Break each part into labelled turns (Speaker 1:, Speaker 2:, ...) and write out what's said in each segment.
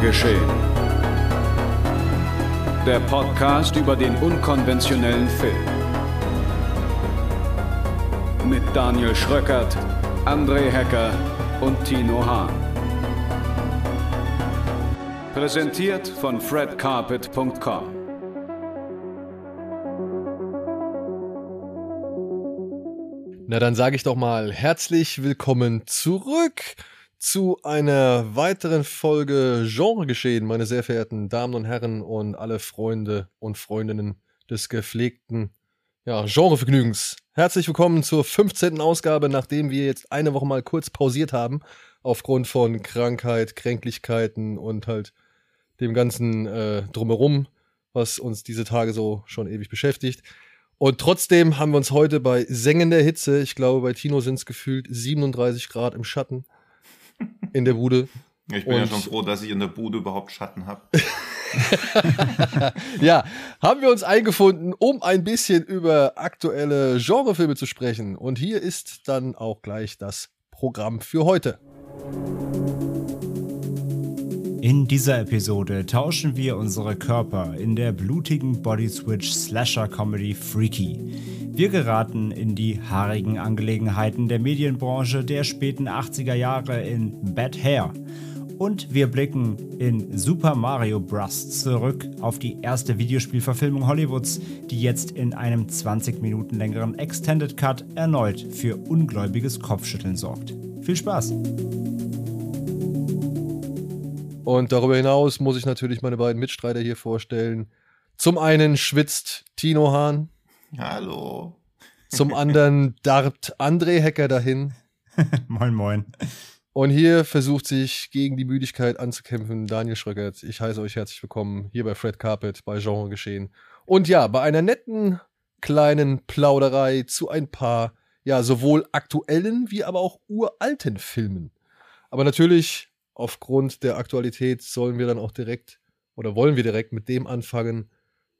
Speaker 1: Geschehen. Der Podcast über den unkonventionellen Film. Mit Daniel Schröckert, André Hecker und Tino Hahn. Präsentiert von fredcarpet.com.
Speaker 2: Na, dann sage ich doch mal herzlich willkommen zurück zu einer weiteren Folge Genregeschehen, meine sehr verehrten Damen und Herren und alle Freunde und Freundinnen des gepflegten ja, Genrevergnügens. Herzlich willkommen zur 15. Ausgabe, nachdem wir jetzt eine Woche mal kurz pausiert haben, aufgrund von Krankheit, Kränklichkeiten und halt dem ganzen äh, Drumherum, was uns diese Tage so schon ewig beschäftigt. Und trotzdem haben wir uns heute bei sengender Hitze, ich glaube, bei Tino sind es gefühlt 37 Grad im Schatten in der Bude.
Speaker 3: Ich bin und, ja schon froh, dass ich in der Bude überhaupt Schatten habe.
Speaker 2: ja, haben wir uns eingefunden, um ein bisschen über aktuelle Genrefilme zu sprechen. Und hier ist dann auch gleich das Programm für heute.
Speaker 4: In dieser Episode tauschen wir unsere Körper in der blutigen Body-Switch Slasher-Comedy Freaky. Wir geraten in die haarigen Angelegenheiten der Medienbranche der späten 80er Jahre in Bad Hair. Und wir blicken in Super Mario Bros. zurück auf die erste Videospielverfilmung Hollywoods, die jetzt in einem 20 Minuten längeren Extended Cut erneut für ungläubiges Kopfschütteln sorgt. Viel Spaß!
Speaker 2: Und darüber hinaus muss ich natürlich meine beiden Mitstreiter hier vorstellen. Zum einen schwitzt Tino Hahn.
Speaker 3: Hallo.
Speaker 2: Zum anderen darbt André Hecker dahin.
Speaker 4: moin, moin.
Speaker 2: Und hier versucht sich gegen die Müdigkeit anzukämpfen Daniel Schröckert. Ich heiße euch herzlich willkommen hier bei Fred Carpet bei Genre Geschehen. Und ja, bei einer netten kleinen Plauderei zu ein paar, ja, sowohl aktuellen wie aber auch uralten Filmen. Aber natürlich aufgrund der Aktualität sollen wir dann auch direkt oder wollen wir direkt mit dem anfangen,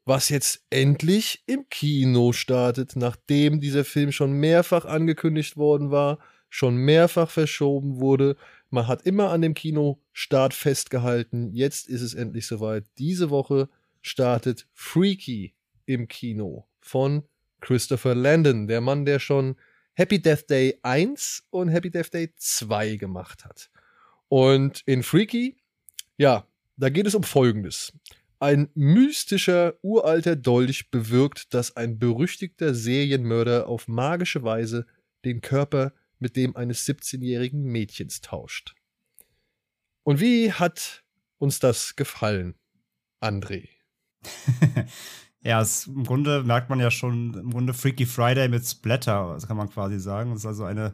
Speaker 2: was jetzt endlich im Kino startet, nachdem dieser Film schon mehrfach angekündigt worden war, schon mehrfach verschoben wurde. Man hat immer an dem Kinostart festgehalten. Jetzt ist es endlich soweit. Diese Woche startet Freaky im Kino von Christopher Landon, der Mann, der schon Happy Death Day 1 und Happy Death Day 2 gemacht hat. Und in Freaky, ja, da geht es um Folgendes. Ein mystischer, uralter Dolch bewirkt, dass ein berüchtigter Serienmörder auf magische Weise den Körper mit dem eines 17-jährigen Mädchens tauscht. Und wie hat uns das gefallen, André?
Speaker 4: ja, es, im Grunde merkt man ja schon, im Grunde Freaky Friday mit Splatter, das kann man quasi sagen. Es ist also eine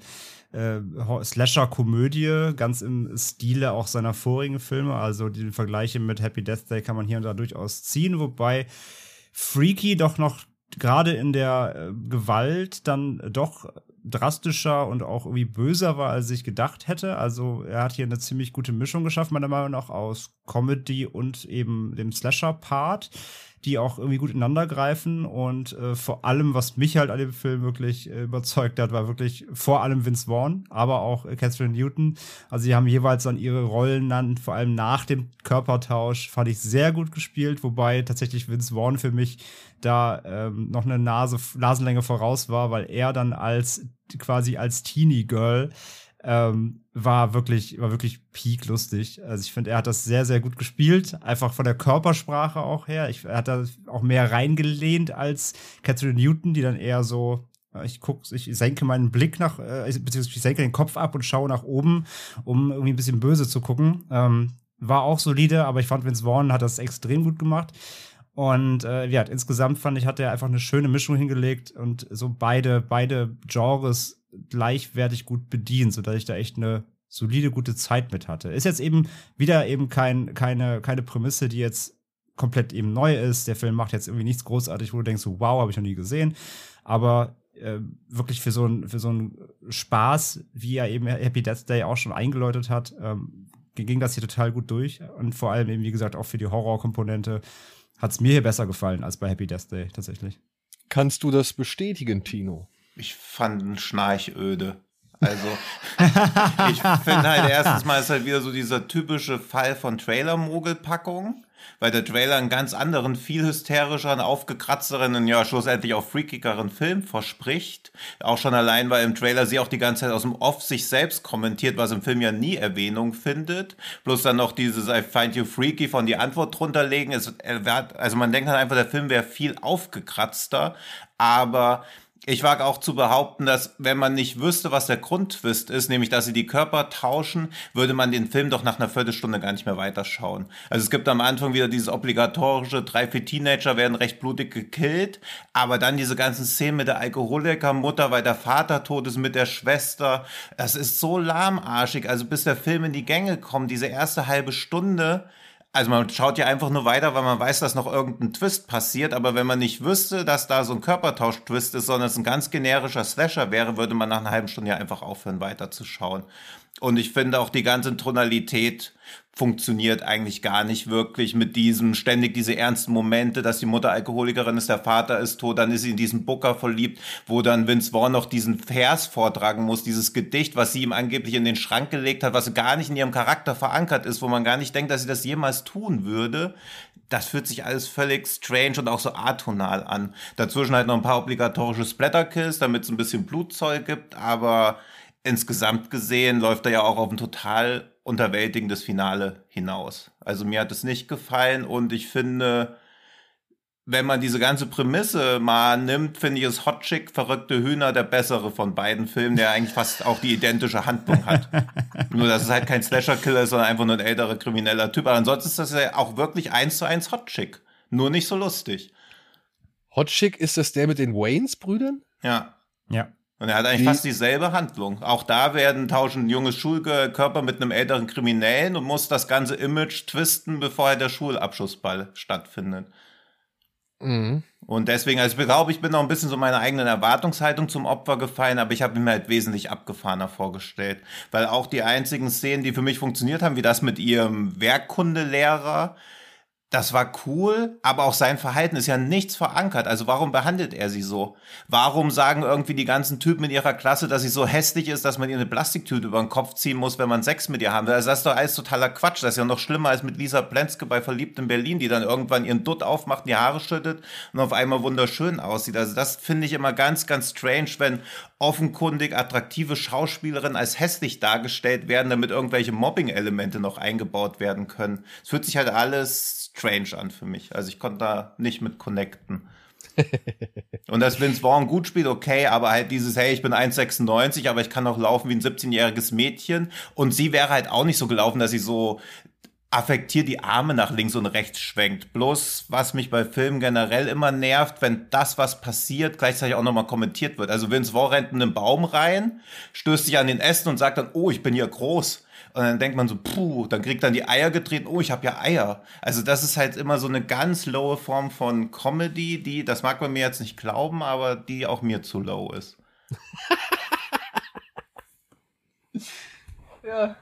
Speaker 4: äh, Slasher-Komödie, ganz im Stile auch seiner vorigen Filme. Also die Vergleiche mit Happy Death Day kann man hier und da durchaus ziehen, wobei Freaky doch noch gerade in der äh, Gewalt dann doch drastischer und auch irgendwie böser war, als ich gedacht hätte. Also er hat hier eine ziemlich gute Mischung geschaffen, meiner Meinung nach, aus Comedy und eben dem Slasher-Part die auch irgendwie gut ineinander greifen und äh, vor allem, was mich halt an dem Film wirklich äh, überzeugt hat, war wirklich vor allem Vince Vaughn, aber auch äh, Catherine Newton. Also sie haben jeweils dann ihre Rollen dann vor allem nach dem Körpertausch fand ich sehr gut gespielt, wobei tatsächlich Vince Vaughn für mich da ähm, noch eine Nase Nasenlänge voraus war, weil er dann als quasi als Teenie Girl ähm, war wirklich, war wirklich peak lustig. Also ich finde, er hat das sehr, sehr gut gespielt. Einfach von der Körpersprache auch her. Ich, er hat da auch mehr reingelehnt als Catherine Newton, die dann eher so, ich guck, ich senke meinen Blick nach, äh, beziehungsweise ich senke den Kopf ab und schaue nach oben, um irgendwie ein bisschen böse zu gucken. Ähm, war auch solide, aber ich fand, Vince Vaughn hat das extrem gut gemacht. Und äh, ja, insgesamt fand ich, hat er einfach eine schöne Mischung hingelegt und so beide, beide Genres gleichwertig gut bedient, sodass ich da echt eine solide, gute Zeit mit hatte. Ist jetzt eben wieder eben kein, keine, keine Prämisse, die jetzt komplett eben neu ist. Der Film macht jetzt irgendwie nichts großartig, wo du denkst, wow, habe ich noch nie gesehen. Aber äh, wirklich für so einen für so einen Spaß, wie er eben Happy Death Day auch schon eingeläutet hat, ähm, ging das hier total gut durch. Und vor allem eben, wie gesagt, auch für die Horrorkomponente hat es mir hier besser gefallen als bei Happy Death Day tatsächlich.
Speaker 2: Kannst du das bestätigen, Tino?
Speaker 3: Ich fand ihn schnarchöde. Also, ich finde halt erstens mal ist halt wieder so dieser typische Fall von Trailer-Mogelpackung weil der Trailer einen ganz anderen, viel hysterischeren, aufgekratzteren und ja schlussendlich auch freakigeren Film verspricht. Auch schon allein, weil im Trailer sie auch die ganze Zeit aus dem Off sich selbst kommentiert, was im Film ja nie Erwähnung findet. Plus dann noch dieses I find you freaky von die Antwort drunter legen. also man denkt halt einfach, der Film wäre viel aufgekratzter, aber ich wage auch zu behaupten, dass wenn man nicht wüsste, was der Grundtwist ist, nämlich dass sie die Körper tauschen, würde man den Film doch nach einer Viertelstunde gar nicht mehr weiterschauen. Also es gibt am Anfang wieder dieses obligatorische, drei, vier Teenager werden recht blutig gekillt, aber dann diese ganzen Szenen mit der Alkoholikermutter, weil der Vater tot ist, mit der Schwester, das ist so lahmarschig. Also bis der Film in die Gänge kommt, diese erste halbe Stunde, also man schaut ja einfach nur weiter, weil man weiß, dass noch irgendein Twist passiert, aber wenn man nicht wüsste, dass da so ein Körpertausch-Twist ist, sondern es ein ganz generischer Slasher wäre, würde man nach einer halben Stunde ja einfach aufhören, weiterzuschauen. Und ich finde auch die ganze Tonalität funktioniert eigentlich gar nicht wirklich mit diesem ständig diese ernsten Momente, dass die Mutter Alkoholikerin ist, der Vater ist tot, dann ist sie in diesen Booker verliebt, wo dann Vince Vaughn noch diesen Vers vortragen muss, dieses Gedicht, was sie ihm angeblich in den Schrank gelegt hat, was gar nicht in ihrem Charakter verankert ist, wo man gar nicht denkt, dass sie das jemals tun würde. Das fühlt sich alles völlig strange und auch so atonal an. Dazwischen halt noch ein paar obligatorische Splatterkills, damit es ein bisschen Blutzeug gibt, aber insgesamt gesehen läuft er ja auch auf ein total unterwältigendes Finale hinaus. Also mir hat es nicht gefallen und ich finde, wenn man diese ganze Prämisse mal nimmt, finde ich es Hot Chick, verrückte Hühner der bessere von beiden Filmen, der eigentlich fast auch die identische Handlung hat. nur, dass es halt kein Slasher-Killer ist, sondern einfach nur ein älterer krimineller Typ. Aber ansonsten ist das ja auch wirklich eins zu eins Hot Chick. Nur nicht so lustig.
Speaker 2: Hot Chick, ist das der mit den Waynes-Brüdern?
Speaker 3: Ja.
Speaker 4: Ja.
Speaker 3: Und er hat eigentlich Wie? fast dieselbe Handlung. Auch da werden tauschen junge Schulkörper mit einem älteren Kriminellen und muss das ganze Image twisten, bevor der Schulabschlussball stattfindet. Mhm. Und deswegen, also ich glaube, ich bin noch ein bisschen so meiner eigenen Erwartungshaltung zum Opfer gefallen, aber ich habe mir halt wesentlich abgefahrener vorgestellt. Weil auch die einzigen Szenen, die für mich funktioniert haben, wie das mit ihrem Werkkundelehrer, das war cool, aber auch sein Verhalten ist ja nichts verankert. Also warum behandelt er sie so? Warum sagen irgendwie die ganzen Typen in ihrer Klasse, dass sie so hässlich ist, dass man ihr eine Plastiktüte über den Kopf ziehen muss, wenn man Sex mit ihr haben will? Also das ist doch alles totaler Quatsch. Das ist ja noch schlimmer als mit Lisa Plenske bei Verliebt in Berlin, die dann irgendwann ihren Dutt aufmacht, die Haare schüttet und auf einmal wunderschön aussieht. Also das finde ich immer ganz, ganz strange, wenn offenkundig attraktive Schauspielerinnen als hässlich dargestellt werden, damit irgendwelche Mobbing-Elemente noch eingebaut werden können. Es fühlt sich halt alles strange an für mich. Also ich konnte da nicht mit connecten. und dass Vince Vaughn gut spielt, okay, aber halt dieses, hey, ich bin 1,96, aber ich kann auch laufen wie ein 17-jähriges Mädchen. Und sie wäre halt auch nicht so gelaufen, dass sie so affektiert die Arme nach links und rechts schwenkt. Bloß, was mich bei Filmen generell immer nervt, wenn das, was passiert, gleichzeitig auch nochmal kommentiert wird. Also Vince Vaughn rennt in einen Baum rein, stößt sich an den Ästen und sagt dann, oh, ich bin hier groß. Und dann denkt man so, puh, dann kriegt dann die Eier getreten, oh, ich habe ja Eier. Also das ist halt immer so eine ganz lowe Form von Comedy, die, das mag man mir jetzt nicht glauben, aber die auch mir zu low ist.
Speaker 2: ja.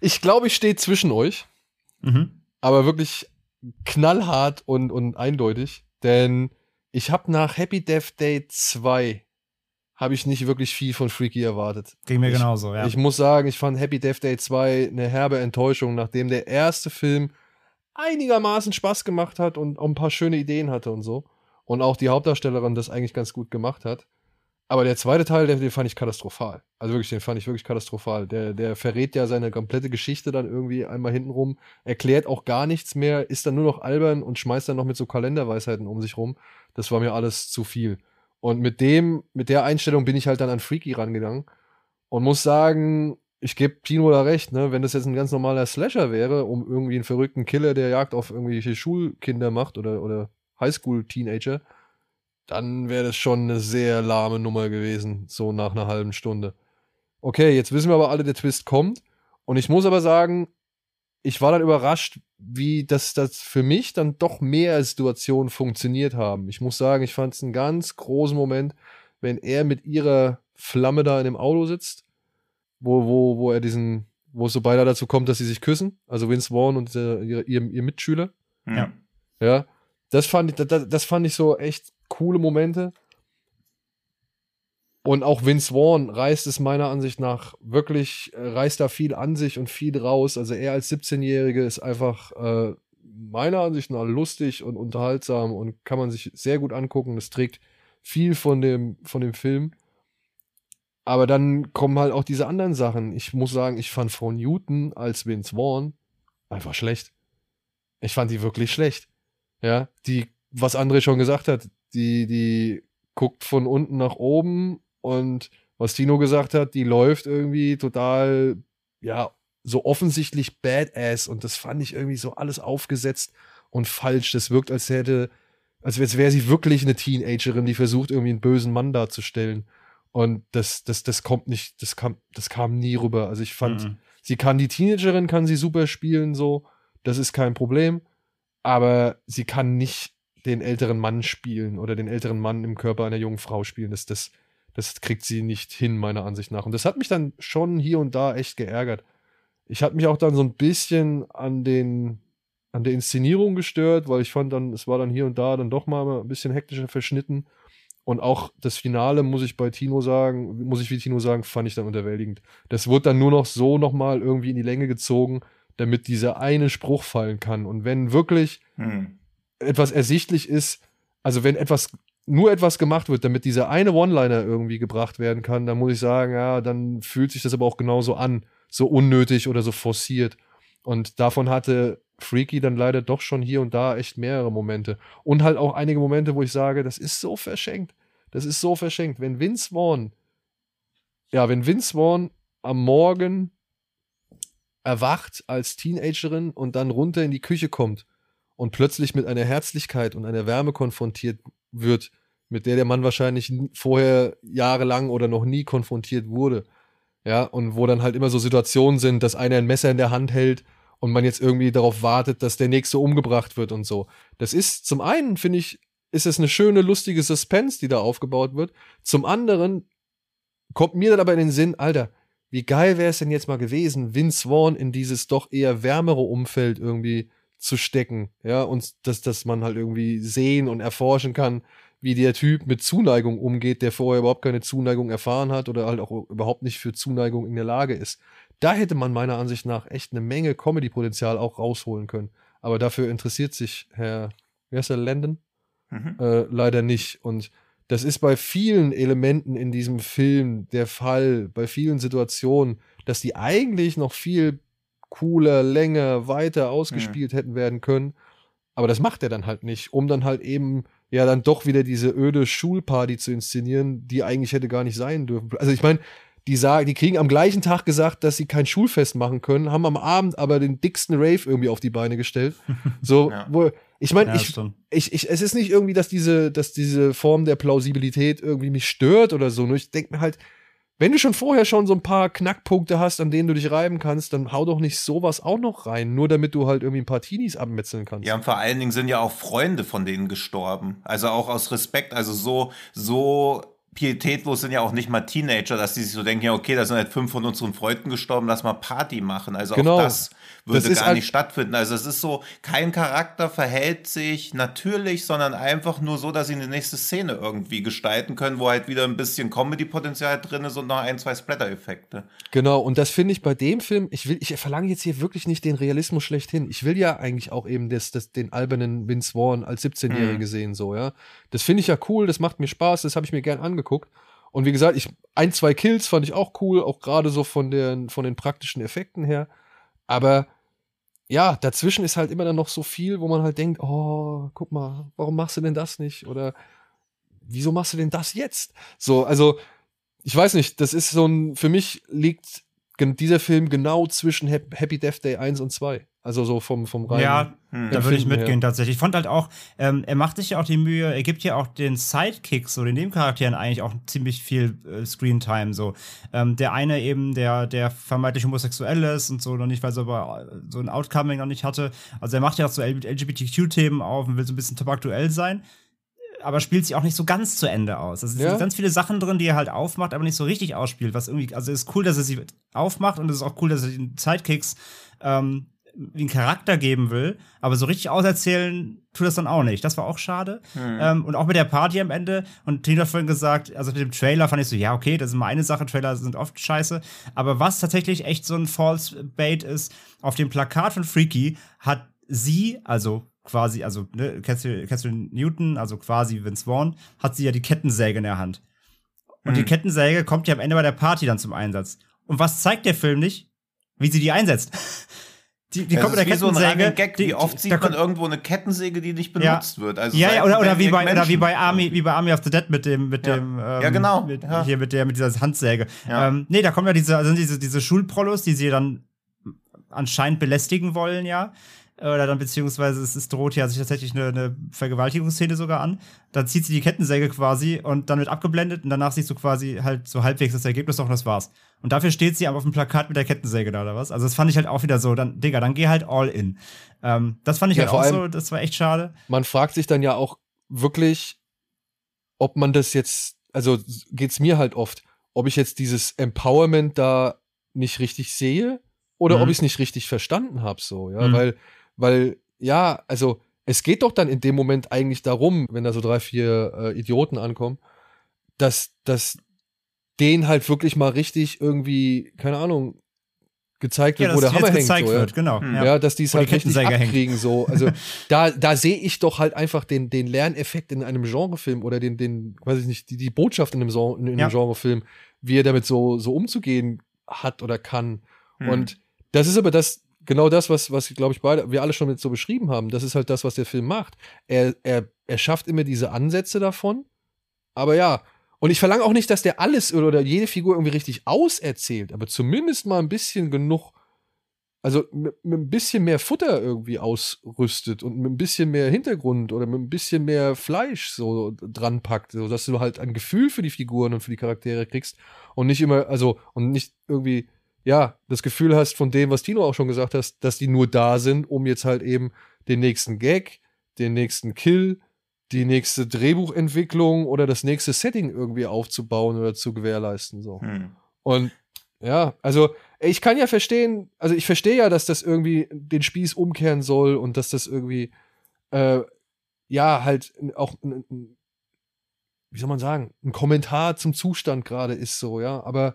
Speaker 2: Ich glaube, ich stehe zwischen euch. Mhm. Aber wirklich knallhart und, und eindeutig. Denn ich habe nach Happy Death Day 2 habe ich nicht wirklich viel von Freaky erwartet.
Speaker 4: Ging mir
Speaker 2: ich,
Speaker 4: genauso, ja.
Speaker 2: Ich muss sagen, ich fand Happy Death Day 2 eine herbe Enttäuschung, nachdem der erste Film einigermaßen Spaß gemacht hat und auch ein paar schöne Ideen hatte und so. Und auch die Hauptdarstellerin das eigentlich ganz gut gemacht hat. Aber der zweite Teil, den, den fand ich katastrophal. Also wirklich, den fand ich wirklich katastrophal. Der, der verrät ja seine komplette Geschichte dann irgendwie einmal hintenrum, erklärt auch gar nichts mehr, ist dann nur noch albern und schmeißt dann noch mit so Kalenderweisheiten um sich rum. Das war mir alles zu viel. Und mit dem, mit der Einstellung bin ich halt dann an Freaky rangegangen und muss sagen, ich gebe Pino da recht, ne? Wenn das jetzt ein ganz normaler Slasher wäre, um irgendwie einen verrückten Killer, der Jagd auf irgendwelche Schulkinder macht oder, oder Highschool-Teenager, dann wäre das schon eine sehr lahme Nummer gewesen, so nach einer halben Stunde. Okay, jetzt wissen wir aber alle, der Twist kommt. Und ich muss aber sagen, ich war dann überrascht, wie das, das für mich dann doch mehr Situationen funktioniert haben. Ich muss sagen, ich fand es einen ganz großen Moment, wenn er mit ihrer Flamme da in dem Auto sitzt, wo, wo, wo er diesen, wo es so beinahe dazu kommt, dass sie sich küssen, also Vince Vaughn und äh, ihr, ihr, ihr Mitschüler.
Speaker 3: Ja.
Speaker 2: Ja. Das fand ich, das, das fand ich so echt coole Momente. Und auch Vince Vaughn reißt es meiner Ansicht nach wirklich, äh, reißt da viel an sich und viel raus. Also er als 17-Jährige ist einfach äh, meiner Ansicht nach lustig und unterhaltsam und kann man sich sehr gut angucken. Das trägt viel von dem, von dem Film. Aber dann kommen halt auch diese anderen Sachen. Ich muss sagen, ich fand Frau Newton als Vince Vaughn einfach schlecht. Ich fand die wirklich schlecht. Ja, die, was André schon gesagt hat, die, die guckt von unten nach oben und was Tino gesagt hat, die läuft irgendwie total, ja, so offensichtlich badass und das fand ich irgendwie so alles aufgesetzt und falsch. Das wirkt, als hätte, als wäre sie wirklich eine Teenagerin, die versucht, irgendwie einen bösen Mann darzustellen. Und das, das, das kommt nicht, das kam, das kam nie rüber. Also ich fand, mhm. sie kann die Teenagerin, kann sie super spielen, so. Das ist kein Problem. Aber sie kann nicht den älteren Mann spielen oder den älteren Mann im Körper einer jungen Frau spielen. Das, das, das kriegt sie nicht hin, meiner Ansicht nach. Und das hat mich dann schon hier und da echt geärgert. Ich hatte mich auch dann so ein bisschen an den, an der Inszenierung gestört, weil ich fand dann, es war dann hier und da dann doch mal ein bisschen hektischer verschnitten. Und auch das Finale, muss ich bei Tino sagen, muss ich wie Tino sagen, fand ich dann unterwältigend. Das wurde dann nur noch so nochmal irgendwie in die Länge gezogen, damit dieser eine Spruch fallen kann. Und wenn wirklich hm. etwas ersichtlich ist, also wenn etwas nur etwas gemacht wird, damit dieser eine One-Liner irgendwie gebracht werden kann, dann muss ich sagen, ja, dann fühlt sich das aber auch genauso an, so unnötig oder so forciert. Und davon hatte Freaky dann leider doch schon hier und da echt mehrere Momente. Und halt auch einige Momente, wo ich sage, das ist so verschenkt. Das ist so verschenkt. Wenn Vince Vaughn, ja, wenn Vince Vaughn am Morgen erwacht als Teenagerin und dann runter in die Küche kommt und plötzlich mit einer Herzlichkeit und einer Wärme konfrontiert wird, mit der der Mann wahrscheinlich vorher jahrelang oder noch nie konfrontiert wurde. Ja, und wo dann halt immer so Situationen sind, dass einer ein Messer in der Hand hält und man jetzt irgendwie darauf wartet, dass der nächste umgebracht wird und so. Das ist zum einen, finde ich, ist es eine schöne, lustige Suspense, die da aufgebaut wird. Zum anderen kommt mir dann aber in den Sinn, Alter, wie geil wäre es denn jetzt mal gewesen, Vince Vaughn in dieses doch eher wärmere Umfeld irgendwie zu stecken, ja, und dass, dass man halt irgendwie sehen und erforschen kann, wie der Typ mit Zuneigung umgeht, der vorher überhaupt keine Zuneigung erfahren hat oder halt auch überhaupt nicht für Zuneigung in der Lage ist. Da hätte man meiner Ansicht nach echt eine Menge Comedy-Potenzial auch rausholen können. Aber dafür interessiert sich Herr, wer ist der, Landon? Mhm. Äh, leider nicht. Und das ist bei vielen Elementen in diesem Film der Fall, bei vielen Situationen, dass die eigentlich noch viel cooler, länger, weiter ausgespielt mhm. hätten werden können. Aber das macht er dann halt nicht, um dann halt eben ja dann doch wieder diese öde Schulparty zu inszenieren, die eigentlich hätte gar nicht sein dürfen. Also ich meine, die sagen, die kriegen am gleichen Tag gesagt, dass sie kein Schulfest machen können, haben am Abend aber den dicksten Rave irgendwie auf die Beine gestellt. So, ja. wo, ich meine, ja, ich, ich, ich, es ist nicht irgendwie, dass diese, dass diese Form der Plausibilität irgendwie mich stört oder so. Nur ich denke mir halt, wenn du schon vorher schon so ein paar Knackpunkte hast, an denen du dich reiben kannst, dann hau doch nicht sowas auch noch rein, nur damit du halt irgendwie ein paar Teenies abmetzeln kannst.
Speaker 3: Ja, und vor allen Dingen sind ja auch Freunde von denen gestorben. Also auch aus Respekt, also so, so pietätlos sind ja auch nicht mal Teenager, dass die sich so denken, ja, okay, da sind halt fünf von unseren Freunden gestorben, lass mal Party machen. Also genau. auch das würde das gar nicht stattfinden. Also es ist so, kein Charakter verhält sich natürlich, sondern einfach nur so, dass sie eine nächste Szene irgendwie gestalten können, wo halt wieder ein bisschen Comedy-Potenzial drin ist und noch ein, zwei Splatter-Effekte.
Speaker 2: Genau, und das finde ich bei dem Film, ich will, ich verlange jetzt hier wirklich nicht den Realismus schlechthin. Ich will ja eigentlich auch eben das, das, den albernen Vince Vaughn als 17-Jährige mhm. sehen, so, ja. Das finde ich ja cool, das macht mir Spaß, das habe ich mir gern angeguckt. Und wie gesagt, ich, ein, zwei Kills fand ich auch cool, auch gerade so von, den, von den praktischen Effekten her. Aber ja, dazwischen ist halt immer dann noch so viel, wo man halt denkt, oh, guck mal, warum machst du denn das nicht? Oder wieso machst du denn das jetzt? So, also, ich weiß nicht, das ist so ein, für mich liegt dieser Film genau zwischen Happy Death Day 1 und 2. Also so vom, vom
Speaker 4: reinen. Ja, hm. da würde ich mitgehen her. tatsächlich. Ich fand halt auch, ähm, er macht sich ja auch die Mühe, er gibt ja auch den Sidekicks, so den Nebencharakteren eigentlich auch ziemlich viel äh, Screentime. So. Ähm, der eine eben, der, der vermeintlich homosexuell ist und so noch nicht, weil er aber so ein Outcoming noch nicht hatte. Also er macht ja auch so LGBTQ-Themen auf und will so ein bisschen tabaktuell sein aber spielt sich auch nicht so ganz zu Ende aus. Also es ja. sind ganz viele Sachen drin, die er halt aufmacht, aber nicht so richtig ausspielt. Was irgendwie, also es ist cool, dass er sie aufmacht und es ist auch cool, dass er den Sidekicks ähm, einen Charakter geben will, aber so richtig auserzählen tut das dann auch nicht. Das war auch schade.
Speaker 3: Hm.
Speaker 4: Ähm, und auch mit der Party am Ende. Und Tina hat vorhin gesagt, also mit dem Trailer fand ich so, ja, okay, das ist immer eine Sache, Trailer sind oft scheiße. Aber was tatsächlich echt so ein False Bait ist, auf dem Plakat von Freaky hat sie, also quasi, also ne, Catherine, Newton, also quasi Vince Vaughn, hat sie ja die Kettensäge in der Hand. Und die
Speaker 3: Hm.
Speaker 4: Kettensäge kommt ja am Ende bei der Party dann zum Einsatz. Und was zeigt der Film nicht? Wie sie die einsetzt. Die, die kommt mit der
Speaker 3: so
Speaker 4: Kettensäge.
Speaker 3: Running Gag.
Speaker 4: die-
Speaker 3: Wie oft sieht
Speaker 4: da
Speaker 3: man
Speaker 4: kommt-
Speaker 3: irgendwo eine Kettensäge, die nicht
Speaker 4: Ja.
Speaker 3: benutzt wird? Also
Speaker 4: ja, ja, oder, oder, wie bei, oder wie bei Army, wie bei Army of the Dead mit dem, mit
Speaker 3: Ja.
Speaker 4: dem, ähm,
Speaker 3: Ja, genau.
Speaker 4: Mit,
Speaker 3: Ja.
Speaker 4: Hier mit der, mit dieser Handsäge.
Speaker 3: Ja.
Speaker 4: Ähm, nee, da kommen ja diese, also diese, diese Schulprollos, die sie dann anscheinend belästigen wollen, ja. Oder dann beziehungsweise es, es droht ja sich tatsächlich eine, eine Vergewaltigungsszene sogar an. Dann zieht sie die Kettensäge quasi und dann wird abgeblendet und danach siehst du quasi halt so halbwegs das Ergebnis doch und das war's. Und dafür steht sie aber auf dem Plakat mit der Kettensäge da oder was? Also das fand ich halt auch wieder so, dann, Digga, dann geh halt all in. Ähm, das fand ich
Speaker 2: Ja,
Speaker 4: halt auch
Speaker 2: allem-
Speaker 4: so, das war echt schade.
Speaker 2: man fragt sich dann ja auch wirklich, ob man das jetzt, also geht's mir halt oft, ob ich jetzt dieses Empowerment da nicht richtig sehe oder
Speaker 4: Mhm.
Speaker 2: ob ich es nicht richtig verstanden habe, so, ja,
Speaker 4: Mhm.
Speaker 2: weil, weil, ja, also es geht doch dann in dem Moment eigentlich darum, wenn da so drei, vier äh, Idioten ankommen, dass, dass denen halt wirklich mal richtig irgendwie, keine Ahnung, gezeigt wird,
Speaker 4: Ja,
Speaker 2: wo der Hammer hängt.
Speaker 4: gezeigt
Speaker 2: so, ja.
Speaker 4: wird, genau.
Speaker 3: Hm.
Speaker 2: Ja, dass die es
Speaker 4: Wo die
Speaker 2: halt richtig
Speaker 4: hängt.
Speaker 2: abkriegen, so. Also da, da sehe ich doch halt einfach den, den Lerneffekt in einem Genrefilm oder den, den, weiß ich nicht, die, die Botschaft in einem, Gen- in einem
Speaker 4: Ja.
Speaker 2: Genrefilm, wie er damit so, so umzugehen hat oder kann.
Speaker 3: Hm.
Speaker 2: Und das ist aber das, genau das, was, was glaube ich, beide, wir alle schon mit so beschrieben haben. Das ist halt das, was der Film macht. Er, er, er schafft immer diese Ansätze davon. Aber ja, und ich verlange auch nicht, dass der alles oder, jede Figur irgendwie richtig auserzählt, aber zumindest mal ein bisschen genug, also mit, mit ein bisschen mehr Futter irgendwie ausrüstet und mit ein bisschen mehr Hintergrund oder mit ein bisschen mehr Fleisch so dran packt, so dass du halt ein Gefühl für die Figuren und für die Charaktere kriegst und nicht immer, also und nicht irgendwie, ja, das Gefühl hast von dem, was Tino auch schon gesagt hast, dass die nur da sind, um jetzt halt eben den nächsten Gag, den nächsten Kill, die nächste Drehbuchentwicklung oder das nächste Setting irgendwie aufzubauen oder zu gewährleisten. So.
Speaker 3: Hm.
Speaker 2: Und ja, also ich kann ja verstehen, also ich verstehe ja, dass das irgendwie den Spieß umkehren soll und dass das irgendwie, äh, ja, halt auch, wie soll man sagen, ein Kommentar zum Zustand gerade ist so, ja, aber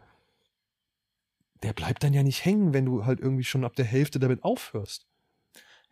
Speaker 2: der bleibt dann ja nicht hängen, wenn du halt irgendwie schon ab der Hälfte damit aufhörst.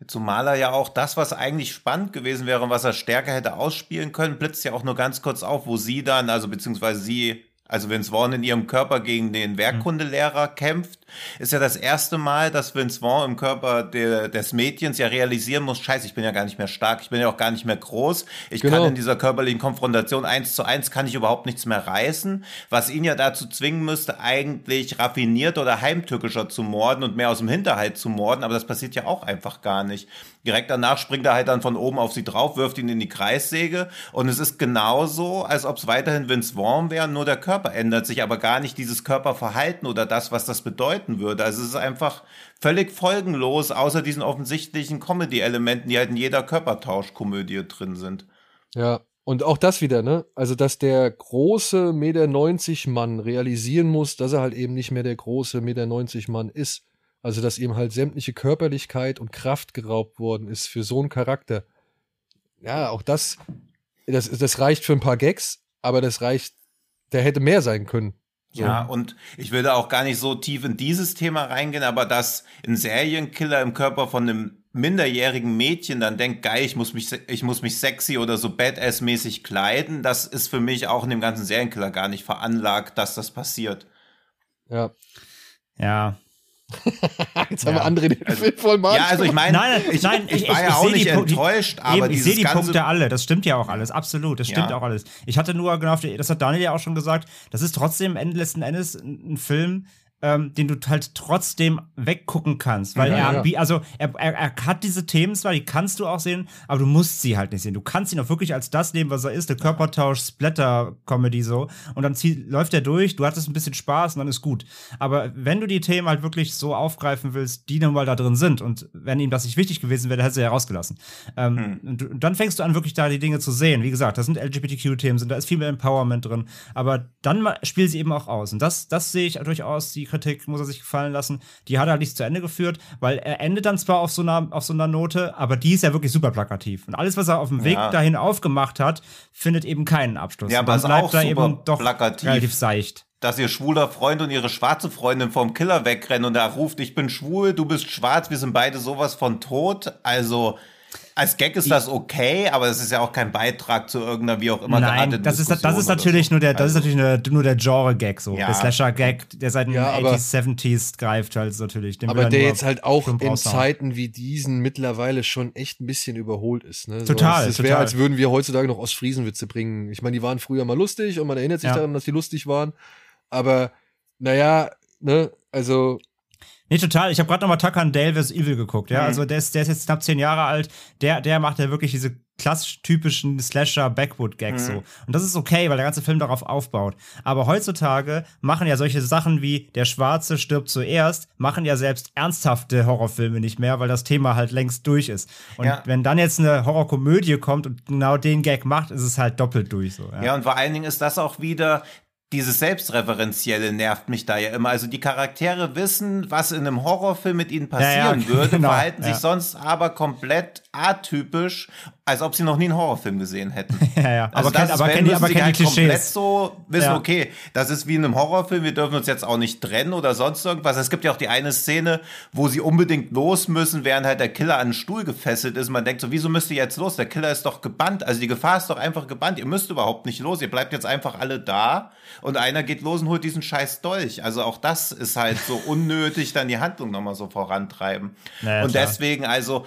Speaker 3: Zumal er ja auch das, was eigentlich spannend gewesen wäre und was er stärker hätte ausspielen können, blitzt ja auch nur ganz kurz auf, wo sie dann, also beziehungsweise sie, also Vince Vaughn in ihrem Körper gegen den Werkkundelehrer kämpft, ist ja das erste Mal, dass Vince Vaughn im Körper der, des Mädchens ja realisieren muss, scheiße, ich bin ja gar nicht mehr stark, ich bin ja auch gar nicht mehr groß, ich
Speaker 2: Genau.
Speaker 3: kann in dieser körperlichen Konfrontation eins zu eins, kann ich überhaupt nichts mehr reißen, was ihn ja dazu zwingen müsste, eigentlich raffiniert oder heimtückischer zu morden und mehr aus dem Hinterhalt zu morden, aber das passiert ja auch einfach gar nicht. Direkt danach springt er halt dann von oben auf sie drauf, wirft ihn in die Kreissäge und es ist genauso, als ob es weiterhin Vince Vaughn wäre, nur der Körper ändert sich, aber gar nicht dieses Körperverhalten oder das, was das bedeuten würde. Also es ist einfach völlig folgenlos, außer diesen offensichtlichen Comedy-Elementen, die halt in jeder Körpertauschkomödie drin sind.
Speaker 2: Ja, und auch das wieder, ne? Also, dass der große Meter 90 Mann realisieren muss, dass er halt eben nicht mehr der große Meter 90 Mann ist. Also, dass ihm halt sämtliche Körperlichkeit und Kraft geraubt worden ist für so einen Charakter. Ja, auch das, das, das reicht für ein paar Gags, aber das reicht, der hätte mehr sein können. So.
Speaker 3: Ja, und ich will da auch gar nicht so tief in dieses Thema reingehen, aber dass ein Serienkiller im Körper von einem minderjährigen Mädchen dann denkt, geil, ich muss mich, ich muss mich sexy oder so badass-mäßig kleiden, das ist für mich auch in dem ganzen Serienkiller gar nicht veranlagt, dass das passiert.
Speaker 2: Ja.
Speaker 4: Ja.
Speaker 2: Jetzt haben wir
Speaker 4: Ja.
Speaker 2: André den Film voll mal.
Speaker 3: Ja, also ich meine,
Speaker 4: Nein,
Speaker 3: ich,
Speaker 4: nein,
Speaker 3: ich, war ja auch nicht
Speaker 4: Pu- die-
Speaker 3: enttäuscht, aber
Speaker 4: Eben, ich sehe die
Speaker 3: ganze
Speaker 4: Punkte alle, das stimmt ja auch alles, absolut, das stimmt
Speaker 3: Ja.
Speaker 4: auch alles. Ich hatte nur genau, auf die- das hat Daniel ja auch schon gesagt, das ist trotzdem Ende letzten Endes ein ein Film, ähm, den du halt trotzdem weggucken kannst, weil
Speaker 2: Ja,
Speaker 4: er,
Speaker 2: ja.
Speaker 4: also er, er, er hat diese Themen zwar, die kannst du auch sehen, aber du musst sie halt nicht sehen. Du kannst ihn auch wirklich als das nehmen, was er ist, eine Körpertausch, Splatter-Comedy so und dann zieh, läuft er durch, du hattest ein bisschen Spaß und dann ist gut. Aber wenn du die Themen halt wirklich so aufgreifen willst, die nun mal da drin sind und wenn ihm das nicht wichtig gewesen wäre, dann hätte er ja rausgelassen. Ähm, und, du- und dann fängst du an, wirklich da die Dinge zu sehen. Wie gesagt, da sind LGBTQ-Themen, da ist viel mehr Empowerment drin, aber dann spiel sie eben auch aus. Und das, das sehe ich durchaus, die die Kritik muss er sich gefallen lassen. Die hat er nicht zu Ende geführt, weil er endet dann zwar auf so einer, auf so einer Note, aber die ist ja wirklich super plakativ. Und alles, was er auf dem Weg
Speaker 3: Ja.
Speaker 4: dahin aufgemacht hat, findet eben keinen Abschluss.
Speaker 3: Ja, aber ist
Speaker 4: bleibt
Speaker 3: auch super
Speaker 4: eben doch
Speaker 3: plakativ.
Speaker 4: relativ seicht.
Speaker 3: dass ihr schwuler Freund und ihre schwarze Freundin vom Killer wegrennen und er ruft, ich bin schwul, du bist schwarz, wir sind beide sowas von tot. Also als Gag ist das okay, aber es ist ja auch kein Beitrag zu irgendeiner wie auch immer
Speaker 4: Nein,
Speaker 3: gearteten
Speaker 4: das ist, das ist natürlich
Speaker 3: so.
Speaker 4: nur der, das ist
Speaker 3: Also,
Speaker 4: natürlich nur, nur der Genre-Gag so.
Speaker 3: Ja.
Speaker 4: Der Slasher-Gag, der seit den
Speaker 2: Ja, aber-
Speaker 4: 80s, 70s greift halt natürlich. Den
Speaker 2: Aber
Speaker 4: er
Speaker 2: der jetzt halt auch in
Speaker 4: raushauen.
Speaker 2: Zeiten wie diesen mittlerweile schon echt ein bisschen überholt ist. Ne?
Speaker 4: Total,
Speaker 2: So, es wäre,
Speaker 4: total.
Speaker 2: als würden wir heutzutage noch Ostfriesenwitze bringen. Ich meine, die waren früher mal lustig und man erinnert sich
Speaker 4: Ja.
Speaker 2: daran, dass die lustig waren. Aber naja, ne, also
Speaker 4: Nee, total. Ich habe gerade nochmal Tucker and Dale vs. Evil geguckt, ja.
Speaker 3: Mhm.
Speaker 4: Also der ist, der ist jetzt knapp zehn Jahre alt. Der, der macht ja wirklich diese klassisch typischen Slasher-Backwood-Gags
Speaker 3: Mhm.
Speaker 4: so. Und das ist okay, weil der ganze Film darauf aufbaut. Aber heutzutage machen ja solche Sachen wie Der Schwarze stirbt zuerst, machen ja selbst ernsthafte Horrorfilme nicht mehr, weil das Thema halt längst durch ist. Und
Speaker 3: Ja.
Speaker 4: wenn dann jetzt eine Horrorkomödie kommt und genau den Gag macht, ist es halt doppelt durch so. Ja.
Speaker 3: Ja, und vor allen Dingen ist das auch wieder, dieses Selbstreferenzielle nervt mich da ja immer. Also die Charaktere wissen, was in einem Horrorfilm mit ihnen passieren
Speaker 4: ja,
Speaker 3: würde,
Speaker 4: genau,
Speaker 3: verhalten sich
Speaker 4: ja.
Speaker 3: sonst aber komplett atypisch, als ob sie noch nie einen Horrorfilm gesehen hätten.
Speaker 4: Ja, ja.
Speaker 3: Also
Speaker 4: aber kennt,
Speaker 3: das
Speaker 4: aber
Speaker 3: ist, wenn
Speaker 4: kennt die, aber
Speaker 3: sie
Speaker 4: kennt
Speaker 3: halt
Speaker 4: die
Speaker 3: komplett
Speaker 4: Klischees.
Speaker 3: so wissen,
Speaker 4: Ja.
Speaker 3: okay, das ist wie in einem Horrorfilm, wir dürfen uns jetzt auch nicht trennen oder sonst irgendwas. Es gibt ja auch die eine Szene, wo sie unbedingt los müssen, während halt der Killer an einen Stuhl gefesselt ist. Man denkt so, wieso müsst ihr jetzt los? Der Killer ist doch gebannt. Also die Gefahr ist doch einfach gebannt. Ihr müsst überhaupt nicht los. Ihr bleibt jetzt einfach alle da und einer geht los und holt diesen scheiß Dolch. Also auch das ist halt so unnötig, dann die Handlung nochmal so vorantreiben.
Speaker 4: Naja,
Speaker 3: und
Speaker 4: klar.
Speaker 3: deswegen also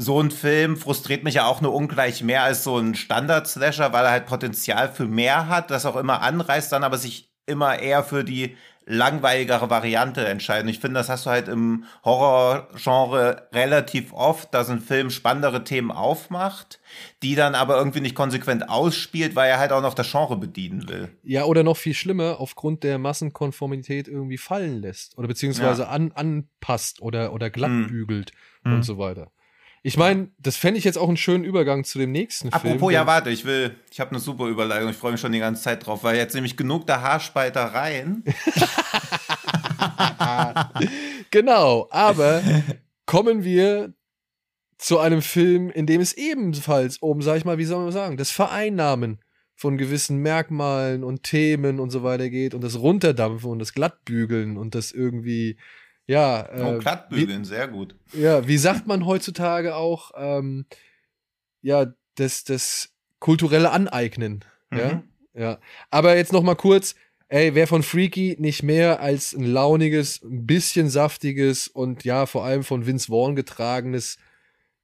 Speaker 3: so ein Film frustriert mich ja auch nur ungleich mehr als so ein Standard-Slasher, weil er halt Potenzial für mehr hat, das auch immer anreißt, dann aber sich immer eher für die langweiligere Variante entscheiden. Ich finde, das hast du halt im Horrorgenre relativ oft, dass ein Film spannendere Themen aufmacht, die dann aber irgendwie nicht konsequent ausspielt, weil er halt auch noch das Genre bedienen will.
Speaker 2: ja, oder noch viel schlimmer, aufgrund der Massenkonformität irgendwie fallen lässt. Oder beziehungsweise
Speaker 3: Ja.
Speaker 2: an, anpasst oder, oder glatt
Speaker 3: Mhm.
Speaker 2: bügelt
Speaker 4: Mhm.
Speaker 2: und so weiter. Ich meine, das fände ich jetzt auch einen schönen Übergang zu dem nächsten Film.
Speaker 3: Apropos, ja, warte, ich will, ich habe eine super Überleitung, ich freue mich schon die ganze Zeit drauf, weil jetzt nämlich genug der Haarspaltereien.
Speaker 2: Genau, aber kommen wir zu einem Film, in dem es ebenfalls um, sag ich mal, wie soll man sagen, das Vereinnahmen von gewissen Merkmalen und Themen und so weiter geht und das Runterdampfen und das Glattbügeln und das irgendwie, ja,
Speaker 3: Oh,
Speaker 2: äh,
Speaker 3: Glattbügeln, sehr gut.
Speaker 2: wie, ja, wie sagt man heutzutage auch, ähm, ja, das, das kulturelle Aneignen, ja,
Speaker 3: Mhm.
Speaker 2: ja. Aber jetzt noch mal kurz, ey, wer von Freaky nicht mehr als ein launiges, ein bisschen saftiges und ja, vor allem von Vince Vaughn getragenes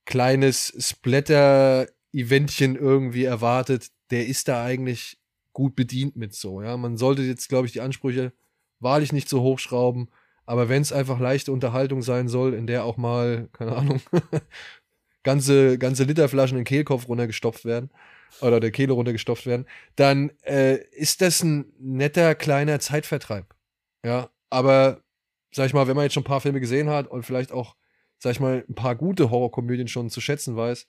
Speaker 2: kleines Splatter-Eventchen irgendwie erwartet, der ist da eigentlich gut bedient mit so, ja. Man sollte jetzt, glaube ich, die Ansprüche wahrlich nicht so hochschrauben, aber wenn es einfach leichte Unterhaltung sein soll, in der auch mal, keine Ahnung, ganze, ganze Literflaschen in den Kehlkopf runtergestopft werden oder der Kehle runtergestopft werden, dann äh, ist das ein netter kleiner Zeitvertreib. Ja, aber sag ich mal, wenn man jetzt schon ein paar Filme gesehen hat und vielleicht auch, sag ich mal, ein paar gute Horrorkomödien schon zu schätzen weiß,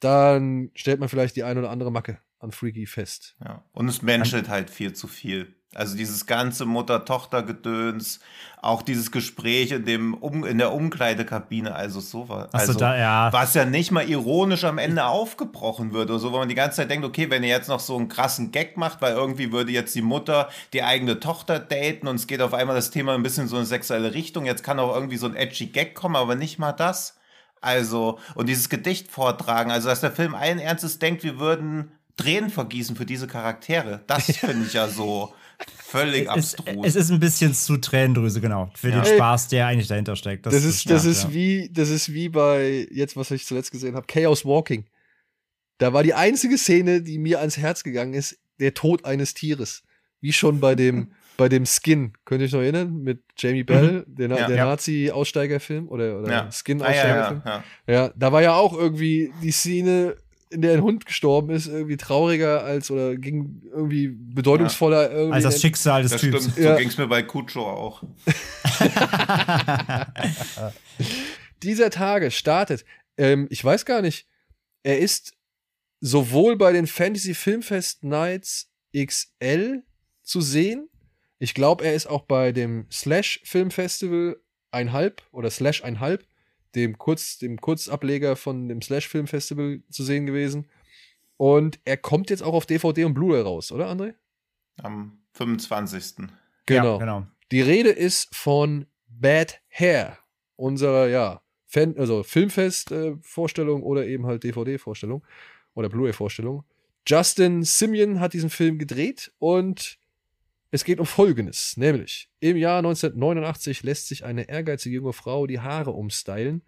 Speaker 2: dann stellt man vielleicht die ein oder andere Macke an Freaky fest.
Speaker 3: Ja. Und es menschelt halt viel zu viel. Also dieses ganze Mutter-Tochter-Gedöns, auch dieses Gespräch in, dem um, in der Umkleidekabine, also sowas. Also,
Speaker 4: da, ja.
Speaker 3: Was ja nicht mal ironisch am Ende aufgebrochen wird oder so, wo man die ganze Zeit denkt, okay, wenn ihr jetzt noch so einen krassen Gag macht, weil irgendwie würde jetzt die Mutter die eigene Tochter daten und es geht auf einmal das Thema ein bisschen so in sexuelle Richtung, jetzt kann auch irgendwie so ein edgy Gag kommen, aber nicht mal das. Also, und dieses Gedicht vortragen, also dass der Film allen Ernstes denkt, wir würden Tränen vergießen für diese Charaktere. Das finde ich ja so völlig
Speaker 4: Es,
Speaker 3: abstrus.
Speaker 4: es ist ein bisschen zu Tränendrüse, genau. Für
Speaker 3: Ja.
Speaker 4: den Spaß, der eigentlich dahinter steckt.
Speaker 2: Das, ist, das
Speaker 4: ja,
Speaker 2: ist
Speaker 4: ja.
Speaker 2: wie, das ist wie bei, jetzt, was ich zuletzt gesehen habe, Chaos Walking. Da war die einzige Szene, die mir ans Herz gegangen ist, der Tod eines Tieres. Wie schon bei dem, bei dem Skin. Könnt ihr euch noch erinnern? Mit Jamie Bell, der, Na-
Speaker 3: Ja.
Speaker 2: der
Speaker 4: Ja.
Speaker 2: Nazi-Aussteigerfilm oder, oder
Speaker 3: ja. Ah, ja,
Speaker 2: Skin-Aussteigerfilm.
Speaker 3: ja, ja.
Speaker 2: Ja, da war ja auch irgendwie die Szene, in der ein Hund gestorben ist, irgendwie trauriger als oder ging irgendwie bedeutungsvoller irgendwie.
Speaker 4: Als das Schicksal des
Speaker 3: Das
Speaker 4: Typs.
Speaker 3: stimmt,
Speaker 2: Ja.
Speaker 3: so ging es mir bei Kucho auch.
Speaker 2: dieser Tage startet, ähm, ich weiß gar nicht, er ist sowohl bei den Fantasy Filmfest Nights XL zu sehen. Ich glaube, er ist auch bei dem Slash Filmfestival einhalb oder Slash einhalb, dem Kurz, dem Kurzableger von dem Slash Filmfestival zu sehen gewesen. Und er kommt jetzt auch auf DVD und Blu-ray raus, oder André?
Speaker 3: Am 25.
Speaker 2: Genau.
Speaker 4: Ja, genau.
Speaker 2: Die Rede ist von Bad Hair, unserer, ja, Fan, also Filmfest-Vorstellung oder eben halt DVD-Vorstellung oder Blu-ray-Vorstellung. Justin Simeon hat diesen Film gedreht und es geht um Folgendes, nämlich im Jahr 1989 lässt sich eine ehrgeizige junge Frau die Haare umstylen,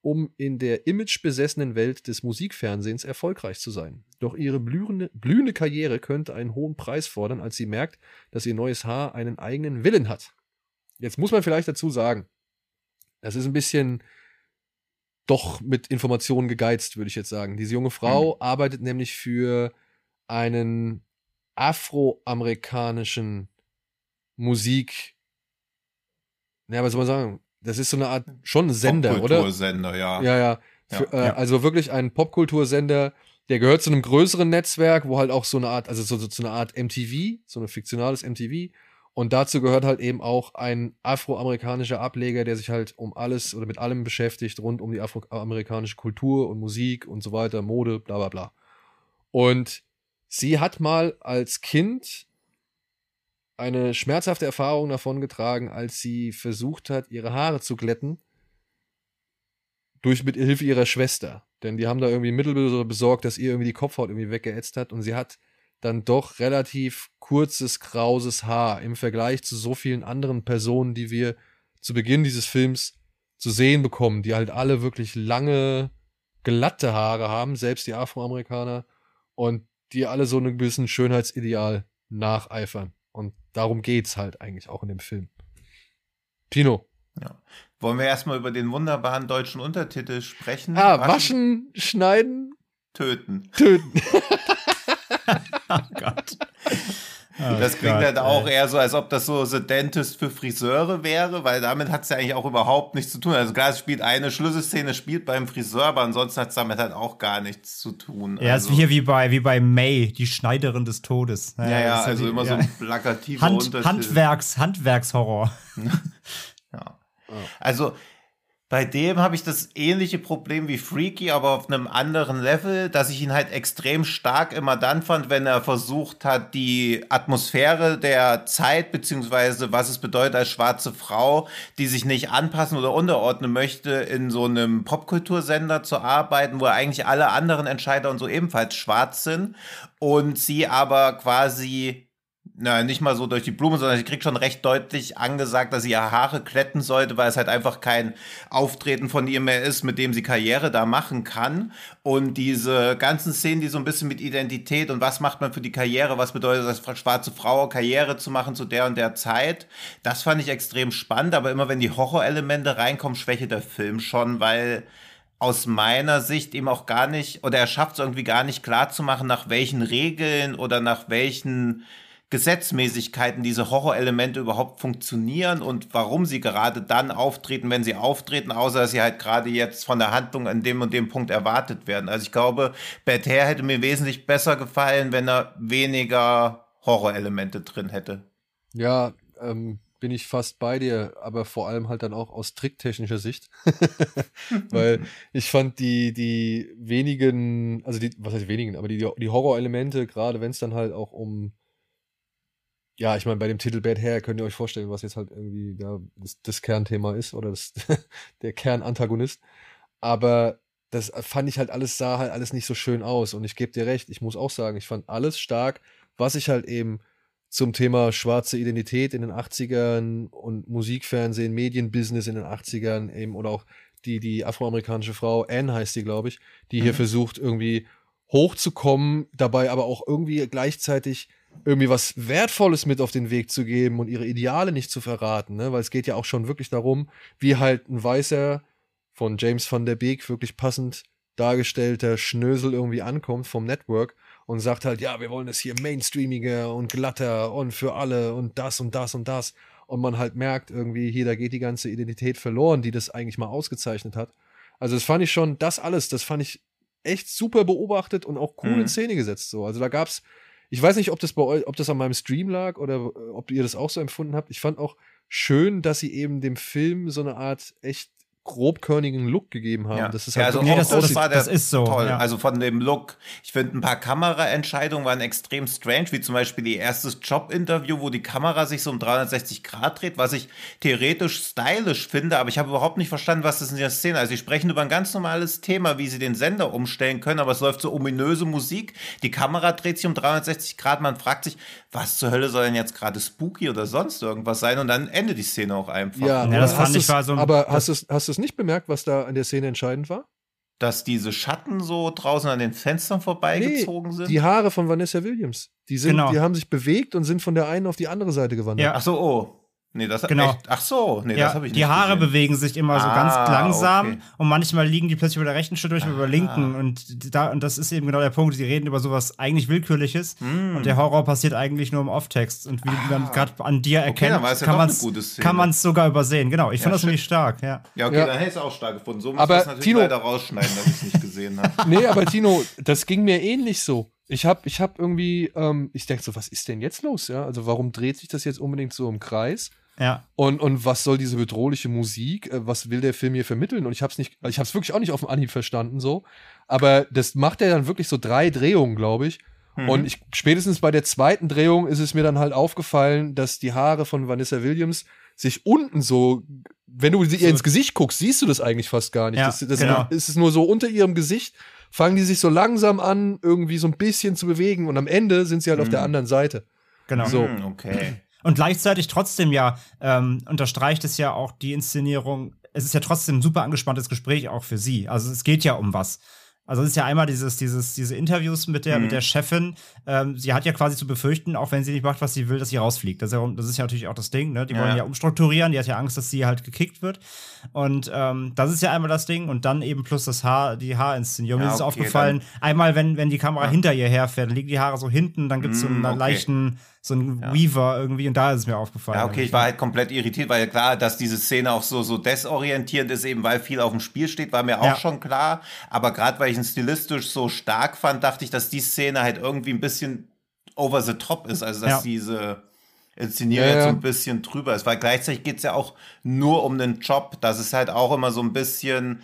Speaker 2: um in der imagebesessenen Welt des Musikfernsehens erfolgreich zu sein. Doch ihre blühende, blühende Karriere könnte einen hohen Preis fordern, als sie merkt, dass ihr neues Haar einen eigenen Willen hat. Jetzt muss man vielleicht dazu sagen, das ist ein bisschen doch mit Informationen gegeizt, würde ich jetzt sagen. Diese junge Frau mhm. arbeitet nämlich für einen afroamerikanischen Musik. Ja, was soll man sagen? Das ist so eine Art schon ein Sender, oder?
Speaker 3: Popkultursender, ja.
Speaker 2: Ja, ja. Für, ja, äh, ja. Also wirklich ein Popkultursender, der gehört zu einem größeren Netzwerk, wo halt auch so eine Art, also so, so, so eine Art MTV, so ein fiktionales MTV. Und dazu gehört halt eben auch ein afroamerikanischer Ableger, der sich halt um alles oder mit allem beschäftigt, rund um die afroamerikanische Kultur und Musik und so weiter, Mode, bla bla bla. Und sie hat mal als Kind eine schmerzhafte Erfahrung davon getragen, als sie versucht hat, ihre Haare zu glätten. Durch mit Hilfe ihrer Schwester. Denn die haben da irgendwie Mittel besorgt, dass ihr irgendwie die Kopfhaut irgendwie weggeätzt hat. Und sie hat dann doch relativ kurzes, krauses Haar im Vergleich zu so vielen anderen Personen, die wir zu Beginn dieses Films zu sehen bekommen, die halt alle wirklich lange, glatte Haare haben, selbst die Afroamerikaner, und die alle so einem gewissen Schönheitsideal nacheifern. Und darum geht's halt eigentlich auch in dem Film. Tino.
Speaker 3: Ja. Wollen wir erstmal über den wunderbaren deutschen Untertitel sprechen?
Speaker 2: Ah, waschen, waschen schneiden,
Speaker 3: töten.
Speaker 2: Töten.
Speaker 4: oh Gott.
Speaker 3: Oh das klingt Gott, halt auch ey. eher so, als ob das so The Dentist für Friseure wäre, weil damit hat es ja eigentlich auch überhaupt nichts zu tun. Also klar, es spielt eine Schlüsselszene, spielt beim Friseur, aber ansonsten hat es damit halt auch gar nichts zu tun.
Speaker 4: Ja, also, ist wie hier wie bei, wie bei May, die Schneiderin des Todes.
Speaker 3: Ja, ja, ja also die, immer ja. so ein plakativer
Speaker 4: Hand, Untertitel. Handwerks, Handwerkshorror.
Speaker 3: ja. Also bei dem habe ich das ähnliche Problem wie Freaky, aber auf einem anderen Level, dass ich ihn halt extrem stark immer dann fand, wenn er versucht hat, die Atmosphäre der Zeit, beziehungsweise was es bedeutet als schwarze Frau, die sich nicht anpassen oder unterordnen möchte, in so einem Popkultursender zu arbeiten, wo eigentlich alle anderen Entscheider und so ebenfalls schwarz sind und sie aber quasi na, nicht mal so durch die Blume, sondern sie kriegt schon recht deutlich angesagt, dass sie ihre Haare kletten sollte, weil es halt einfach kein Auftreten von ihr mehr ist, mit dem sie Karriere da machen kann. Und diese ganzen Szenen, die so ein bisschen mit Identität und was macht man für die Karriere, was bedeutet als schwarze Frau, Karriere zu machen zu der und der Zeit, das fand ich extrem spannend. Aber immer wenn die Horrorelemente reinkommen, schwäche der Film schon, weil aus meiner Sicht eben auch gar nicht, oder er schafft es irgendwie gar nicht klar zu machen, nach welchen Regeln oder nach welchen Gesetzmäßigkeiten diese Horrorelemente überhaupt funktionieren und warum sie gerade dann auftreten, wenn sie auftreten, außer dass sie halt gerade jetzt von der Handlung an dem und dem Punkt erwartet werden. Also ich glaube, Bad Hair hätte mir wesentlich besser gefallen, wenn er weniger Horrorelemente drin hätte.
Speaker 2: Ja, ähm, bin ich fast bei dir, aber vor allem halt dann auch aus tricktechnischer Sicht. Weil ich fand die, die wenigen, also die, was heißt wenigen, aber die, die Horrorelemente, gerade wenn es dann halt auch um ja, ich meine, bei dem Titel Bad Hair könnt ihr euch vorstellen, was jetzt halt irgendwie ja, das, das Kernthema ist oder das, der Kernantagonist. Aber das fand ich halt alles, sah halt alles nicht so schön aus. Und ich gebe dir recht, ich muss auch sagen, ich fand alles stark, was ich halt eben zum Thema schwarze Identität in den 80ern und Musikfernsehen, Medienbusiness in den 80ern eben oder auch die, die afroamerikanische Frau, Anne heißt die, glaube ich, die mhm. hier versucht irgendwie hochzukommen, dabei aber auch irgendwie gleichzeitig irgendwie was Wertvolles mit auf den Weg zu geben und ihre Ideale nicht zu verraten, ne? weil es geht ja auch schon wirklich darum, wie halt ein weißer von James van der Beek wirklich passend dargestellter Schnösel irgendwie ankommt vom Network und sagt halt, ja, wir wollen es hier mainstreamiger und glatter und für alle und das und das und das und man halt merkt irgendwie, hier, da geht die ganze Identität verloren, die das eigentlich mal ausgezeichnet hat. Also das fand ich schon, das alles, das fand ich echt super beobachtet und auch cool mhm. in Szene gesetzt so. Also da gab's Ich weiß nicht, ob das bei euch, ob das an meinem Stream lag oder äh, ob ihr das auch so empfunden habt. Ich fand auch schön, dass sie eben dem Film so eine Art echt grobkörnigen Look gegeben haben.
Speaker 3: Ja.
Speaker 2: Das ist
Speaker 3: ja,
Speaker 2: halt
Speaker 3: also
Speaker 4: Nee, das-
Speaker 3: das, war der
Speaker 4: das ist so,
Speaker 3: toll.
Speaker 4: ja.
Speaker 3: Also von dem Look. Ich finde, ein paar Kameraentscheidungen waren extrem strange, wie zum Beispiel die erste Job-Interview, wo die Kamera sich so um 360 Grad dreht, was ich theoretisch stylisch finde, aber ich habe überhaupt nicht verstanden, was das in der Szene. Also sie sprechen über ein ganz normales Thema, wie sie den Sender umstellen können, aber es läuft so ominöse Musik. Die Kamera dreht sich um 360 Grad. Man fragt sich, was zur Hölle soll denn jetzt gerade spooky oder sonst irgendwas sein? Und dann endet die Szene auch einfach.
Speaker 2: ja,
Speaker 4: Ja, das
Speaker 2: aber
Speaker 4: fand
Speaker 2: hast
Speaker 4: ich war so ein-
Speaker 2: Aber hast du es nicht bemerkt, was da an der Szene entscheidend war?
Speaker 3: dass diese Schatten so draußen an den Fenstern vorbeigezogen sind.
Speaker 2: Die Haare von Vanessa Williams. Die, sind,
Speaker 4: Genau.
Speaker 2: die haben sich bewegt und sind von der einen auf die andere Seite gewandert.
Speaker 4: Ja.
Speaker 3: Ach so, oh. Nee, das
Speaker 4: Genau.
Speaker 3: echt. Ach so, nee,
Speaker 4: ja,
Speaker 3: das habe ich nicht
Speaker 4: die Haare
Speaker 3: gesehen.
Speaker 4: bewegen sich immer so
Speaker 3: Ah,
Speaker 4: ganz langsam
Speaker 3: okay.
Speaker 4: und manchmal liegen die plötzlich über der rechten Schulter, manchmal über der linken und da und das ist eben genau der Punkt. Sie reden über sowas eigentlich willkürliches
Speaker 3: Hm.
Speaker 4: und der Horror passiert eigentlich nur im Off-Text und wie man gerade an dir erkennt,
Speaker 3: Ah. es ja
Speaker 4: kann man kann man es sogar übersehen. Genau, ich fand das nämlich stark. Ja.
Speaker 3: Ja, okay,
Speaker 2: Ja.
Speaker 3: dann hätte ich es auch stark gefunden. So muss
Speaker 2: Aber
Speaker 3: es natürlich
Speaker 2: Tino-
Speaker 3: leider rausschneiden, dass ich es nicht gesehen habe.
Speaker 2: Nee, aber Tino, das ging mir ähnlich so. Ich habe ich hab irgendwie, ähm, ich denke so, was ist denn jetzt los? Ja, also warum dreht sich das jetzt unbedingt so im Kreis?
Speaker 4: Ja.
Speaker 2: Und, und was soll diese bedrohliche Musik? Äh, Was will der Film hier vermitteln? Und ich habe es nicht, ich habe es wirklich auch nicht auf dem Anhieb verstanden so. Aber das macht er dann wirklich so drei Drehungen, glaube ich. Und ich, spätestens bei der zweiten Drehung ist es mir dann halt aufgefallen, dass die Haare von Vanessa Williams sich unten so, wenn du sie ihr ins Gesicht guckst, siehst du das eigentlich fast gar nicht.
Speaker 4: Ja,
Speaker 2: das, das
Speaker 4: genau.
Speaker 2: ist es nur so unter ihrem Gesicht, fangen die sich so langsam an, irgendwie so ein bisschen zu bewegen und am Ende sind sie halt auf der anderen Seite.
Speaker 4: Genau.
Speaker 2: So.
Speaker 3: Hm, okay.
Speaker 4: Und gleichzeitig trotzdem ja ähm, unterstreicht es ja auch die Inszenierung. Es ist ja trotzdem ein super angespanntes Gespräch auch für sie. Also es geht ja um was. Also es ist ja einmal dieses, dieses, diese Interviews mit der, mit der Chefin. Ähm, sie hat ja quasi zu befürchten, auch wenn sie nicht macht, was sie will, dass sie rausfliegt. Das ist ja, das ist ja natürlich auch das Ding. Ne? Die
Speaker 3: Ja,
Speaker 4: wollen
Speaker 3: ja.
Speaker 4: ja umstrukturieren. Die hat ja Angst, dass sie halt gekickt wird. Und ähm, das ist ja einmal das Ding. Und dann eben plus das Haar, die Haarinszenierung.
Speaker 3: Ja,
Speaker 4: Mir ist
Speaker 3: okay,
Speaker 4: aufgefallen, einmal, wenn, wenn die Kamera hinter ihr herfährt, dann liegen die Haare so hinten, dann gibt es so einen
Speaker 3: okay.
Speaker 4: leichten, so einen Weaver irgendwie. Und da ist es mir aufgefallen.
Speaker 3: Ja, okay, ich war halt komplett irritiert, weil klar, dass diese Szene auch so, so desorientierend ist, eben weil viel auf dem Spiel steht, war mir auch
Speaker 4: Ja.
Speaker 3: schon klar. Aber gerade weil ich ihn stilistisch so stark fand, dachte ich, dass die Szene halt irgendwie ein bisschen over the top ist. Also, dass
Speaker 4: Ja.
Speaker 3: diese Inszenierung
Speaker 2: Ja,
Speaker 3: jetzt so ein bisschen drüber ist. Weil gleichzeitig geht's ja auch nur um den Job. Das ist halt auch immer so ein bisschen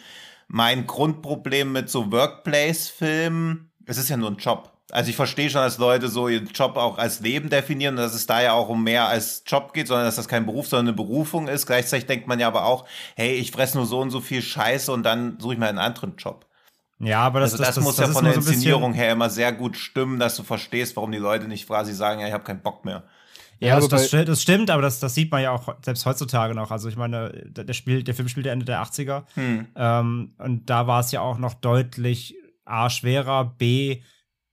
Speaker 3: mein Grundproblem mit so Workplace-Filmen. Es ist ja nur ein Job. Also ich verstehe schon, dass Leute so ihren Job auch als Leben definieren und dass es da ja auch um mehr als Job geht, sondern dass das kein Beruf, sondern eine Berufung ist. Gleichzeitig denkt man ja aber auch, hey, ich fresse nur so und so viel Scheiße und dann suche ich mir einen anderen Job.
Speaker 4: Ja, aber das,
Speaker 3: Also das, muss ja
Speaker 4: ist
Speaker 3: von der
Speaker 4: so
Speaker 3: Inszenierung her immer sehr gut stimmen, dass du verstehst, warum die Leute nicht quasi sagen, ja, ich habe keinen Bock mehr.
Speaker 4: Ja,
Speaker 2: Ja,
Speaker 4: das, das, stimmt, das stimmt, aber das, das sieht man ja auch selbst heutzutage noch. Also ich meine, der, der, Spiel, der Film spielt ja Ende der 80er.
Speaker 3: Hm.
Speaker 4: Ähm, und da war es ja auch noch deutlich A, schwerer, B,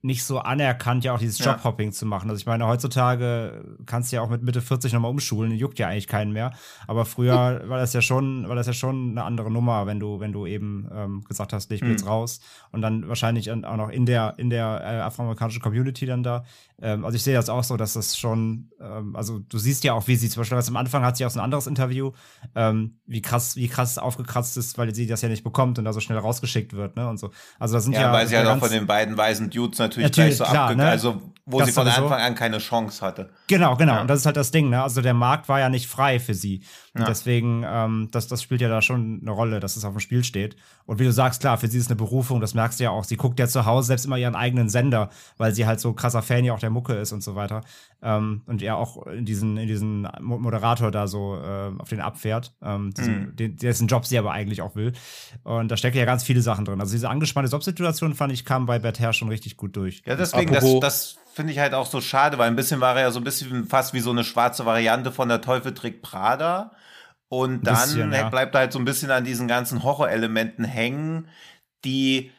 Speaker 4: nicht so anerkannt, ja auch dieses
Speaker 3: Ja.
Speaker 4: Jobhopping zu machen. Also ich meine, heutzutage kannst du ja auch mit Mitte 40 nochmal umschulen, juckt ja eigentlich keinen mehr. Aber früher war das ja schon, war das ja schon eine andere Nummer, wenn du, wenn du eben ähm, gesagt hast, ich bin
Speaker 3: Hm.
Speaker 4: jetzt raus. Und dann wahrscheinlich auch noch in der, in der äh, afroamerikanischen Community dann da. Ähm, also ich sehe das auch so, dass das schon, ähm, also du siehst ja auch, wie sie zum Beispiel ganz am Anfang hat sie auch so ein anderes Interview, ähm, wie krass, wie krass aufgekratzt ist, weil sie das ja nicht bekommt und da so schnell rausgeschickt wird, ne? Und so. Also das sind ja,
Speaker 3: Ja, weil sie halt
Speaker 4: ja
Speaker 3: auch von den beiden weißen Dudes natürlich,
Speaker 4: Natürlich,
Speaker 3: gleich so abge...
Speaker 4: ne?
Speaker 3: Also, wo
Speaker 4: Das
Speaker 3: sie von
Speaker 4: sowieso.
Speaker 3: Anfang an keine Chance hatte.
Speaker 4: Genau, genau.
Speaker 3: Ja.
Speaker 4: Und das ist halt das Ding, ne? Also der Markt war ja nicht frei für sie. Und
Speaker 3: Ja.
Speaker 4: deswegen, ähm, das, das spielt ja da schon eine Rolle, dass es auf dem Spiel steht. Und wie du sagst, klar, für sie ist eine Berufung, das merkst du ja auch. Sie guckt ja zu Hause selbst immer ihren eigenen Sender, weil sie halt so krasser Fan ja auch der Mucke ist und so weiter. Ähm, und ja auch in diesen, in diesen Mo- Moderator da so äh, auf den abfährt, ähm, diesen,
Speaker 3: Mhm.
Speaker 4: den, dessen Job sie aber eigentlich auch will. Und da stecken ja ganz viele Sachen drin. Also diese angespannte Jobsituation, fand ich, kam bei Bert Herr schon richtig gut durch.
Speaker 3: Ja, deswegen, das,
Speaker 2: Apropos-
Speaker 3: das finde ich halt auch so schade, weil ein bisschen war er ja so ein bisschen fast wie so eine schwarze Variante von der Teufel trägt Prada. Und dann
Speaker 4: bisschen, ja.
Speaker 3: bleibt er halt so ein bisschen an diesen ganzen Horrorelementen hängen, die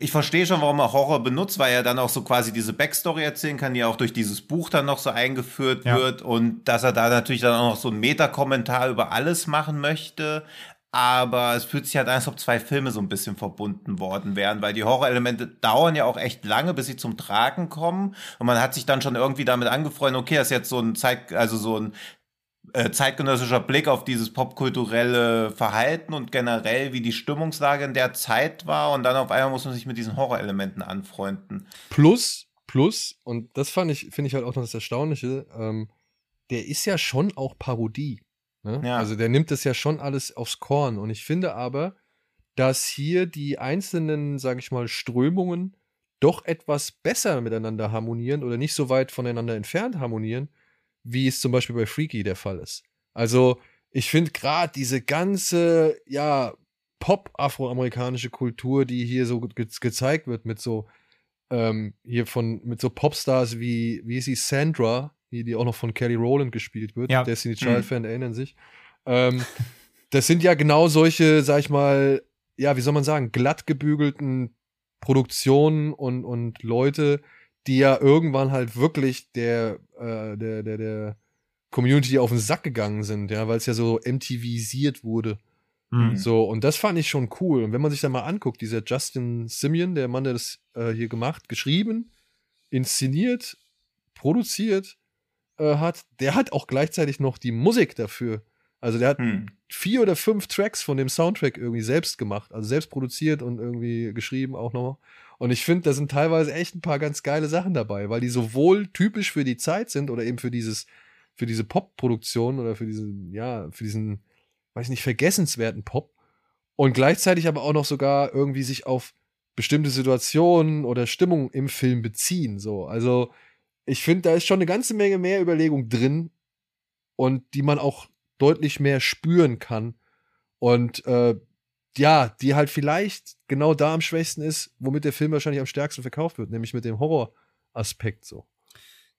Speaker 3: ich verstehe schon, warum er Horror benutzt, weil er dann auch so quasi diese Backstory erzählen kann, die auch durch dieses Buch dann noch so eingeführt
Speaker 4: Ja.
Speaker 3: wird und dass er da natürlich dann auch noch so einen Metakommentar über alles machen möchte. Aber es fühlt sich halt an, als ob zwei Filme so ein bisschen verbunden worden wären, weil die Horrorelemente dauern ja auch echt lange, bis sie zum Tragen kommen. Und man hat sich dann schon irgendwie damit angefreundet, okay, das ist jetzt so ein Zeit, also so ein äh, zeitgenössischer Blick auf dieses popkulturelle Verhalten und generell, wie die Stimmungslage in der Zeit war. Und dann auf einmal muss man sich mit diesen Horrorelementen anfreunden.
Speaker 2: Plus, Plus, und das fand ich, finde ich halt auch noch das Erstaunliche, ähm, der ist ja schon auch Parodie. Ne?
Speaker 3: Ja.
Speaker 2: Also der nimmt das ja schon alles aufs Korn. Und ich finde aber, dass hier die einzelnen, sage ich mal, Strömungen doch etwas besser miteinander harmonieren oder nicht so weit voneinander entfernt harmonieren, wie es zum Beispiel bei Freaky der Fall ist. Also ich finde gerade diese ganze, ja, Pop-afroamerikanische Kultur, die hier so ge gezeigt wird mit so, ähm, hier von, mit so Popstars wie, wie ist sie, Sandra, die, die auch noch von Kelly Rowland gespielt wird.
Speaker 4: Ja.
Speaker 2: Destiny Child-Fan erinnern sich. Ähm, das sind ja genau solche, sag ich mal, ja, wie soll man sagen, glatt gebügelten Produktionen und, und Leute, die ja irgendwann halt wirklich der, äh, der, der, der Community auf den Sack gegangen sind, ja, weil es ja so MTVisiert wurde.
Speaker 4: Hm.
Speaker 2: So, und das fand ich schon cool. Und wenn man sich da mal anguckt, dieser Justin Simeon, der Mann, der das äh, hier gemacht, geschrieben, inszeniert, produziert äh, hat, der hat auch gleichzeitig noch die Musik dafür. Also der hat
Speaker 3: Hm.
Speaker 2: vier oder fünf Tracks von dem Soundtrack irgendwie selbst gemacht, also selbst produziert und irgendwie geschrieben auch noch. Und ich finde, da sind teilweise echt ein paar ganz geile Sachen dabei, weil die sowohl typisch für die Zeit sind oder eben für dieses, für diese Pop-Produktion oder für diesen, ja, für diesen, weiß nicht, vergessenswerten Pop und gleichzeitig aber auch noch sogar irgendwie sich auf bestimmte Situationen oder Stimmung im Film beziehen. So, also ich finde, da ist schon eine ganze Menge mehr Überlegung drin und die man auch deutlich mehr spüren kann und äh, ja, die halt vielleicht genau da am schwächsten ist, womit der Film wahrscheinlich am stärksten verkauft wird, nämlich mit dem Horroraspekt so.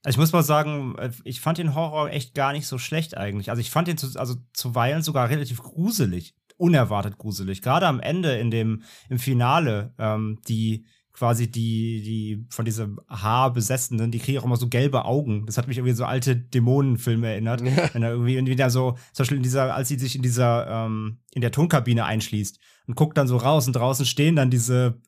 Speaker 4: Also ich muss mal sagen, äh, ich fand den Horror echt gar nicht so schlecht eigentlich. Also ich fand den zu, also zuweilen sogar relativ gruselig, unerwartet gruselig. Gerade am Ende in dem im Finale ähm, die quasi die die von diesem Haarbesessenen, die kriegen auch immer so gelbe Augen. Das hat mich irgendwie so alte Dämonenfilme erinnert.
Speaker 2: Ja.
Speaker 4: Wenn er irgendwie, irgendwie da so, zum Beispiel in dieser, als sie sich in dieser, ähm, in der Tonkabine einschließt und guckt dann so raus und draußen stehen dann diese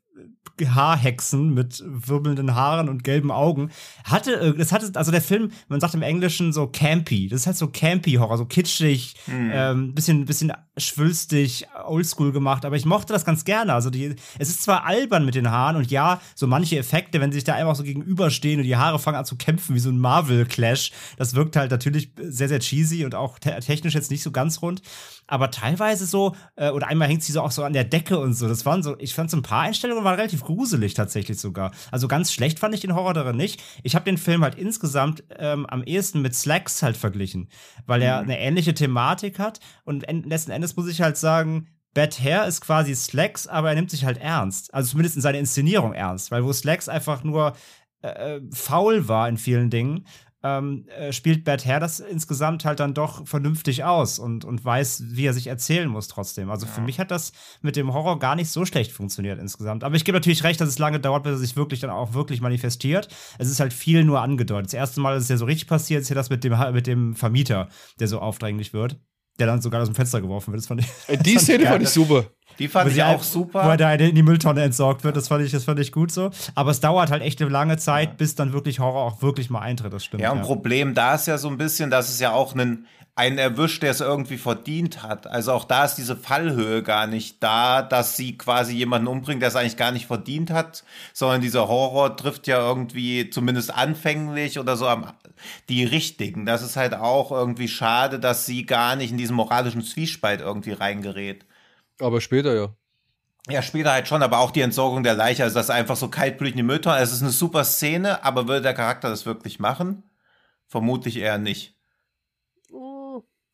Speaker 4: Haarhexen mit wirbelnden Haaren und gelben Augen. Hatte, äh, das hatte, also der Film, man sagt im Englischen so campy. Das ist halt so campy Horror, so kitschig,
Speaker 3: Hm.
Speaker 4: ähm, bisschen, bisschen schwülstig, oldschool gemacht, aber ich mochte das ganz gerne. Also die, es ist zwar albern mit den Haaren und ja, so manche Effekte, wenn sie sich da einfach so gegenüberstehen und die Haare fangen an zu kämpfen, wie so ein Marvel-Clash, das wirkt halt natürlich sehr, sehr cheesy und auch te technisch jetzt nicht so ganz rund. Aber teilweise so, äh, oder einmal hängt sie so auch so an der Decke und so. Das waren so, ich fand so ein paar Einstellungen waren relativ gruselig tatsächlich sogar. Also ganz schlecht fand ich den Horror darin nicht. Ich habe den Film halt insgesamt ähm, am ehesten mit Slacks halt verglichen, weil er eine ähnliche Thematik hat und en- letzten Endes muss ich halt sagen, Bad Hair ist quasi Slacks, aber er nimmt sich halt ernst. Also zumindest in seiner Inszenierung ernst, weil wo Slacks einfach nur äh, faul war in vielen Dingen, ähm, äh, spielt Bad Hair das insgesamt halt dann doch vernünftig aus und, und weiß, wie er sich erzählen muss trotzdem. Also für mich hat das mit dem Horror gar nicht so schlecht funktioniert insgesamt. Aber ich gebe natürlich recht, dass es lange dauert, bis er sich wirklich dann auch wirklich manifestiert. Es ist halt viel nur angedeutet. Das erste Mal, dass es ja so richtig passiert, ist ja das mit dem, mit dem Vermieter, der so aufdringlich wird. Der dann sogar aus dem Fenster geworfen wird. Das fand ich,
Speaker 2: Äh, Die Szene fand ich super.
Speaker 3: Die fand ich
Speaker 4: sie
Speaker 3: auch
Speaker 4: ein-
Speaker 3: super.
Speaker 4: Er da in die Mülltonne entsorgt wird, das fand ich, das fand ich gut so. Aber es dauert halt echt eine lange Zeit, bis dann wirklich Horror auch wirklich mal eintritt, das stimmt.
Speaker 3: Ja, und Problem da ist ja so ein bisschen, dass es ja auch einen, einen erwischt, der es irgendwie verdient hat. Also auch da ist diese Fallhöhe gar nicht da, dass sie quasi jemanden umbringt, der es eigentlich gar nicht verdient hat, sondern dieser Horror trifft ja irgendwie zumindest anfänglich oder so am, die Richtigen. Das ist halt auch irgendwie schade, dass sie gar nicht in diesen moralischen Zwiespalt irgendwie reingerät.
Speaker 2: Aber später ja.
Speaker 3: Ja, später halt schon, aber auch die Entsorgung der Leiche, also das einfach so kaltblütig in die Mülltonne. Es ist eine super Szene, aber würde der Charakter das wirklich machen? Vermutlich eher nicht.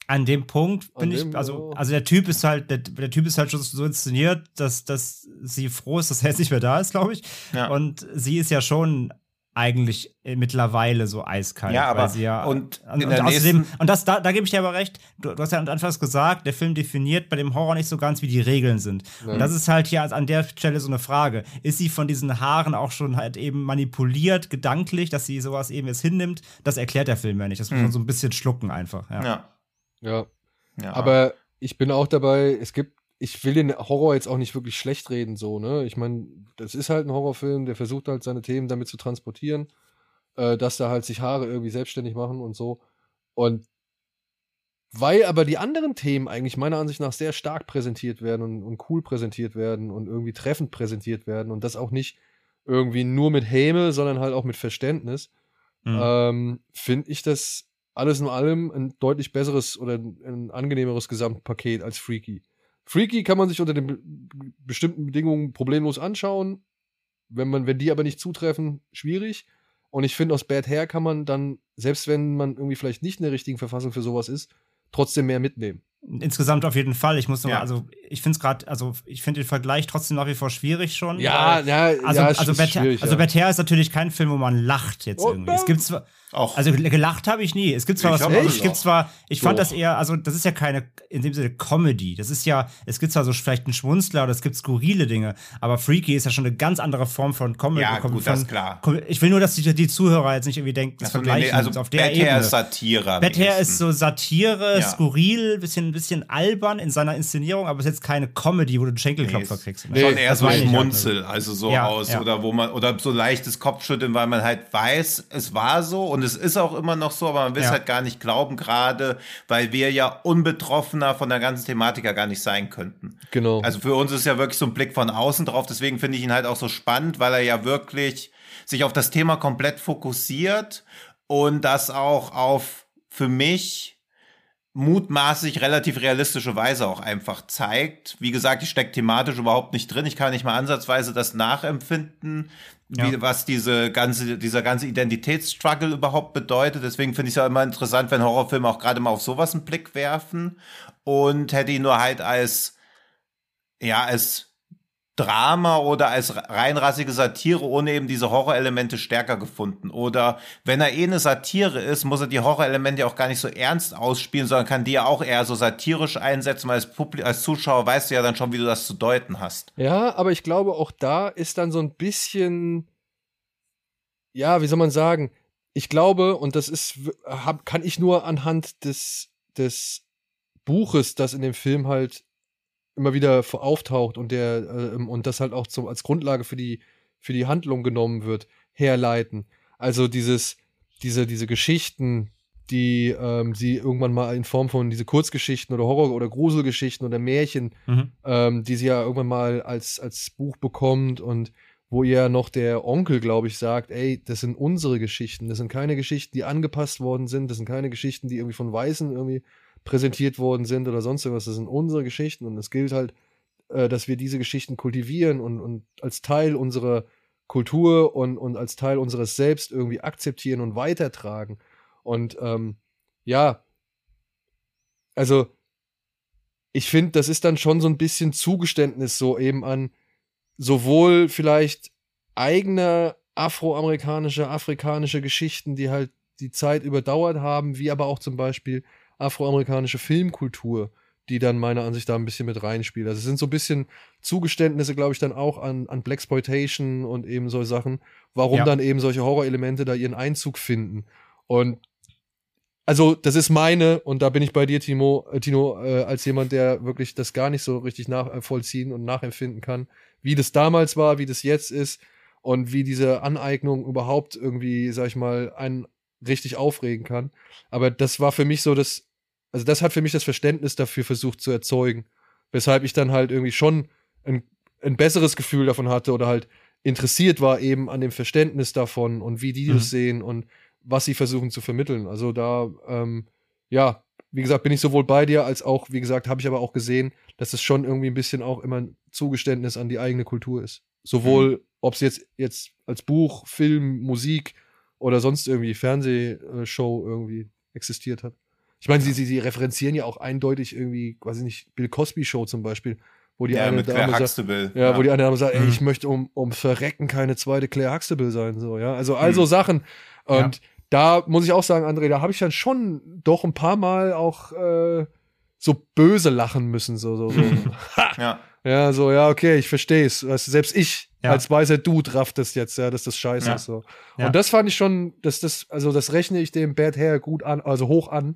Speaker 4: An dem Punkt bin ich, also,
Speaker 2: ja.
Speaker 4: also der Typ ist halt, der, der Typ ist halt schon so inszeniert, dass, dass sie froh ist, dass er jetzt nicht mehr da ist, glaube ich.
Speaker 3: Ja.
Speaker 4: Und sie ist ja schon eigentlich mittlerweile so eiskalt.
Speaker 3: Ja, aber-
Speaker 4: weil sie ja,
Speaker 3: und
Speaker 4: und, und außerdem, und das, da, da gebe ich dir aber recht, du, du hast ja anfangs gesagt, der Film definiert bei dem Horror nicht so ganz, wie die Regeln sind. Und das ist halt hier an der Stelle so eine Frage. Ist sie von diesen Haaren auch schon halt eben manipuliert, gedanklich, dass sie sowas eben jetzt hinnimmt? Das erklärt der Film ja nicht. Das muss man so ein bisschen schlucken einfach. Ja.
Speaker 3: Ja.
Speaker 2: Ja.
Speaker 3: ja.
Speaker 2: Aber ich bin auch dabei, es gibt, ich will den Horror jetzt auch nicht wirklich schlecht reden, so, ne? Ich meine, das ist halt ein Horrorfilm, der versucht halt seine Themen damit zu transportieren, äh, dass da halt sich Haare irgendwie selbstständig machen und so. Und weil aber die anderen Themen eigentlich meiner Ansicht nach sehr stark präsentiert werden und, und cool präsentiert werden und irgendwie treffend präsentiert werden und das auch nicht irgendwie nur mit Häme, sondern halt auch mit Verständnis,
Speaker 4: Mhm.
Speaker 2: ähm, finde ich das alles in allem ein deutlich besseres oder ein, angenehmeres Gesamtpaket als Freaky. Freaky kann man sich unter den be bestimmten Bedingungen problemlos anschauen. Wenn, man, wenn die aber nicht zutreffen, schwierig. Und ich finde, aus Bad Hair kann man dann, selbst wenn man irgendwie vielleicht nicht in der richtigen Verfassung für sowas ist, trotzdem mehr mitnehmen.
Speaker 4: Insgesamt auf jeden Fall. Ich muss noch
Speaker 3: Ja.
Speaker 4: also ich finde es gerade, also ich finde den Vergleich trotzdem nach wie vor schwierig schon.
Speaker 2: Ja,
Speaker 4: weil-
Speaker 2: ja,
Speaker 4: also,
Speaker 2: ja,
Speaker 4: also,
Speaker 2: schwierig,
Speaker 4: also
Speaker 2: ja.
Speaker 4: Ist natürlich kein Film, wo man lacht jetzt
Speaker 2: Oh,
Speaker 4: irgendwie. Es gibt zwar,
Speaker 3: Auch
Speaker 4: also gelacht habe ich nie. Es gibt zwar
Speaker 3: Ich
Speaker 4: was, es gibt zwar, ich fand das eher, also das ist ja keine, in dem Sinne Comedy. Das ist ja, es gibt zwar so vielleicht einen Schmunzler oder es gibt skurrile Dinge, aber Freaky ist ja schon eine ganz andere Form von Comedy.
Speaker 3: Ja,
Speaker 4: von,
Speaker 3: gut, das ist klar.
Speaker 4: Ich will nur, dass die, die Zuhörer jetzt nicht irgendwie denken, das
Speaker 3: Also, nee,
Speaker 4: vergleichen
Speaker 3: also
Speaker 4: auf der
Speaker 3: Bad
Speaker 4: Ebene.
Speaker 3: Ist Satire. ehesten.
Speaker 4: ist so Satire, skurril, bisschen, bisschen albern in seiner Inszenierung, aber es ist jetzt keine Comedy, wo du einen Schenkelklopfer
Speaker 3: Nee,
Speaker 4: kriegst.
Speaker 2: Nee,
Speaker 3: schon eher so
Speaker 4: meine ich halt
Speaker 3: Schmunzel, also so
Speaker 4: Ja,
Speaker 3: aus
Speaker 4: ja.
Speaker 3: oder wo man oder so leichtes Kopfschütteln, weil man halt weiß, es war so und es ist auch immer noch so, aber man will es
Speaker 4: Ja.
Speaker 3: halt gar nicht glauben, gerade weil wir ja unbetroffener von der ganzen Thematik ja gar nicht sein könnten.
Speaker 2: Genau.
Speaker 3: Also für uns ist ja wirklich so ein Blick von außen drauf, deswegen finde ich ihn halt auch so spannend, weil er ja wirklich sich auf das Thema komplett fokussiert und das auch auf für mich mutmaßlich relativ realistische Weise auch einfach zeigt. Wie gesagt, ich stecke thematisch überhaupt nicht drin. Ich kann nicht mal ansatzweise das nachempfinden, wie,
Speaker 4: Ja.
Speaker 3: was diese ganze, dieser ganze Identitätsstruggle überhaupt bedeutet. Deswegen finde ich es ja immer interessant, wenn Horrorfilme auch gerade mal auf sowas einen Blick werfen und hätte ihn nur halt als, ja, als Drama oder als reinrassige Satire ohne eben diese Horrorelemente stärker gefunden. Oder wenn er eh eine Satire ist, muss er die Horrorelemente ja auch gar nicht so ernst ausspielen, sondern kann die ja auch eher so satirisch einsetzen, weil als, Publi als Zuschauer weißt du ja dann schon, wie du das zu deuten hast.
Speaker 2: Ja, aber ich glaube, auch da ist dann so ein bisschen, ja, wie soll man sagen, ich glaube, und das ist, hab, kann ich nur anhand des, des Buches, das in dem Film halt immer wieder auftaucht und der, äh, und das halt auch zum, als Grundlage für die, für die Handlung genommen wird, herleiten. Also dieses, diese, diese Geschichten, die ähm, sie irgendwann mal in Form von diese Kurzgeschichten oder Horror- oder Gruselgeschichten oder Märchen
Speaker 4: Mhm.
Speaker 2: ähm, die sie ja irgendwann mal als, als Buch bekommt und wo ihr noch der Onkel, glaube ich, sagt, ey, das sind unsere Geschichten, das sind keine Geschichten, die angepasst worden sind, das sind keine Geschichten, die irgendwie von Weißen irgendwie präsentiert worden sind oder sonst irgendwas, das sind unsere Geschichten und es gilt halt, äh, dass wir diese Geschichten kultivieren und, und als Teil unserer Kultur und, und als Teil unseres Selbst irgendwie akzeptieren und weitertragen. Und ähm, ja, also ich finde, das ist dann schon so ein bisschen Zugeständnis so eben an sowohl vielleicht eigene afroamerikanische, afrikanische Geschichten, die halt die Zeit überdauert haben, wie aber auch zum Beispiel afroamerikanische Filmkultur, die dann meiner Ansicht nach ein bisschen mit reinspielt. Also es sind so ein bisschen Zugeständnisse, glaube ich, dann auch an, an Blaxploitation und eben solche Sachen, warum
Speaker 4: Ja.
Speaker 2: dann eben solche Horrorelemente da ihren Einzug finden. Und also das ist meine, und da bin ich bei dir, Timo, äh, Tino, äh, als jemand, der wirklich das gar nicht so richtig nachvollziehen und nachempfinden kann, wie das damals war, wie das jetzt ist und wie diese Aneignung überhaupt irgendwie, sag ich mal, einen richtig aufregen kann. Aber das war für mich so das, also das hat für mich das Verständnis dafür versucht zu erzeugen, weshalb ich dann halt irgendwie schon ein, ein besseres Gefühl davon hatte oder halt interessiert war eben an dem Verständnis davon und wie die
Speaker 4: Mhm.
Speaker 2: das sehen und was sie versuchen zu vermitteln. Also da, ähm, ja, wie gesagt, bin ich sowohl bei dir als auch, wie gesagt, habe ich aber auch gesehen, dass es schon irgendwie ein bisschen auch immer ein Zugeständnis an die eigene Kultur ist. Sowohl, ob es jetzt, jetzt als Buch, Film, Musik oder sonst irgendwie Fernsehshow irgendwie existiert hat. Ich meine, sie, sie, sie referenzieren ja auch eindeutig irgendwie, weiß ich nicht, Bill Cosby Show zum Beispiel, wo die
Speaker 3: ja,
Speaker 2: eine Dame sagt,
Speaker 3: Huxtable.
Speaker 2: ja, wo die eine Dame sagt, ey,
Speaker 4: Mhm.
Speaker 2: ich möchte um, um Verrecken keine zweite Claire Huxtable sein, so, ja. Also, also Sachen. Und da muss ich auch sagen, André, da habe ich dann schon doch ein paar Mal auch äh, so böse lachen müssen, so, so, so.
Speaker 3: ja.
Speaker 2: Ja, so, ja, okay, ich verstehe es. Du, selbst ich
Speaker 4: Ja.
Speaker 2: als weißer Dude rafft das jetzt, ja, dass das scheiße
Speaker 3: Ja.
Speaker 2: ist, so.
Speaker 4: Ja.
Speaker 2: Und das fand ich schon, dass das, also das rechne ich dem Bad Hair gut an, also hoch an.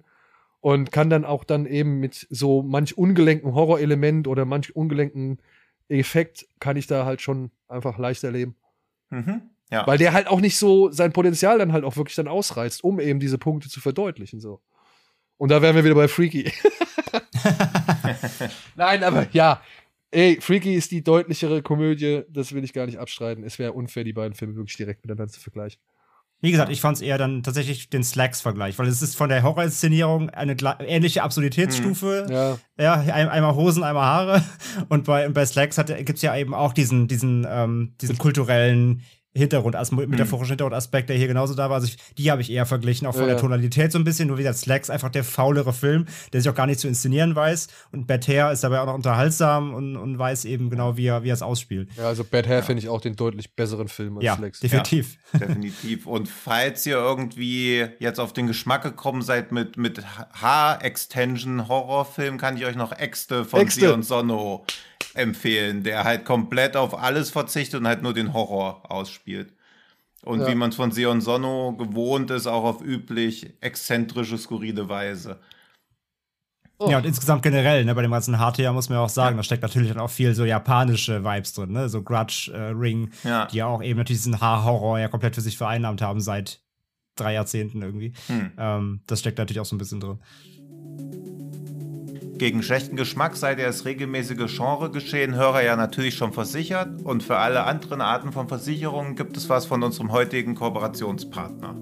Speaker 2: Und kann dann auch dann eben mit so manch ungelenken Horrorelement oder manch ungelenken Effekt kann ich da halt schon einfach leicht erleben.
Speaker 3: Mhm. Ja.
Speaker 2: Weil der halt auch nicht so sein Potenzial dann halt auch wirklich dann ausreizt, um eben diese Punkte zu verdeutlichen. So. Und da wären wir wieder bei Freaky. Nein, aber ja, ey, Freaky ist die deutlichere Komödie, das will ich gar nicht abstreiten. Es wäre unfair, die beiden Filme wirklich direkt miteinander zu vergleichen.
Speaker 4: Wie gesagt, ich fand es eher dann tatsächlich den Slacks-Vergleich, weil es ist von der Horrorinszenierung eine ähnliche Absurditätsstufe.
Speaker 2: Hm, ja.
Speaker 4: Ja, ein, einmal Hosen, einmal Haare. Und bei, bei Slacks gibt es ja eben auch diesen, diesen, ähm, diesen kulturellen Hintergrund, also metaphorischen Hintergrundaspekt, der hier genauso da war. Also ich, die habe ich eher verglichen, auch von ja. der Tonalität so ein bisschen. Nur wie gesagt, Slacks einfach der faulere Film, der sich auch gar nicht zu inszenieren weiß. Und Bad Hair ist dabei auch noch unterhaltsam und, und weiß eben genau, wie er, wie er es ausspielt.
Speaker 2: Ja, also Bad Hair ja. finde ich auch den deutlich besseren Film als
Speaker 4: ja,
Speaker 2: Slacks.
Speaker 4: Definitiv.
Speaker 3: Ja, definitiv. Und falls ihr irgendwie jetzt auf den Geschmack gekommen seid mit, mit Haar-Extension-Horrorfilm, kann ich euch noch Äxte von Äxte. Sion Sonno empfehlen, der halt komplett auf alles verzichtet und halt nur den Horror ausspielt. Und ja. wie man es von Sion Sonno gewohnt ist, auch auf üblich exzentrische, skurrile Weise.
Speaker 4: Oh. Ja, und insgesamt generell, ne, bei dem ganzen HTA muss man ja auch sagen, ja. da steckt natürlich dann auch viel so japanische Vibes drin, ne? So Grudge äh, Ring, ja. die ja auch eben natürlich diesen Haarhorror ja komplett für sich vereinnahmt haben seit drei Jahrzehnten irgendwie. Hm. Ähm, das steckt natürlich auch so ein bisschen drin.
Speaker 3: Gegen schlechten Geschmack sei der das regelmäßige Genregeschehen Hörer ja natürlich schon versichert und für alle anderen Arten von Versicherungen gibt es was von unserem heutigen Kooperationspartner.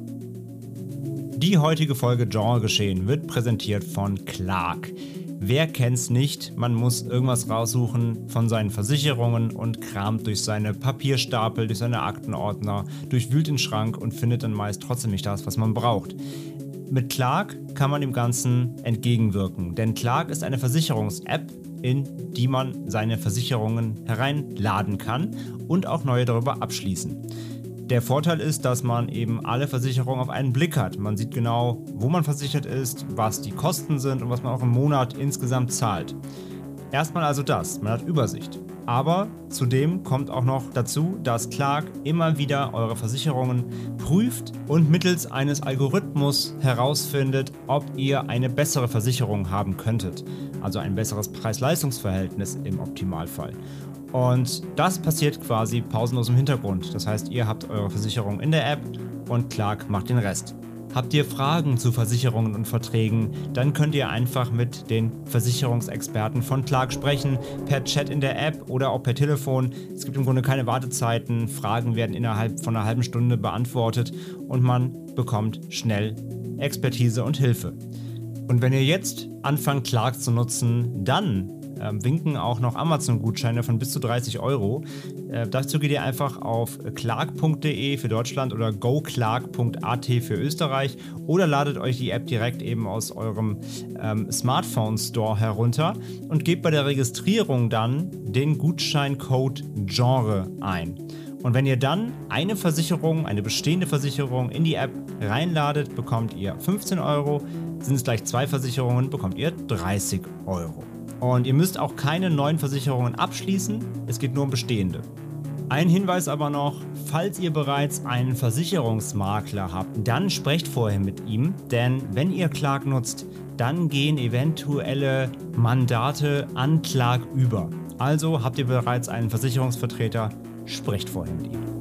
Speaker 4: Die heutige Folge Genregeschehen wird präsentiert von Clark. Wer kennt's nicht? Man muss irgendwas raussuchen von seinen Versicherungen und kramt durch seine Papierstapel, durch seine Aktenordner, durchwühlt den Schrank und findet dann meist trotzdem nicht das, was man braucht. Mit Clark kann man dem Ganzen entgegenwirken, denn Clark ist eine Versicherungs-App, in die man seine Versicherungen hereinladen kann und auch neue darüber abschließen. Der Vorteil ist, dass man eben alle Versicherungen auf einen Blick hat. Man sieht genau, wo man versichert ist, was die Kosten sind und was man auch im Monat insgesamt zahlt. Erstmal also das, man hat Übersicht. Aber zudem kommt auch noch dazu, dass Clark immer wieder eure Versicherungen prüft und mittels eines Algorithmus herausfindet, ob ihr eine bessere Versicherung haben könntet. Also ein besseres Preis-Leistungs-Verhältnis im Optimalfall. Und das passiert quasi pausenlos im Hintergrund. Das heißt, ihr habt eure Versicherung in der App und Clark macht den Rest. Habt ihr Fragen zu Versicherungen und Verträgen, dann könnt ihr einfach mit den Versicherungsexperten von Clark sprechen, per Chat in der App oder auch per Telefon. Es gibt im Grunde keine Wartezeiten, Fragen werden innerhalb von einer halben Stunde beantwortet und man bekommt schnell Expertise und Hilfe. Und wenn ihr jetzt anfangt, Clark zu nutzen, dann ähm, winken auch noch Amazon-Gutscheine von bis zu 30 Euro. Äh, dazu geht ihr einfach auf clark.de für Deutschland oder goclark.at für Österreich oder ladet euch die App direkt eben aus eurem ähm, Smartphone Store herunter und gebt bei der Registrierung dann den Gutscheincode Genre ein. Und wenn ihr dann eine Versicherung, eine bestehende Versicherung in die App reinladet, bekommt ihr 15 Euro. Sind es gleich zwei Versicherungen, bekommt ihr 30 Euro. Und ihr müsst auch keine neuen Versicherungen abschließen, es geht nur um bestehende. Ein Hinweis aber noch, falls ihr bereits einen Versicherungsmakler habt, dann sprecht vorher mit ihm, denn wenn ihr Clark nutzt, dann gehen eventuelle Mandate an Clark über. Also habt ihr bereits einen Versicherungsvertreter, sprecht vorher mit ihm.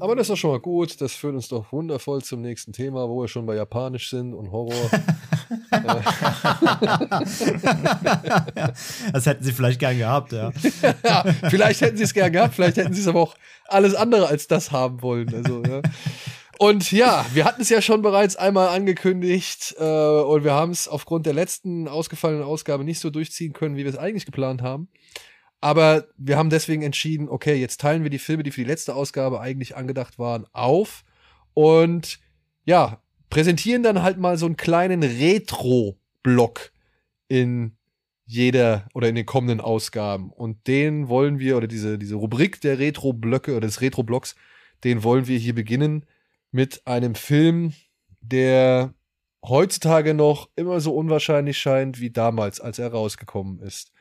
Speaker 2: Aber das ist doch schon mal gut. Das führt uns doch wundervoll zum nächsten Thema, wo wir schon bei Japanisch sind und Horror.
Speaker 4: das hätten sie vielleicht gern gehabt, ja.
Speaker 2: ja. Vielleicht hätten sie es gern gehabt, vielleicht hätten sie es aber auch alles andere als das haben wollen. Also, ja. Und ja, wir hatten es ja schon bereits einmal angekündigt äh, und wir haben es aufgrund der letzten ausgefallenen Ausgabe nicht so durchziehen können, wie wir es eigentlich geplant haben. Aber wir haben deswegen entschieden, okay, jetzt teilen wir die Filme, die für die letzte Ausgabe eigentlich angedacht waren, auf und ja, präsentieren dann halt mal so einen kleinen Retro-Block in jeder oder in den kommenden Ausgaben. Und den wollen wir, oder diese, diese Rubrik der Retro-Blöcke oder des Retro-Blocks, den wollen wir hier beginnen mit einem Film, der heutzutage noch immer so unwahrscheinlich scheint wie damals, als er rausgekommen ist.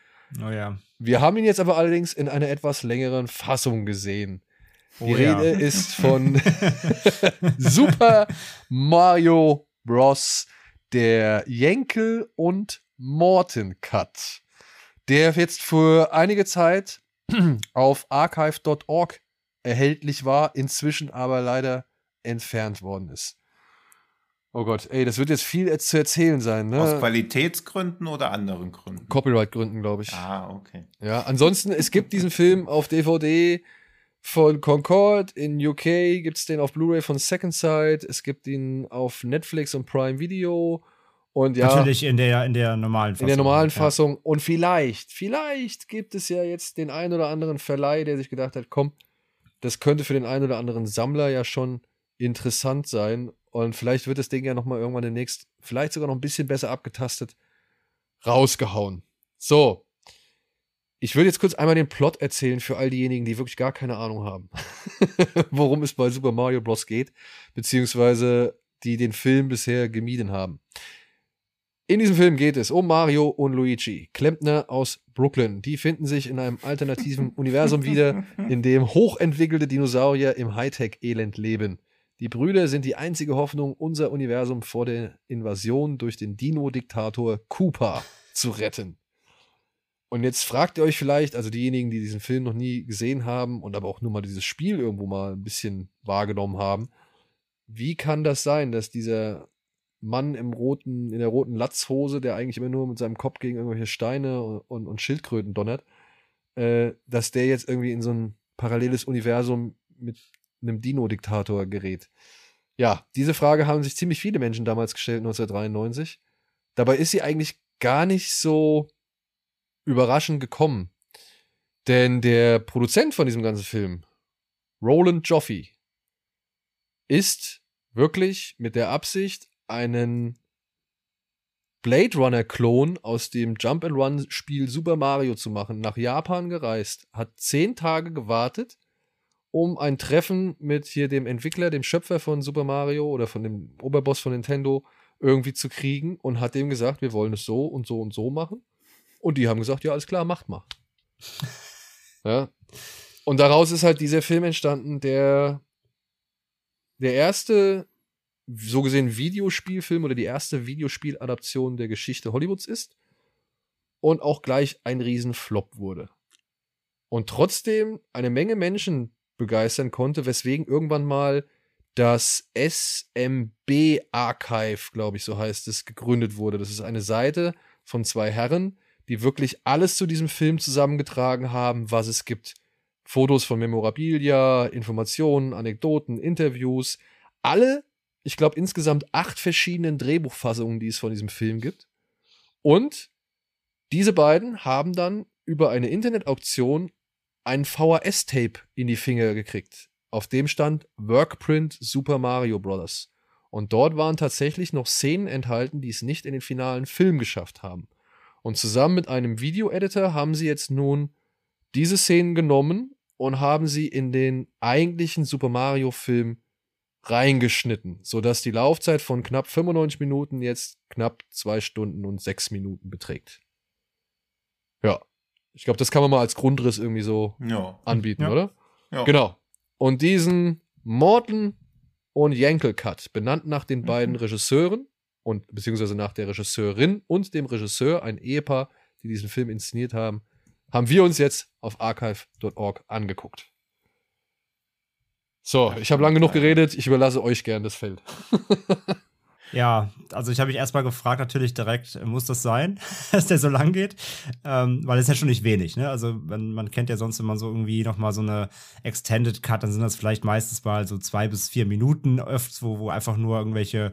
Speaker 4: Oh ja.
Speaker 2: Wir haben ihn jetzt aber allerdings in einer etwas längeren Fassung gesehen. Die oh Rede ja. ist von Super Mario Bros. Der Jenkel und Morten Cut, der jetzt für einige Zeit auf archive.org erhältlich war, inzwischen aber leider entfernt worden ist. Oh Gott, ey, das wird jetzt viel zu erzählen sein, ne?
Speaker 3: Aus Qualitätsgründen oder anderen Gründen?
Speaker 2: Copyright-Gründen, glaube ich.
Speaker 3: Ah, okay.
Speaker 2: Ja, ansonsten, es gibt diesen Film auf DVD von Concord. In UK gibt es den auf Blu-ray von Second Sight. Es gibt ihn auf Netflix und Prime Video. Und ja,
Speaker 4: Natürlich in der, in der normalen
Speaker 2: Fassung. In der normalen Fassung. Und vielleicht, vielleicht gibt es ja jetzt den einen oder anderen Verleih, der sich gedacht hat, komm, das könnte für den einen oder anderen Sammler ja schon interessant sein. Und vielleicht wird das Ding ja nochmal irgendwann demnächst, vielleicht sogar noch ein bisschen besser abgetastet, rausgehauen. So. Ich würde jetzt kurz einmal den Plot erzählen für all diejenigen, die wirklich gar keine Ahnung haben, worum es bei Super Mario Bros. geht, beziehungsweise die den Film bisher gemieden haben. In diesem Film geht es um Mario und Luigi, Klempner aus Brooklyn. Die finden sich in einem alternativen Universum wieder, in dem hochentwickelte Dinosaurier im Hightech-Elend leben. Die Brüder sind die einzige Hoffnung, unser Universum vor der Invasion durch den Dino-Diktator Koopa zu retten. Und jetzt fragt ihr euch vielleicht, also diejenigen, die diesen Film noch nie gesehen haben und aber auch nur mal dieses Spiel irgendwo mal ein bisschen wahrgenommen haben, wie kann das sein, dass dieser Mann im roten, in der roten Latzhose, der eigentlich immer nur mit seinem Kopf gegen irgendwelche Steine und, und, Schildkröten donnert, äh, dass der jetzt irgendwie in so ein paralleles Universum mit einem Dino-Diktator gerät. Ja, diese Frage haben sich ziemlich viele Menschen damals gestellt, 1993. Dabei ist sie eigentlich gar nicht so überraschend gekommen. Denn der Produzent von diesem ganzen Film, Roland Joffe, ist wirklich mit der Absicht, einen Blade Runner-Klon aus dem Jump-and-Run-Spiel Super Mario zu machen, nach Japan gereist, hat zehn Tage gewartet, um ein Treffen mit hier dem Entwickler, dem Schöpfer von Super Mario oder von dem Oberboss von Nintendo irgendwie zu kriegen und hat dem gesagt, wir wollen es so und so und so machen. Und die haben gesagt, ja, alles klar, macht mal. ja. Und daraus ist halt dieser Film entstanden, der der erste so gesehen Videospielfilm oder die erste Videospieladaption der Geschichte Hollywoods ist und auch gleich ein Riesenflop wurde. Und trotzdem eine Menge Menschen begeistern konnte, weswegen irgendwann mal das SMB Archive, glaube ich, so heißt es, gegründet wurde. Das ist eine Seite von zwei Herren, die wirklich alles zu diesem Film zusammengetragen haben, was es gibt. Fotos von Memorabilia, Informationen, Anekdoten, Interviews, alle ich glaube, insgesamt acht verschiedenen Drehbuchfassungen, die es von diesem Film gibt. Und diese beiden haben dann über eine Internetauktion ein VHS-Tape in die Finger gekriegt. Auf dem stand Workprint Super Mario Bros. Und dort waren tatsächlich noch Szenen enthalten, die es nicht in den finalen Film geschafft haben. Und zusammen mit einem Video-Editor haben sie jetzt nun diese Szenen genommen und haben sie in den eigentlichen Super Mario-Film reingeschnitten, sodass die Laufzeit von knapp 95 Minuten jetzt knapp zwei Stunden und sechs Minuten beträgt. Ja. Ich glaube, das kann man mal als Grundriss irgendwie so ja. anbieten, ja. oder? Ja. Genau. Und diesen Morton und Yankel Cut, benannt nach den beiden mhm. Regisseuren und beziehungsweise nach der Regisseurin und dem Regisseur, ein Ehepaar, die diesen Film inszeniert haben, haben wir uns jetzt auf archive.org angeguckt. So, ich habe lange genug geredet. Ich überlasse euch gern das Feld.
Speaker 4: Ja, also ich habe mich erstmal gefragt, natürlich direkt, muss das sein, dass der so lang geht? Ähm, weil es ist ja schon nicht wenig, ne? Also wenn, man kennt ja sonst, wenn man so irgendwie nochmal so eine Extended Cut, dann sind das vielleicht meistens mal so zwei bis vier Minuten öfters, wo, wo einfach nur irgendwelche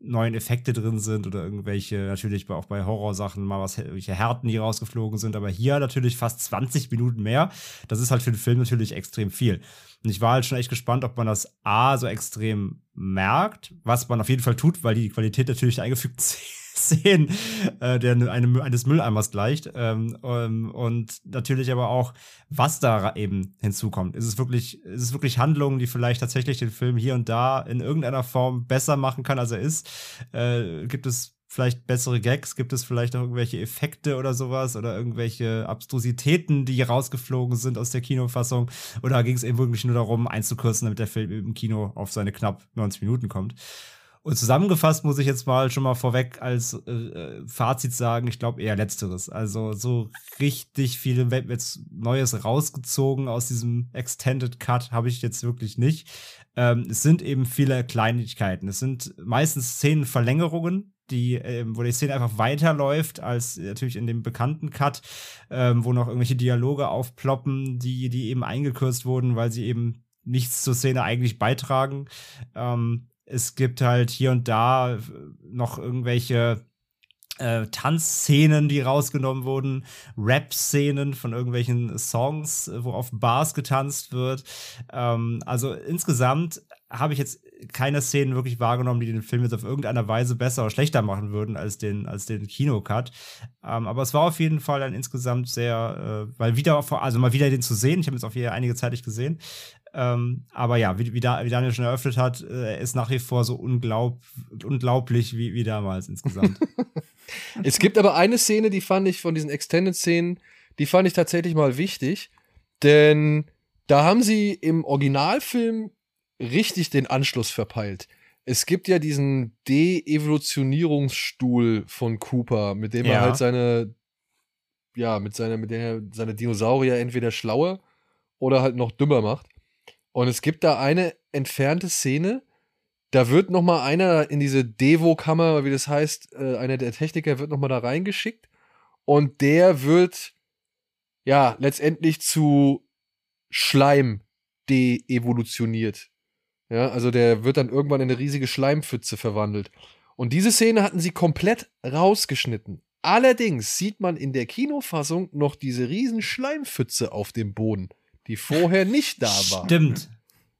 Speaker 4: neuen Effekte drin sind oder irgendwelche, natürlich auch bei Horrorsachen mal was, welche Härten, die rausgeflogen sind, aber hier natürlich fast 20 Minuten mehr. Das ist halt für den Film natürlich extrem viel. Und ich war halt schon echt gespannt, ob man das A so extrem merkt, was man auf jeden Fall tut, weil die Qualität natürlich der eingefügten Szenen äh, der eine, eines Mülleimers gleicht. Ähm, ähm, und natürlich aber auch, was da eben hinzukommt. Ist es wirklich, ist es wirklich Handlungen, die vielleicht tatsächlich den Film hier und da in irgendeiner Form besser machen kann, als er ist? Äh, gibt es vielleicht bessere Gags? Gibt es vielleicht auch irgendwelche Effekte oder sowas oder irgendwelche Abstrusitäten, die rausgeflogen sind aus der Kinofassung? Oder ging es eben wirklich nur darum, einzukürzen, damit der Film im Kino auf seine knapp 90 Minuten kommt? Und zusammengefasst muss ich jetzt mal schon mal vorweg als äh, Fazit sagen, ich glaube eher letzteres. Also so richtig viele jetzt Neues rausgezogen aus diesem Extended Cut habe ich jetzt wirklich nicht. Ähm, es sind eben viele Kleinigkeiten. Es sind meistens Szenenverlängerungen, die, ähm, wo die Szene einfach weiterläuft als natürlich in dem bekannten Cut, ähm, wo noch irgendwelche Dialoge aufploppen, die, die eben eingekürzt wurden, weil sie eben nichts zur Szene eigentlich beitragen. Ähm, es gibt halt hier und da noch irgendwelche äh, Tanzszenen, die rausgenommen wurden, Rap-Szenen von irgendwelchen Songs, wo auf Bars getanzt wird. Ähm, also insgesamt habe ich jetzt keine Szenen wirklich wahrgenommen, die den Film jetzt auf irgendeiner Weise besser oder schlechter machen würden als den, als den Kinocut. Ähm, aber es war auf jeden Fall dann insgesamt sehr, äh, weil wieder, also mal wieder den zu sehen, ich habe jetzt auch hier einige Zeit nicht gesehen, ähm, aber ja, wie, wie, da, wie, Daniel schon eröffnet hat, äh, ist nach wie vor so unglaub, unglaublich wie, wie damals insgesamt.
Speaker 2: es gibt aber eine Szene, die fand ich von diesen Extended-Szenen, die fand ich tatsächlich mal wichtig, denn da haben sie im Originalfilm richtig den Anschluss verpeilt. Es gibt ja diesen De-Evolutionierungsstuhl von Cooper, mit dem ja. er halt seine, ja, mit seiner, mit der seine Dinosaurier entweder schlauer oder halt noch dümmer macht. Und es gibt da eine entfernte Szene, da wird noch mal einer in diese Devo-Kammer, wie das heißt, äh, einer der Techniker wird noch mal da reingeschickt und der wird ja letztendlich zu Schleim de-evolutioniert. Ja, also der wird dann irgendwann in eine riesige Schleimpfütze verwandelt. Und diese Szene hatten sie komplett rausgeschnitten. Allerdings sieht man in der Kinofassung noch diese riesen Schleimpfütze auf dem Boden die vorher nicht da war.
Speaker 4: Stimmt.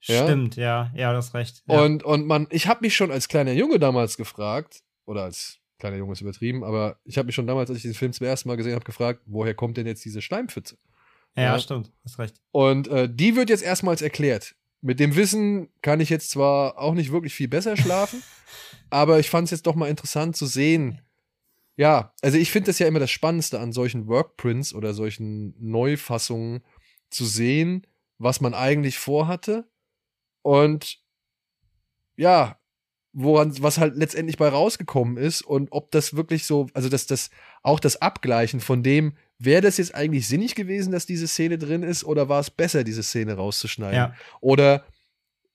Speaker 4: Ja? Stimmt, ja, ja, das recht. Ja.
Speaker 2: Und, und man, ich habe mich schon als kleiner Junge damals gefragt, oder als kleiner Junge ist übertrieben, aber ich habe mich schon damals, als ich diesen Film zum ersten Mal gesehen habe, gefragt, woher kommt denn jetzt diese Schleimpfütze?
Speaker 4: Ja, ja. stimmt, hast recht.
Speaker 2: Und äh, die wird jetzt erstmals erklärt. Mit dem Wissen kann ich jetzt zwar auch nicht wirklich viel besser schlafen, aber ich fand es jetzt doch mal interessant zu sehen. Ja, also ich finde das ja immer das Spannendste an solchen Workprints oder solchen Neufassungen, zu sehen, was man eigentlich vorhatte und ja, woran, was halt letztendlich bei rausgekommen ist und ob das wirklich so, also dass das auch das Abgleichen von dem, wäre das jetzt eigentlich sinnig gewesen, dass diese Szene drin ist oder war es besser, diese Szene rauszuschneiden? Ja. Oder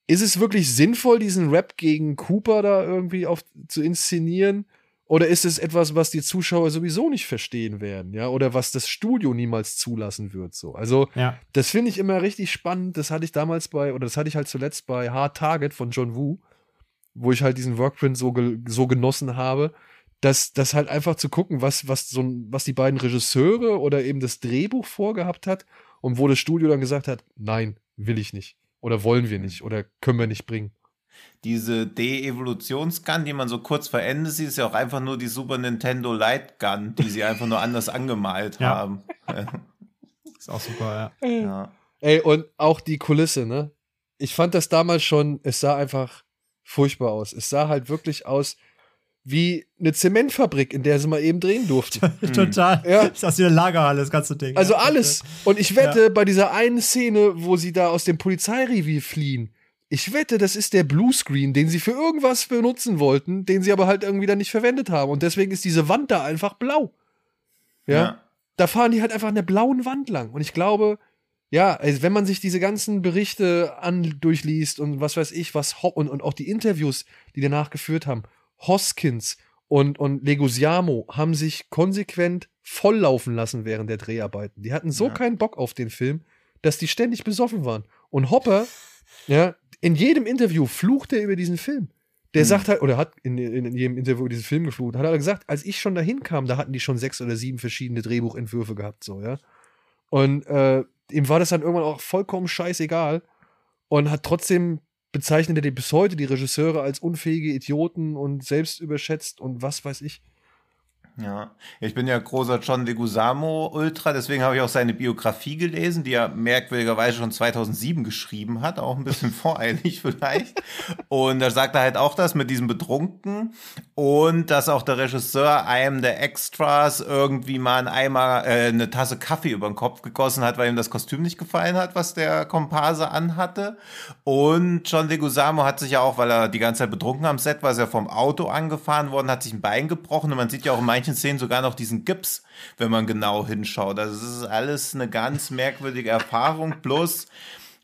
Speaker 2: ist es wirklich sinnvoll, diesen Rap gegen Cooper da irgendwie auf, zu inszenieren? Oder ist es etwas, was die Zuschauer sowieso nicht verstehen werden, ja? Oder was das Studio niemals zulassen wird, so. Also, ja. das finde ich immer richtig spannend. Das hatte ich damals bei, oder das hatte ich halt zuletzt bei Hard Target von John Woo, wo ich halt diesen Workprint so, ge so genossen habe, dass das halt einfach zu gucken, was, was so, was die beiden Regisseure oder eben das Drehbuch vorgehabt hat und wo das Studio dann gesagt hat, nein, will ich nicht. Oder wollen wir nicht. Oder können wir nicht bringen
Speaker 3: diese De-Evolutionsgun, die man so kurz vor Ende sieht, ist ja auch einfach nur die Super Nintendo Light Gun, die sie einfach nur anders angemalt ja. haben.
Speaker 4: ist auch super, ja. ja.
Speaker 2: Ey, und auch die Kulisse, ne? Ich fand das damals schon, es sah einfach furchtbar aus. Es sah halt wirklich aus wie eine Zementfabrik, in der sie mal eben drehen durften.
Speaker 4: Total. Ja. Das ist wie eine Lagerhalle, das ganze Ding.
Speaker 2: Also alles. Und ich wette, ja. bei dieser einen Szene, wo sie da aus dem Polizeirevier fliehen, ich wette, das ist der Bluescreen, den sie für irgendwas benutzen wollten, den sie aber halt irgendwie dann nicht verwendet haben. Und deswegen ist diese Wand da einfach blau. Ja. ja. Da fahren die halt einfach an der blauen Wand lang. Und ich glaube, ja, also wenn man sich diese ganzen Berichte an durchliest und was weiß ich, was und, und auch die Interviews, die danach geführt haben, Hoskins und, und Legosiamo haben sich konsequent volllaufen lassen während der Dreharbeiten. Die hatten so ja. keinen Bock auf den Film, dass die ständig besoffen waren. Und Hopper, ja, in jedem Interview flucht er über diesen Film. Der mhm. sagt halt, oder hat in, in, in, jedem Interview diesen Film geflucht, hat er gesagt, als ich schon dahin kam, da hatten die schon sechs oder sieben verschiedene Drehbuchentwürfe gehabt, so, ja. Und äh, ihm war das dann irgendwann auch vollkommen scheißegal und hat trotzdem bezeichnet er bis heute die Regisseure als unfähige Idioten und selbst überschätzt und was weiß ich.
Speaker 3: Ja, ich bin ja großer John Leguizamo Ultra, deswegen habe ich auch seine Biografie gelesen, die er merkwürdigerweise schon 2007 geschrieben hat, auch ein bisschen voreilig vielleicht. Und da sagt er halt auch das mit diesem Betrunken und dass auch der Regisseur einem der Extras irgendwie mal ein Eimer, äh, eine Tasse Kaffee über den Kopf gegossen hat, weil ihm das Kostüm nicht gefallen hat, was der Komparse anhatte. Und John Leguizamo hat sich ja auch, weil er die ganze Zeit betrunken am Set war, ist er vom Auto angefahren worden, hat sich ein Bein gebrochen und man sieht ja auch in manchen Szenen sogar noch diesen Gips, wenn man genau hinschaut. Also es ist alles eine ganz merkwürdige Erfahrung. Plus,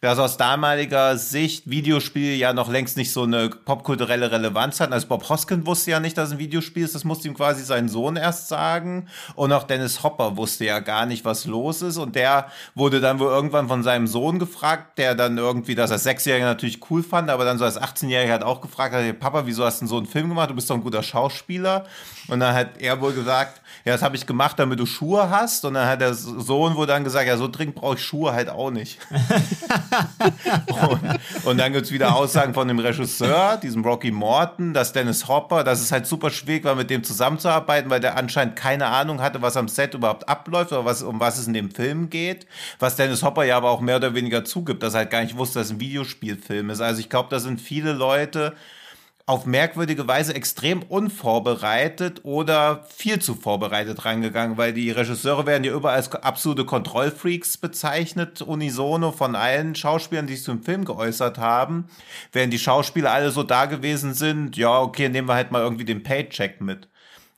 Speaker 3: dass aus damaliger Sicht Videospiel ja noch längst nicht so eine popkulturelle Relevanz hatten. Also Bob Hoskin wusste ja nicht, dass es ein Videospiel ist, das musste ihm quasi sein Sohn erst sagen. Und auch Dennis Hopper wusste ja gar nicht, was los ist. Und der wurde dann wohl irgendwann von seinem Sohn gefragt, der dann irgendwie das als Sechsjähriger natürlich cool fand, aber dann so als 18-Jähriger hat auch gefragt, hat, Papa, wieso hast du denn so einen Film gemacht? Du bist doch ein guter Schauspieler. Und dann hat er wohl gesagt, ja, das habe ich gemacht, damit du Schuhe hast. Und dann hat der Sohn wohl dann gesagt, ja, so dringend brauche ich Schuhe halt auch nicht. und, und, dann gibt es wieder Aussagen von dem Regisseur, diesem Rocky Morton, dass Dennis Hopper, dass es halt super schwierig war, mit dem zusammenzuarbeiten, weil der anscheinend keine Ahnung hatte, was am Set überhaupt abläuft oder was, um was es in dem Film geht. Was Dennis Hopper ja aber auch mehr oder weniger zugibt, dass er halt gar nicht wusste, dass es ein Videospielfilm ist. Also ich glaube, da sind viele Leute, auf merkwürdige Weise extrem unvorbereitet oder viel zu vorbereitet reingegangen, weil die Regisseure werden ja überall als absolute Kontrollfreaks bezeichnet, unisono von allen Schauspielern, die sich zum Film geäußert haben, während die Schauspieler alle so da gewesen sind, ja, okay, nehmen wir halt mal irgendwie den Paycheck mit.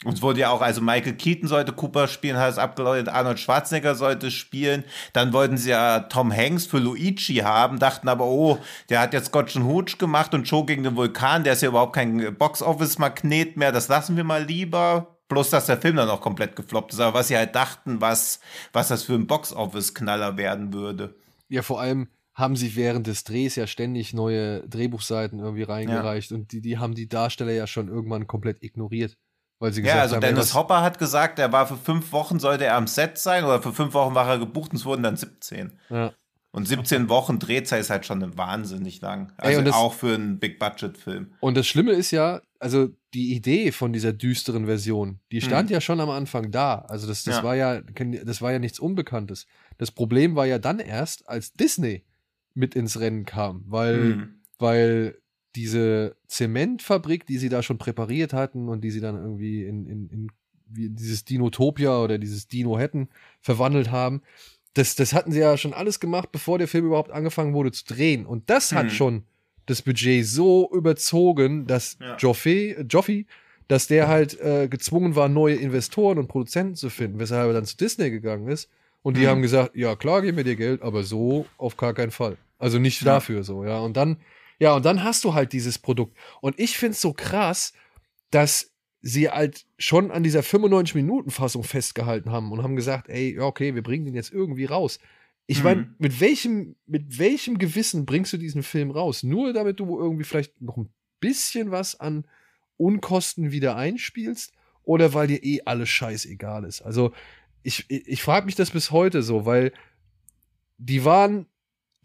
Speaker 3: Und es wurde ja auch, also Michael Keaton sollte Cooper spielen, hat es abgeläutet, Arnold Schwarzenegger sollte spielen. Dann wollten sie ja Tom Hanks für Luigi haben, dachten aber, oh, der hat jetzt Scotch Hooch gemacht und Show gegen den Vulkan, der ist ja überhaupt kein Box-Office-Magnet mehr, das lassen wir mal lieber. Bloß, dass der Film dann auch komplett gefloppt ist. Aber was sie halt dachten, was, was das für ein Box-Office-Knaller werden würde.
Speaker 2: Ja, vor allem haben sie während des Drehs ja ständig neue Drehbuchseiten irgendwie reingereicht ja. und die, die haben die Darsteller ja schon irgendwann komplett ignoriert. Weil sie gesagt
Speaker 3: ja, also haben, Dennis Hopper hat gesagt, er war für fünf Wochen, sollte er am Set sein oder für fünf Wochen war er gebucht und es wurden dann 17. Ja. Und 17 Wochen Drehzeit ist halt schon wahnsinnig lang. Also Ey, das, auch für einen Big-Budget-Film.
Speaker 2: Und das Schlimme ist ja, also die Idee von dieser düsteren Version, die stand hm. ja schon am Anfang da. Also das, das ja. war ja, das war ja nichts Unbekanntes. Das Problem war ja dann erst, als Disney mit ins Rennen kam, weil, hm. weil diese Zementfabrik, die sie da schon präpariert hatten und die sie dann irgendwie in, in, in dieses Dinotopia oder dieses Dino hätten verwandelt haben, das, das hatten sie ja schon alles gemacht, bevor der Film überhaupt angefangen wurde zu drehen. Und das hat hm. schon das Budget so überzogen, dass ja. Joffe, Joffe, dass der halt äh, gezwungen war, neue Investoren und Produzenten zu finden, weshalb er dann zu Disney gegangen ist. Und die hm. haben gesagt, ja klar, geben wir dir Geld, aber so auf gar keinen Fall. Also nicht ja. dafür so, ja. Und dann ja, und dann hast du halt dieses Produkt. Und ich finde es so krass, dass sie halt schon an dieser 95-Minuten-Fassung festgehalten haben und haben gesagt, ey, ja, okay, wir bringen den jetzt irgendwie raus. Ich meine, mhm. mit welchem, mit welchem Gewissen bringst du diesen Film raus? Nur damit du irgendwie vielleicht noch ein bisschen was an Unkosten wieder einspielst oder weil dir eh alles scheißegal ist? Also, ich, ich frage mich das bis heute so, weil die waren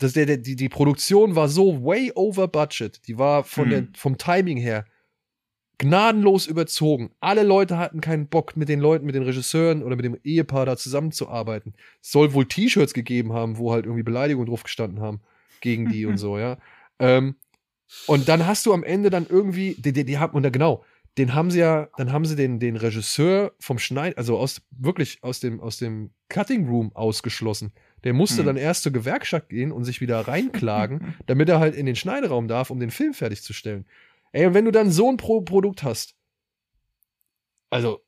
Speaker 2: das, der, der, die, die Produktion war so way over budget. Die war von hm. der, vom Timing her gnadenlos überzogen. Alle Leute hatten keinen Bock, mit den Leuten, mit den Regisseuren oder mit dem Ehepaar da zusammenzuarbeiten. Es soll wohl T-Shirts gegeben haben, wo halt irgendwie Beleidigungen drauf gestanden haben gegen die und so, ja. Ähm, und dann hast du am Ende dann irgendwie, die, die, die haben, und da, genau, den haben sie ja, dann haben sie den, den Regisseur vom Schneid, also aus, wirklich aus dem, aus dem Cutting Room ausgeschlossen. Der musste hm. dann erst zur Gewerkschaft gehen und sich wieder reinklagen, damit er halt in den Schneideraum darf, um den Film fertigzustellen. Ey, und wenn du dann so ein Pro Produkt hast, also,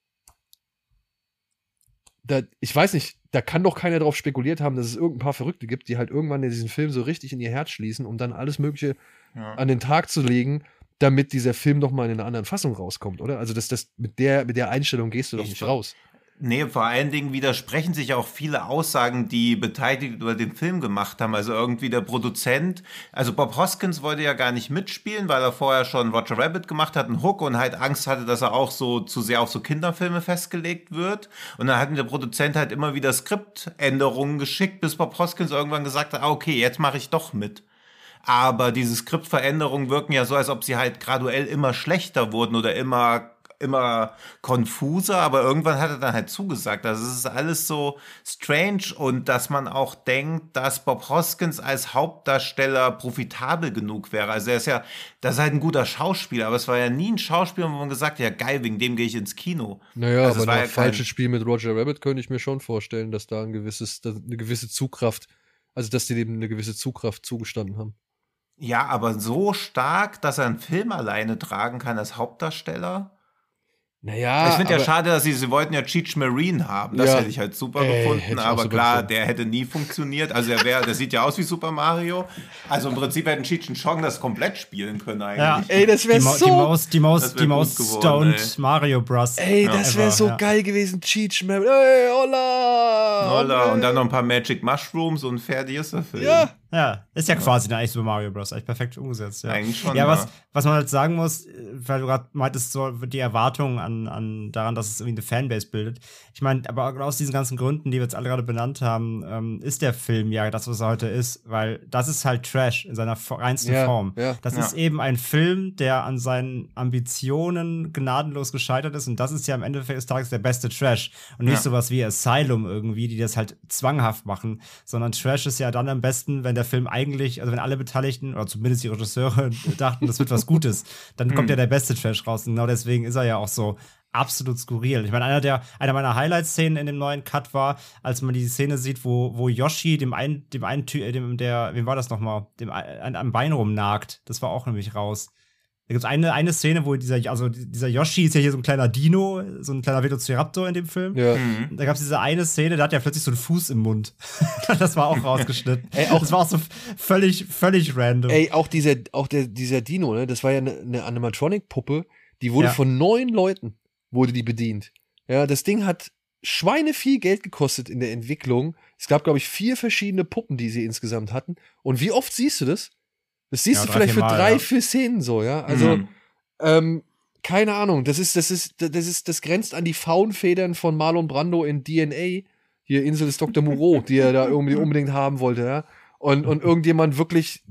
Speaker 2: da, ich weiß nicht, da kann doch keiner drauf spekuliert haben, dass es irgendein paar Verrückte gibt, die halt irgendwann in diesen Film so richtig in ihr Herz schließen, um dann alles Mögliche ja. an den Tag zu legen, damit dieser Film noch mal in einer anderen Fassung rauskommt, oder? Also das, das mit der mit der Einstellung gehst du doch ich nicht raus.
Speaker 3: Nee, vor allen Dingen widersprechen sich auch viele Aussagen, die Beteiligte über den Film gemacht haben. Also irgendwie der Produzent, also Bob Hoskins wollte ja gar nicht mitspielen, weil er vorher schon Roger Rabbit gemacht hat, einen Hook und halt Angst hatte, dass er auch so zu sehr auf so Kinderfilme festgelegt wird. Und dann hat der Produzent halt immer wieder Skriptänderungen geschickt, bis Bob Hoskins irgendwann gesagt hat, ah, okay, jetzt mache ich doch mit. Aber diese Skriptveränderungen wirken ja so, als ob sie halt graduell immer schlechter wurden oder immer immer konfuser, aber irgendwann hat er dann halt zugesagt. Also es ist alles so strange und dass man auch denkt, dass Bob Hoskins als Hauptdarsteller profitabel genug wäre. Also er ist ja, das ist halt ein guter Schauspieler, aber es war ja nie ein Schauspieler, wo man gesagt hat, ja geil, wegen dem gehe ich ins Kino.
Speaker 2: Naja,
Speaker 3: Also
Speaker 2: aber ein
Speaker 3: ja
Speaker 2: falsches Spiel mit Roger Rabbit könnte ich mir schon vorstellen, dass da ein gewisses, eine gewisse Zugkraft, also dass die dem eine gewisse Zugkraft zugestanden haben.
Speaker 3: Ja, aber so stark, dass er einen Film alleine tragen kann als Hauptdarsteller.
Speaker 2: Naja,
Speaker 3: ich finde ja schade, dass sie, sie wollten ja Cheech Marine haben. Das
Speaker 2: Ja.
Speaker 3: hätte ich halt super
Speaker 2: Ey,
Speaker 3: gefunden, aber
Speaker 2: super
Speaker 3: klar,
Speaker 2: gefunden.
Speaker 3: der hätte nie funktioniert. Also er wäre, der sieht ja aus wie Super Mario. Also im Prinzip hätten Cheech und Chong das komplett spielen können
Speaker 4: Ja,
Speaker 3: eigentlich.
Speaker 2: Ey, das wäre so-
Speaker 4: die Maus, die Maus, die Maus
Speaker 3: geworden,
Speaker 4: stoned
Speaker 3: ey.
Speaker 4: Mario Bros.
Speaker 2: Ey, das wäre so
Speaker 4: ja.
Speaker 2: geil gewesen. Cheech Marin. Ey, holla!
Speaker 3: Holla, und dann noch ein paar Magic Mushrooms und fertig ist der Film.
Speaker 2: Ja.
Speaker 4: Ja, ist ja quasi eine eigentlich Super Mario Bros. Eigentlich perfekt umgesetzt. Ja,
Speaker 3: Eigentlich schon,
Speaker 4: Ja,
Speaker 3: ja.
Speaker 4: was, was man halt sagen muss, äh, weil du gerade meintest, so die Erwartung an, an daran, dass es irgendwie eine Fanbase bildet. Ich meine, aber aus diesen ganzen Gründen, die wir jetzt alle gerade benannt haben, ähm, ist der Film ja das, was er heute ist, weil das ist halt Trash in seiner reinsten
Speaker 2: Ja,
Speaker 4: Form.
Speaker 2: ja.
Speaker 4: das
Speaker 3: Ja.
Speaker 4: ist eben ein Film, der an seinen Ambitionen gnadenlos gescheitert ist und das ist ja am Ende des Tages der beste Trash und nicht
Speaker 3: Ja.
Speaker 4: sowas wie Asylum irgendwie, die das halt zwanghaft machen, sondern Trash ist ja dann am besten, wenn der Film eigentlich, also wenn alle Beteiligten oder zumindest die Regisseure dachten, das wird was Gutes, dann kommt ja der beste Trash raus und genau deswegen ist er ja auch so absolut skurril. Ich meine, einer der einer meiner Highlight-Szenen in dem neuen Cut war, als man die Szene sieht, wo, wo Yoshi dem einen, dem einen äh, dem der, wem war das nochmal, dem ein, am Bein rumnagt. Das war auch nämlich raus. Da gibt es eine, eine Szene, wo dieser, also dieser Yoshi ist ja hier so ein kleiner Dino, so ein kleiner Velociraptor in dem Film.
Speaker 2: Ja.
Speaker 3: Mhm.
Speaker 4: Da gab es diese eine Szene, da hat er plötzlich so einen Fuß im Mund. das war auch rausgeschnitten.
Speaker 2: Ey, auch-
Speaker 4: das war auch so völlig, völlig random.
Speaker 2: Ey, auch dieser, auch der, dieser Dino, ne, das war ja eine, eine Animatronic-Puppe, die wurde
Speaker 4: Ja.
Speaker 2: von neun Leuten, wurde die bedient. Ja, das Ding hat Schweine viel Geld gekostet in der Entwicklung. Es gab, glaube ich, vier verschiedene Puppen, die sie insgesamt hatten. Und wie oft siehst du das? Das siehst
Speaker 4: Ja,
Speaker 2: du vielleicht für
Speaker 4: viermal,
Speaker 2: drei,
Speaker 4: ja.
Speaker 2: vier Szenen so, ja. Also,
Speaker 3: Mhm.
Speaker 2: ähm, keine Ahnung, das ist, das ist, das ist, das grenzt an die Faunfedern von Marlon Brando in DNA, hier Insel des Dr. Moreau, die er da irgendwie unbedingt haben wollte, ja. Und, und irgendjemand wirklich,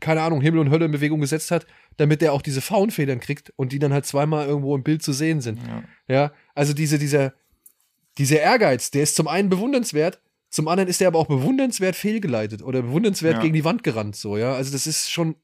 Speaker 2: keine Ahnung, Himmel und Hölle in Bewegung gesetzt hat, damit er auch diese Faunfedern kriegt und die dann halt zweimal irgendwo im Bild zu sehen sind.
Speaker 3: Ja.
Speaker 2: Ja, also diese, dieser, dieser Ehrgeiz, der ist zum einen bewundernswert, zum anderen ist der aber auch bewundernswert fehlgeleitet oder bewundernswert
Speaker 3: Ja.
Speaker 2: gegen die Wand gerannt, so, ja. Also das ist schon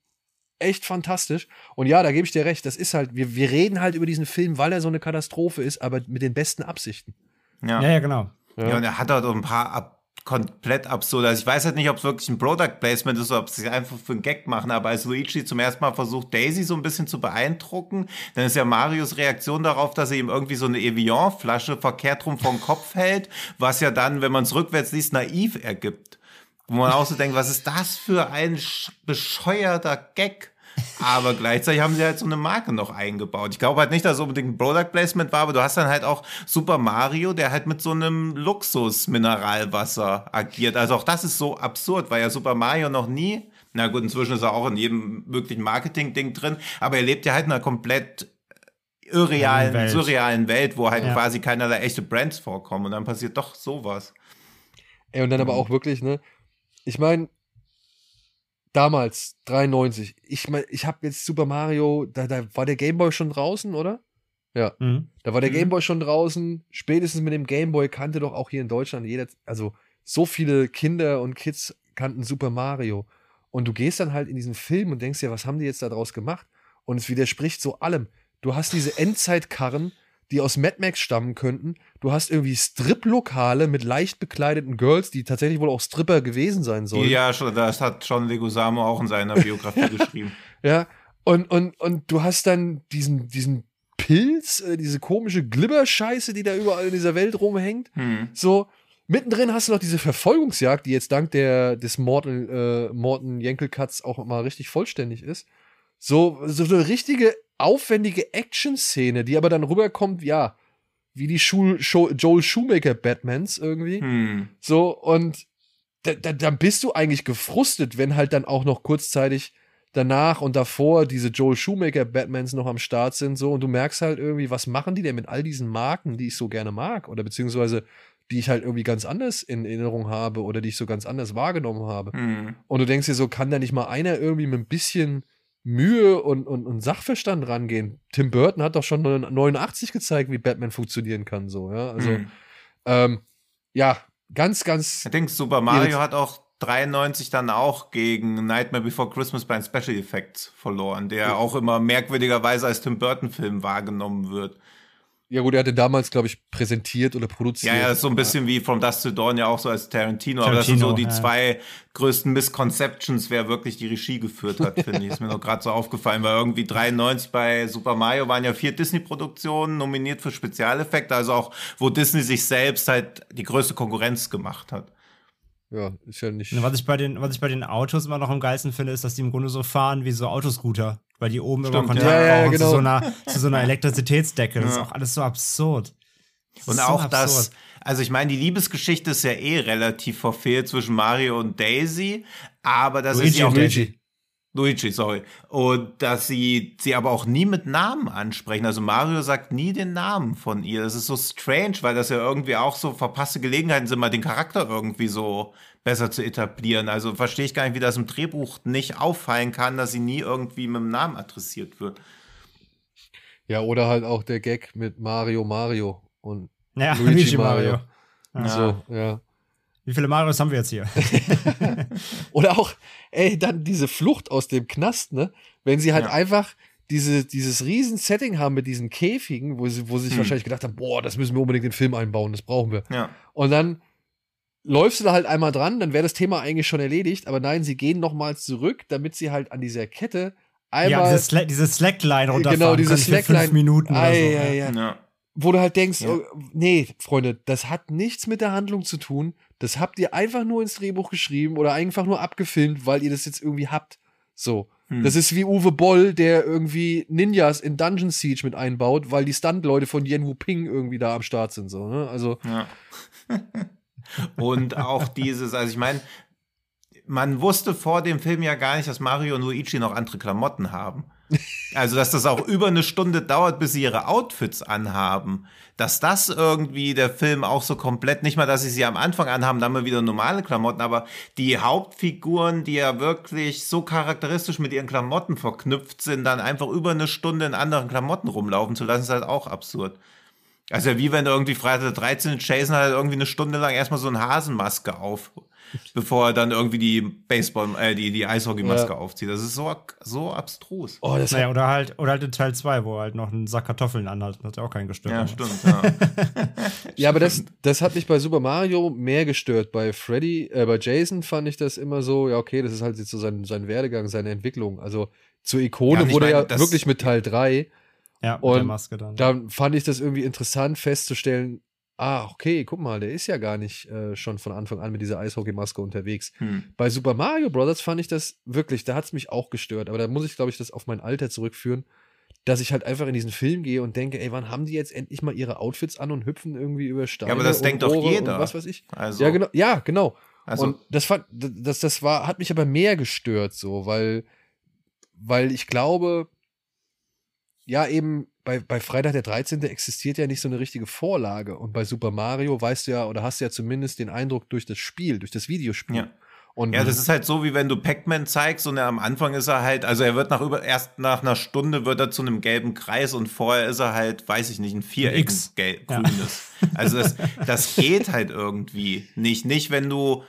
Speaker 2: echt fantastisch. Und ja, da gebe ich dir recht, das ist halt, wir, wir reden halt über diesen Film, weil er so eine Katastrophe ist, aber mit den besten Absichten.
Speaker 3: Ja.
Speaker 4: ja, ja, genau.
Speaker 3: Ja, und er hat halt auch ein paar ab komplett absurd. Also ich weiß halt nicht, ob es wirklich ein Product Placement ist oder ob sie es einfach für einen Gag machen, aber als Luigi zum ersten Mal versucht, Daisy so ein bisschen zu beeindrucken, dann ist ja Marios Reaktion darauf, dass er ihm irgendwie so eine Evian-Flasche verkehrt rum vom Kopf hält, was ja dann, wenn man es rückwärts liest, naiv ergibt. Wo man auch so denkt, was ist das für ein sch- bescheuerter Gag? Aber gleichzeitig haben sie halt so eine Marke noch eingebaut. Ich glaube halt nicht, dass es unbedingt ein Product Placement war, aber du hast dann halt auch Super Mario, der halt mit so einem Luxus-Mineralwasser agiert. Also auch das ist so absurd, weil ja Super Mario noch nie, na gut, inzwischen ist er auch in jedem möglichen Marketing-Ding drin, aber er lebt ja halt in einer komplett irrealen,
Speaker 4: Welt.
Speaker 3: surrealen Welt, wo halt
Speaker 4: Ja.
Speaker 3: quasi keinerlei echte Brands vorkommen und dann passiert doch sowas.
Speaker 2: Ey, und dann aber auch wirklich, ne? Ich meine, damals, 93, ich meine, ich habe jetzt Super Mario, da, da war der Gameboy schon draußen, oder? Ja.
Speaker 4: Mhm.
Speaker 2: Da war der
Speaker 3: Mhm.
Speaker 2: Gameboy schon draußen. Spätestens mit dem Gameboy kannte doch auch hier in Deutschland jeder, also so viele Kinder und Kids kannten Super Mario. Und du gehst dann halt in diesen Film und denkst dir, was haben die jetzt da draus gemacht? Und es widerspricht so allem. Du hast diese Endzeitkarren, die aus Mad Max stammen könnten. Du hast irgendwie Strip-Lokale mit leicht bekleideten Girls, die tatsächlich wohl auch Stripper gewesen sein sollen.
Speaker 3: Ja, das hat John Legusamo auch in seiner Biografie geschrieben.
Speaker 2: Ja, und, und, und du hast dann diesen, diesen Pilz, äh, diese komische Glibberscheiße, die da überall in dieser Welt rumhängt.
Speaker 3: Hm.
Speaker 2: So, mittendrin hast du noch diese Verfolgungsjagd, die jetzt dank der, des Morten, äh, Morten Jenkel-Cuts auch mal richtig vollständig ist. So, so eine richtige aufwendige Action-Szene, die aber dann rüberkommt, ja, wie die Schu Scho Joel Shoemaker Batmans irgendwie.
Speaker 3: Hm.
Speaker 2: So, und da, da, dann bist du eigentlich gefrustet, wenn halt dann auch noch kurzzeitig danach und davor diese Joel Shoemaker Batmans noch am Start sind, so, und du merkst halt irgendwie, was machen die denn mit all diesen Marken, die ich so gerne mag, oder beziehungsweise die ich halt irgendwie ganz anders in Erinnerung habe oder die ich so ganz anders wahrgenommen habe.
Speaker 3: Hm.
Speaker 2: Und du denkst dir so, kann da nicht mal einer irgendwie mit ein bisschen Mühe und, und, und Sachverstand rangehen. Tim Burton hat doch schon 89 gezeigt, wie Batman funktionieren kann, so, ja. Also,
Speaker 3: Hm.
Speaker 2: ähm, ja, ganz, ganz.
Speaker 3: Ich denke, Super Mario hat auch 93 dann auch gegen Nightmare Before Christmas bei den Special Effects verloren, der auch immer merkwürdigerweise als Tim Burton Film wahrgenommen wird.
Speaker 2: Ja, gut, er hatte damals, glaube ich, präsentiert oder produziert.
Speaker 3: Ja, ja, das ist so ein bisschen wie From Dust to Dawn ja auch so als Tarantino, aber das sind
Speaker 4: Tarantino,
Speaker 3: so die
Speaker 4: ja.
Speaker 3: zwei größten Misconceptions, wer wirklich die Regie geführt hat, finde ich. Ist mir noch gerade so aufgefallen, weil irgendwie 93 bei Super Mario waren ja vier Disney-Produktionen nominiert für Spezialeffekte, also auch, wo Disney sich selbst halt die größte Konkurrenz gemacht hat.
Speaker 2: Ja, ist ja nicht.
Speaker 4: Und Was ich, bei den, was ich bei den Autos immer noch am geilsten finde, ist, dass die im Grunde so fahren wie so Autoscooter. Weil die oben immer
Speaker 3: Stimmt,
Speaker 4: Kontakt
Speaker 2: ja. Ja, ja,
Speaker 4: brauchen
Speaker 2: genau.
Speaker 4: zu, so einer, zu so einer Elektrizitätsdecke. Das ist auch alles so absurd. Das
Speaker 3: Und
Speaker 4: ist so
Speaker 3: auch das,
Speaker 4: absurd.
Speaker 3: also ich meine, die Liebesgeschichte ist ja eh relativ verfehlt zwischen Mario und Daisy, aber das ist
Speaker 4: Luigi
Speaker 3: ja auch
Speaker 4: Daisy.
Speaker 3: Luigi, sorry. Und dass sie sie aber auch nie mit Namen ansprechen. Also Mario sagt nie den Namen von ihr. Das ist so strange, weil das ja irgendwie auch so verpasste Gelegenheiten sind, mal den Charakter irgendwie so besser zu etablieren. Also verstehe ich gar nicht, wie das im Drehbuch nicht auffallen kann, dass sie nie irgendwie mit dem Namen adressiert wird.
Speaker 2: Ja, oder halt auch der Gag mit Mario Mario und
Speaker 4: Ja,
Speaker 2: Luigi
Speaker 4: Luigi
Speaker 2: Mario.
Speaker 4: Mario. Ja.
Speaker 2: so, ja.
Speaker 4: Wie viele Marios haben wir jetzt hier?
Speaker 2: Oder auch, ey, dann diese Flucht aus dem Knast, ne? Wenn sie halt
Speaker 3: Ja.
Speaker 2: einfach diese, dieses riesen Setting haben mit diesen Käfigen, wo sie, wo sie sich
Speaker 3: Hm.
Speaker 2: wahrscheinlich gedacht haben, boah, das müssen wir unbedingt in den Film einbauen, das brauchen wir.
Speaker 3: Ja.
Speaker 2: Und dann läufst du da halt einmal dran, dann wäre das Thema eigentlich schon erledigt, aber nein, sie gehen nochmals zurück, damit sie halt an dieser Kette
Speaker 4: ja,
Speaker 2: einmal,
Speaker 4: diese, Sla diese Slackline runterfahren
Speaker 2: genau, diese Slackline,
Speaker 4: fünf Minuten oder so.
Speaker 2: Ei, ei.
Speaker 3: ja.
Speaker 2: wo du halt denkst,
Speaker 3: Ja.
Speaker 2: oh, nee, Freunde, das hat nichts mit der Handlung zu tun. Das habt ihr einfach nur ins Drehbuch geschrieben oder einfach nur abgefilmt, weil ihr das jetzt irgendwie habt. So.
Speaker 3: Hm.
Speaker 2: Das ist wie Uwe Boll, der irgendwie Ninjas in Dungeon Siege mit einbaut, weil die Stunt-Leute von Yen Wu Ping irgendwie da am Start sind. So, ne? Also,
Speaker 3: Ja. und auch dieses, also ich meine, man wusste vor dem Film ja gar nicht, dass Mario und Luigi noch andere Klamotten haben. Also, dass das auch über eine Stunde dauert, bis sie ihre Outfits anhaben. Dass das irgendwie der Film auch so komplett, nicht mal, dass sie sie am Anfang anhaben, dann mal wieder normale Klamotten, aber die Hauptfiguren, die ja wirklich so charakteristisch mit ihren Klamotten verknüpft sind, dann einfach über eine Stunde in anderen Klamotten rumlaufen zu lassen, ist halt auch absurd. Also wie wenn irgendwie Freitag der 13. Jason hat irgendwie eine Stunde lang erstmal so eine Hasenmaske auf, bevor er dann irgendwie die Baseball, äh, die, die Eishockeymaske
Speaker 2: Ja.
Speaker 3: aufzieht. Das ist so, so abstrus.
Speaker 2: oh, das
Speaker 4: Naja, oder halt, oder halt in Teil 2, wo er halt noch einen Sack Kartoffeln anhat. Das hat ja auch keinen gestört.
Speaker 3: Ja, stimmt. Ja.
Speaker 2: Ja, aber das, das hat mich bei Super Mario mehr gestört. Bei Freddy, äh, bei Jason fand ich das immer so, ja, okay, das ist halt jetzt so sein, sein Werdegang, seine Entwicklung. Also zur Ikone
Speaker 3: Ja,
Speaker 2: wurde
Speaker 3: meine,
Speaker 2: ja wirklich mit Teil 3.
Speaker 4: Ja, mit
Speaker 2: Und
Speaker 4: der Maske dann.
Speaker 2: Da fand ich das irgendwie interessant festzustellen, ah, okay, guck mal, der ist ja gar nicht äh, schon von Anfang an mit dieser Eishockeymaske unterwegs.
Speaker 3: Hm.
Speaker 2: Bei Super Mario Bros. fand ich das wirklich, da hat es mich auch gestört. Aber da muss ich, glaube ich, das auf mein Alter zurückführen, dass ich halt einfach in diesen Film gehe und denke, ey, wann haben die jetzt endlich mal ihre Outfits an und hüpfen irgendwie über Steine?
Speaker 3: Ja, aber das
Speaker 2: und
Speaker 3: denkt doch
Speaker 2: Rohre
Speaker 3: jeder.
Speaker 2: Und was weiß ich.
Speaker 3: Also,
Speaker 2: Ja, genau. Ja, genau.
Speaker 3: Also,
Speaker 2: und das fand, das, das war, hat mich aber mehr gestört, so, weil, weil ich glaube, ja, eben bei, bei Freitag der 13. existiert ja nicht so eine richtige Vorlage. Und bei Super Mario weißt du ja, oder hast du ja zumindest den Eindruck durch das Spiel, durch das Videospiel.
Speaker 3: Ja.
Speaker 2: Und
Speaker 3: Ja, das ist halt so, wie wenn du Pac-Man zeigst und er am Anfang ist er halt, also er wird nach über, erst nach einer Stunde wird er zu einem gelben Kreis und vorher ist er halt, weiß ich nicht, ein Viereck, gelb,
Speaker 4: Ja.
Speaker 3: grünes. Also das, das geht halt irgendwie nicht. Nicht, wenn du,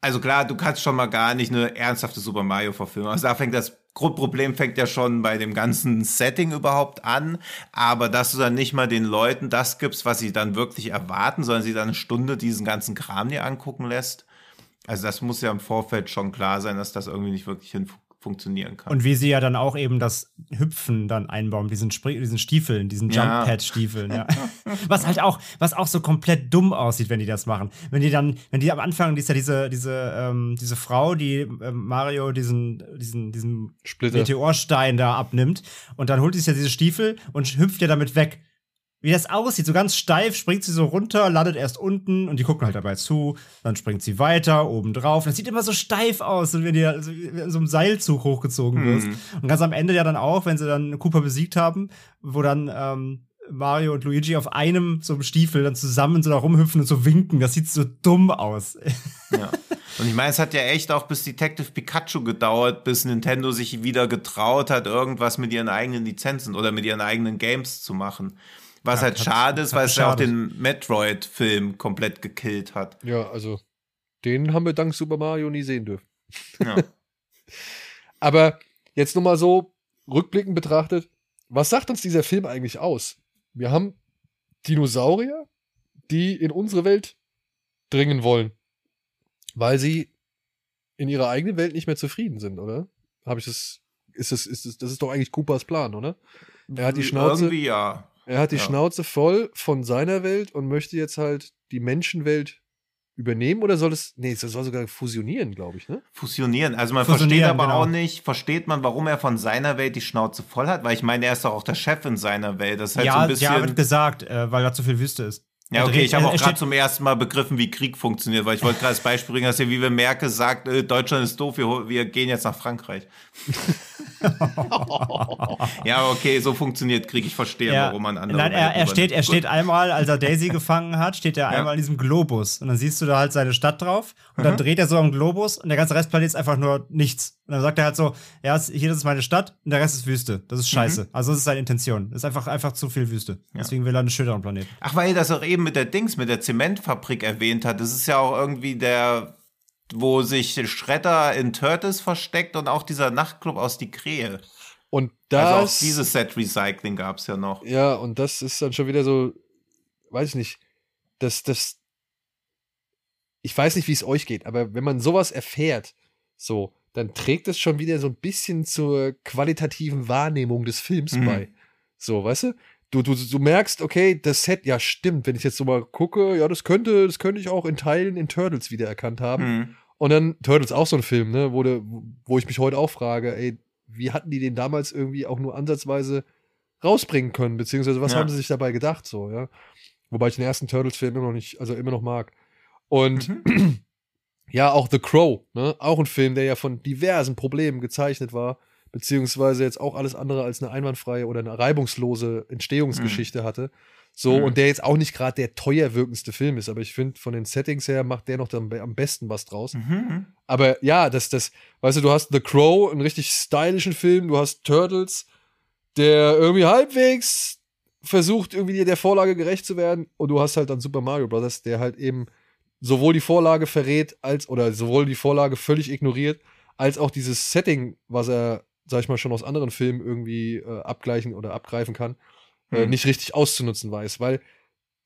Speaker 3: also klar, du kannst schon mal gar nicht eine ernsthafte Super Mario-Verfilmung. Also da fängt das Grundproblem fängt ja schon bei dem ganzen Setting überhaupt an, aber dass du dann nicht mal den Leuten das gibst, was sie dann wirklich erwarten, sondern sie dann eine Stunde diesen ganzen Kram dir angucken lässt. Also das muss ja im Vorfeld schon klar sein, dass das irgendwie nicht wirklich hin funktionieren kann.
Speaker 4: Und wie sie ja dann auch eben das Hüpfen dann einbauen, diesen, Spring diesen Stiefeln, diesen
Speaker 3: Ja.
Speaker 4: Jump-Pad-Stiefeln, ja. was halt auch, was auch so komplett dumm aussieht, wenn die das machen. Wenn die dann, wenn die am Anfang, die ist ja diese, diese, ähm, diese Frau, die ähm, Mario diesen, diesen, diesen
Speaker 2: Splitter.
Speaker 4: Meteorstein da abnimmt und dann holt sie sich ja diese Stiefel und hüpft ja damit weg. Wie das aussieht, so ganz steif, springt sie so runter, landet erst unten und die gucken halt dabei zu. Dann springt sie weiter, oben drauf. Das sieht immer so steif aus, wenn du so in so einem Seilzug hochgezogen wirst. Und ganz am Ende ja dann auch, wenn sie dann Cooper besiegt haben, wo dann ähm, Mario und Luigi auf einem so einem Stiefel dann zusammen so da rumhüpfen und so winken. Das sieht so dumm aus.
Speaker 3: Ja. Und ich meine, es hat ja echt auch bis Detective Pikachu gedauert, bis Nintendo sich wieder getraut hat, irgendwas mit ihren eigenen Lizenzen oder mit ihren eigenen Games zu machen. Was
Speaker 4: Ja,
Speaker 3: halt
Speaker 4: hat-
Speaker 3: schade ist, weil es ja auch den Metroid-Film komplett gekillt hat.
Speaker 2: Ja, also den haben wir dank Super Mario nie sehen dürfen.
Speaker 3: Ja.
Speaker 2: Aber jetzt nur mal so rückblickend betrachtet, was sagt uns dieser Film eigentlich aus? Wir haben Dinosaurier, die in unsere Welt dringen wollen, weil sie in ihrer eigenen Welt nicht mehr zufrieden sind, oder? Habe ich das? Ist das, ist das, das ist doch eigentlich Coopers Plan, oder? Er hat die Schnauze,
Speaker 3: Irgendwie ja.
Speaker 2: Er hat die
Speaker 3: ja.
Speaker 2: Schnauze voll von seiner Welt und möchte jetzt halt die Menschenwelt übernehmen oder soll es, nee, es soll sogar fusionieren, glaube ich, ne?
Speaker 3: Fusionieren. Also man
Speaker 4: Fusionieren,
Speaker 3: versteht aber
Speaker 4: genau.
Speaker 3: auch nicht, versteht man, warum er von seiner Welt die Schnauze voll hat? Weil ich meine, er ist doch auch der Chef in seiner Welt. Das ist halt so
Speaker 4: ja,
Speaker 3: ein bisschen.
Speaker 4: ja, wird gesagt, äh, weil da zu viel Wüste ist.
Speaker 3: Ja, okay, ich habe auch
Speaker 4: er
Speaker 3: gerade zum ersten Mal begriffen, wie Krieg funktioniert, weil ich wollte gerade das Beispiel bringen, dass ja, wie wenn Merkel sagt, äh, Deutschland ist doof, wir, wir gehen jetzt nach Frankreich. ja, okay, so funktioniert Krieg. Ich verstehe,
Speaker 4: Ja.
Speaker 3: warum man andere.
Speaker 4: Nein, er, er, steht, er steht einmal, als er Daisy gefangen hat, steht er einmal in diesem Globus. Und dann siehst du da halt seine Stadt drauf. Und
Speaker 3: Mhm.
Speaker 4: dann dreht er so am Globus und der ganze Restplanet ist einfach nur nichts. Und dann sagt er halt so: Ja, hier das ist meine Stadt und der Rest ist Wüste. Das ist
Speaker 3: Mhm.
Speaker 4: scheiße. Also, das ist seine Intention. Das ist einfach, einfach zu viel Wüste. Deswegen will er einen schöneren Planeten.
Speaker 3: Ach, weil das auch eben mit der Dings, mit der Zementfabrik erwähnt hat. Das ist ja auch irgendwie der, wo sich Schredder in Turtles versteckt und auch dieser Nachtclub aus die Krähe.
Speaker 2: Und das,
Speaker 3: Also auch dieses Set Recycling gab es ja noch.
Speaker 2: Ja, und das ist dann schon wieder so, weiß ich nicht, das, das, ich weiß nicht, wie es euch geht, aber wenn man sowas erfährt, so, dann trägt es schon wieder so ein bisschen zur qualitativen Wahrnehmung des Films
Speaker 3: Mhm.
Speaker 2: bei. So, weißt du? Du, du, du merkst, okay, das Set, ja, stimmt, wenn ich jetzt so mal gucke, ja, das könnte, das könnte ich auch in Teilen in Turtles wiedererkannt haben.
Speaker 3: Hm.
Speaker 2: Und dann Turtles auch so ein Film, ne, wo, de, wo ich mich heute auch frage, ey, wie hatten die den damals irgendwie auch nur ansatzweise rausbringen können, beziehungsweise was
Speaker 3: Ja.
Speaker 2: haben sie sich dabei gedacht, so, ja. Wobei ich den ersten Turtles-Film immer noch nicht, also immer noch mag. Und
Speaker 3: Mhm.
Speaker 2: ja, auch The Crow, ne, auch ein Film, der ja von diversen Problemen gezeichnet war, beziehungsweise jetzt auch alles andere als eine einwandfreie oder eine reibungslose Entstehungsgeschichte hatte. So,
Speaker 3: Mhm.
Speaker 2: und der jetzt auch nicht gerade der teuer wirkendste Film ist, aber ich finde, von den Settings her macht der noch dann am besten was draus.
Speaker 3: Mhm.
Speaker 2: Aber ja, das, das, weißt du, du hast The Crow, einen richtig stylischen Film, du hast Turtles, der irgendwie halbwegs versucht, irgendwie der Vorlage gerecht zu werden, und du hast halt dann Super Mario Bros., der halt eben sowohl die Vorlage verrät, als, oder sowohl die Vorlage völlig ignoriert, als auch dieses Setting, was er, sag ich mal, schon aus anderen Filmen irgendwie äh, abgleichen oder abgreifen kann, äh,
Speaker 3: Mhm.
Speaker 2: nicht richtig auszunutzen weiß, weil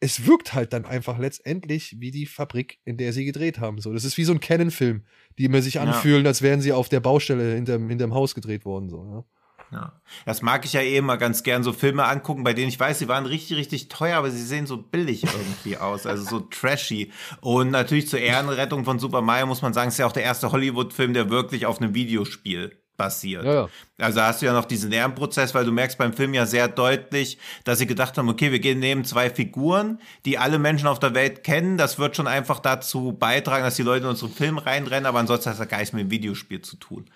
Speaker 2: es wirkt halt dann einfach letztendlich wie die Fabrik, in der sie gedreht haben. So, das ist wie so ein Canon-Film, die immer sich
Speaker 3: Ja.
Speaker 2: anfühlen, als wären sie auf der Baustelle hinterm, hinterm Haus gedreht worden. So, ja.
Speaker 3: Ja. Das mag ich ja eh immer ganz gern, so Filme angucken, bei denen ich weiß, sie waren richtig, richtig teuer, aber sie sehen so billig irgendwie aus, also so trashy. Und natürlich zur Ehrenrettung von Super Mario muss man sagen, es ist ja auch der erste Hollywood-Film, der wirklich auf einem Videospiel basiert.
Speaker 2: Ja, ja.
Speaker 3: Also hast du ja noch diesen Lernprozess, weil du merkst beim Film ja sehr deutlich, dass sie gedacht haben, okay, wir gehen neben zwei Figuren, die alle Menschen auf der Welt kennen. Das wird schon einfach dazu beitragen, dass die Leute in unseren Film reinrennen, aber ansonsten hat das gar nichts mit dem Videospiel zu tun.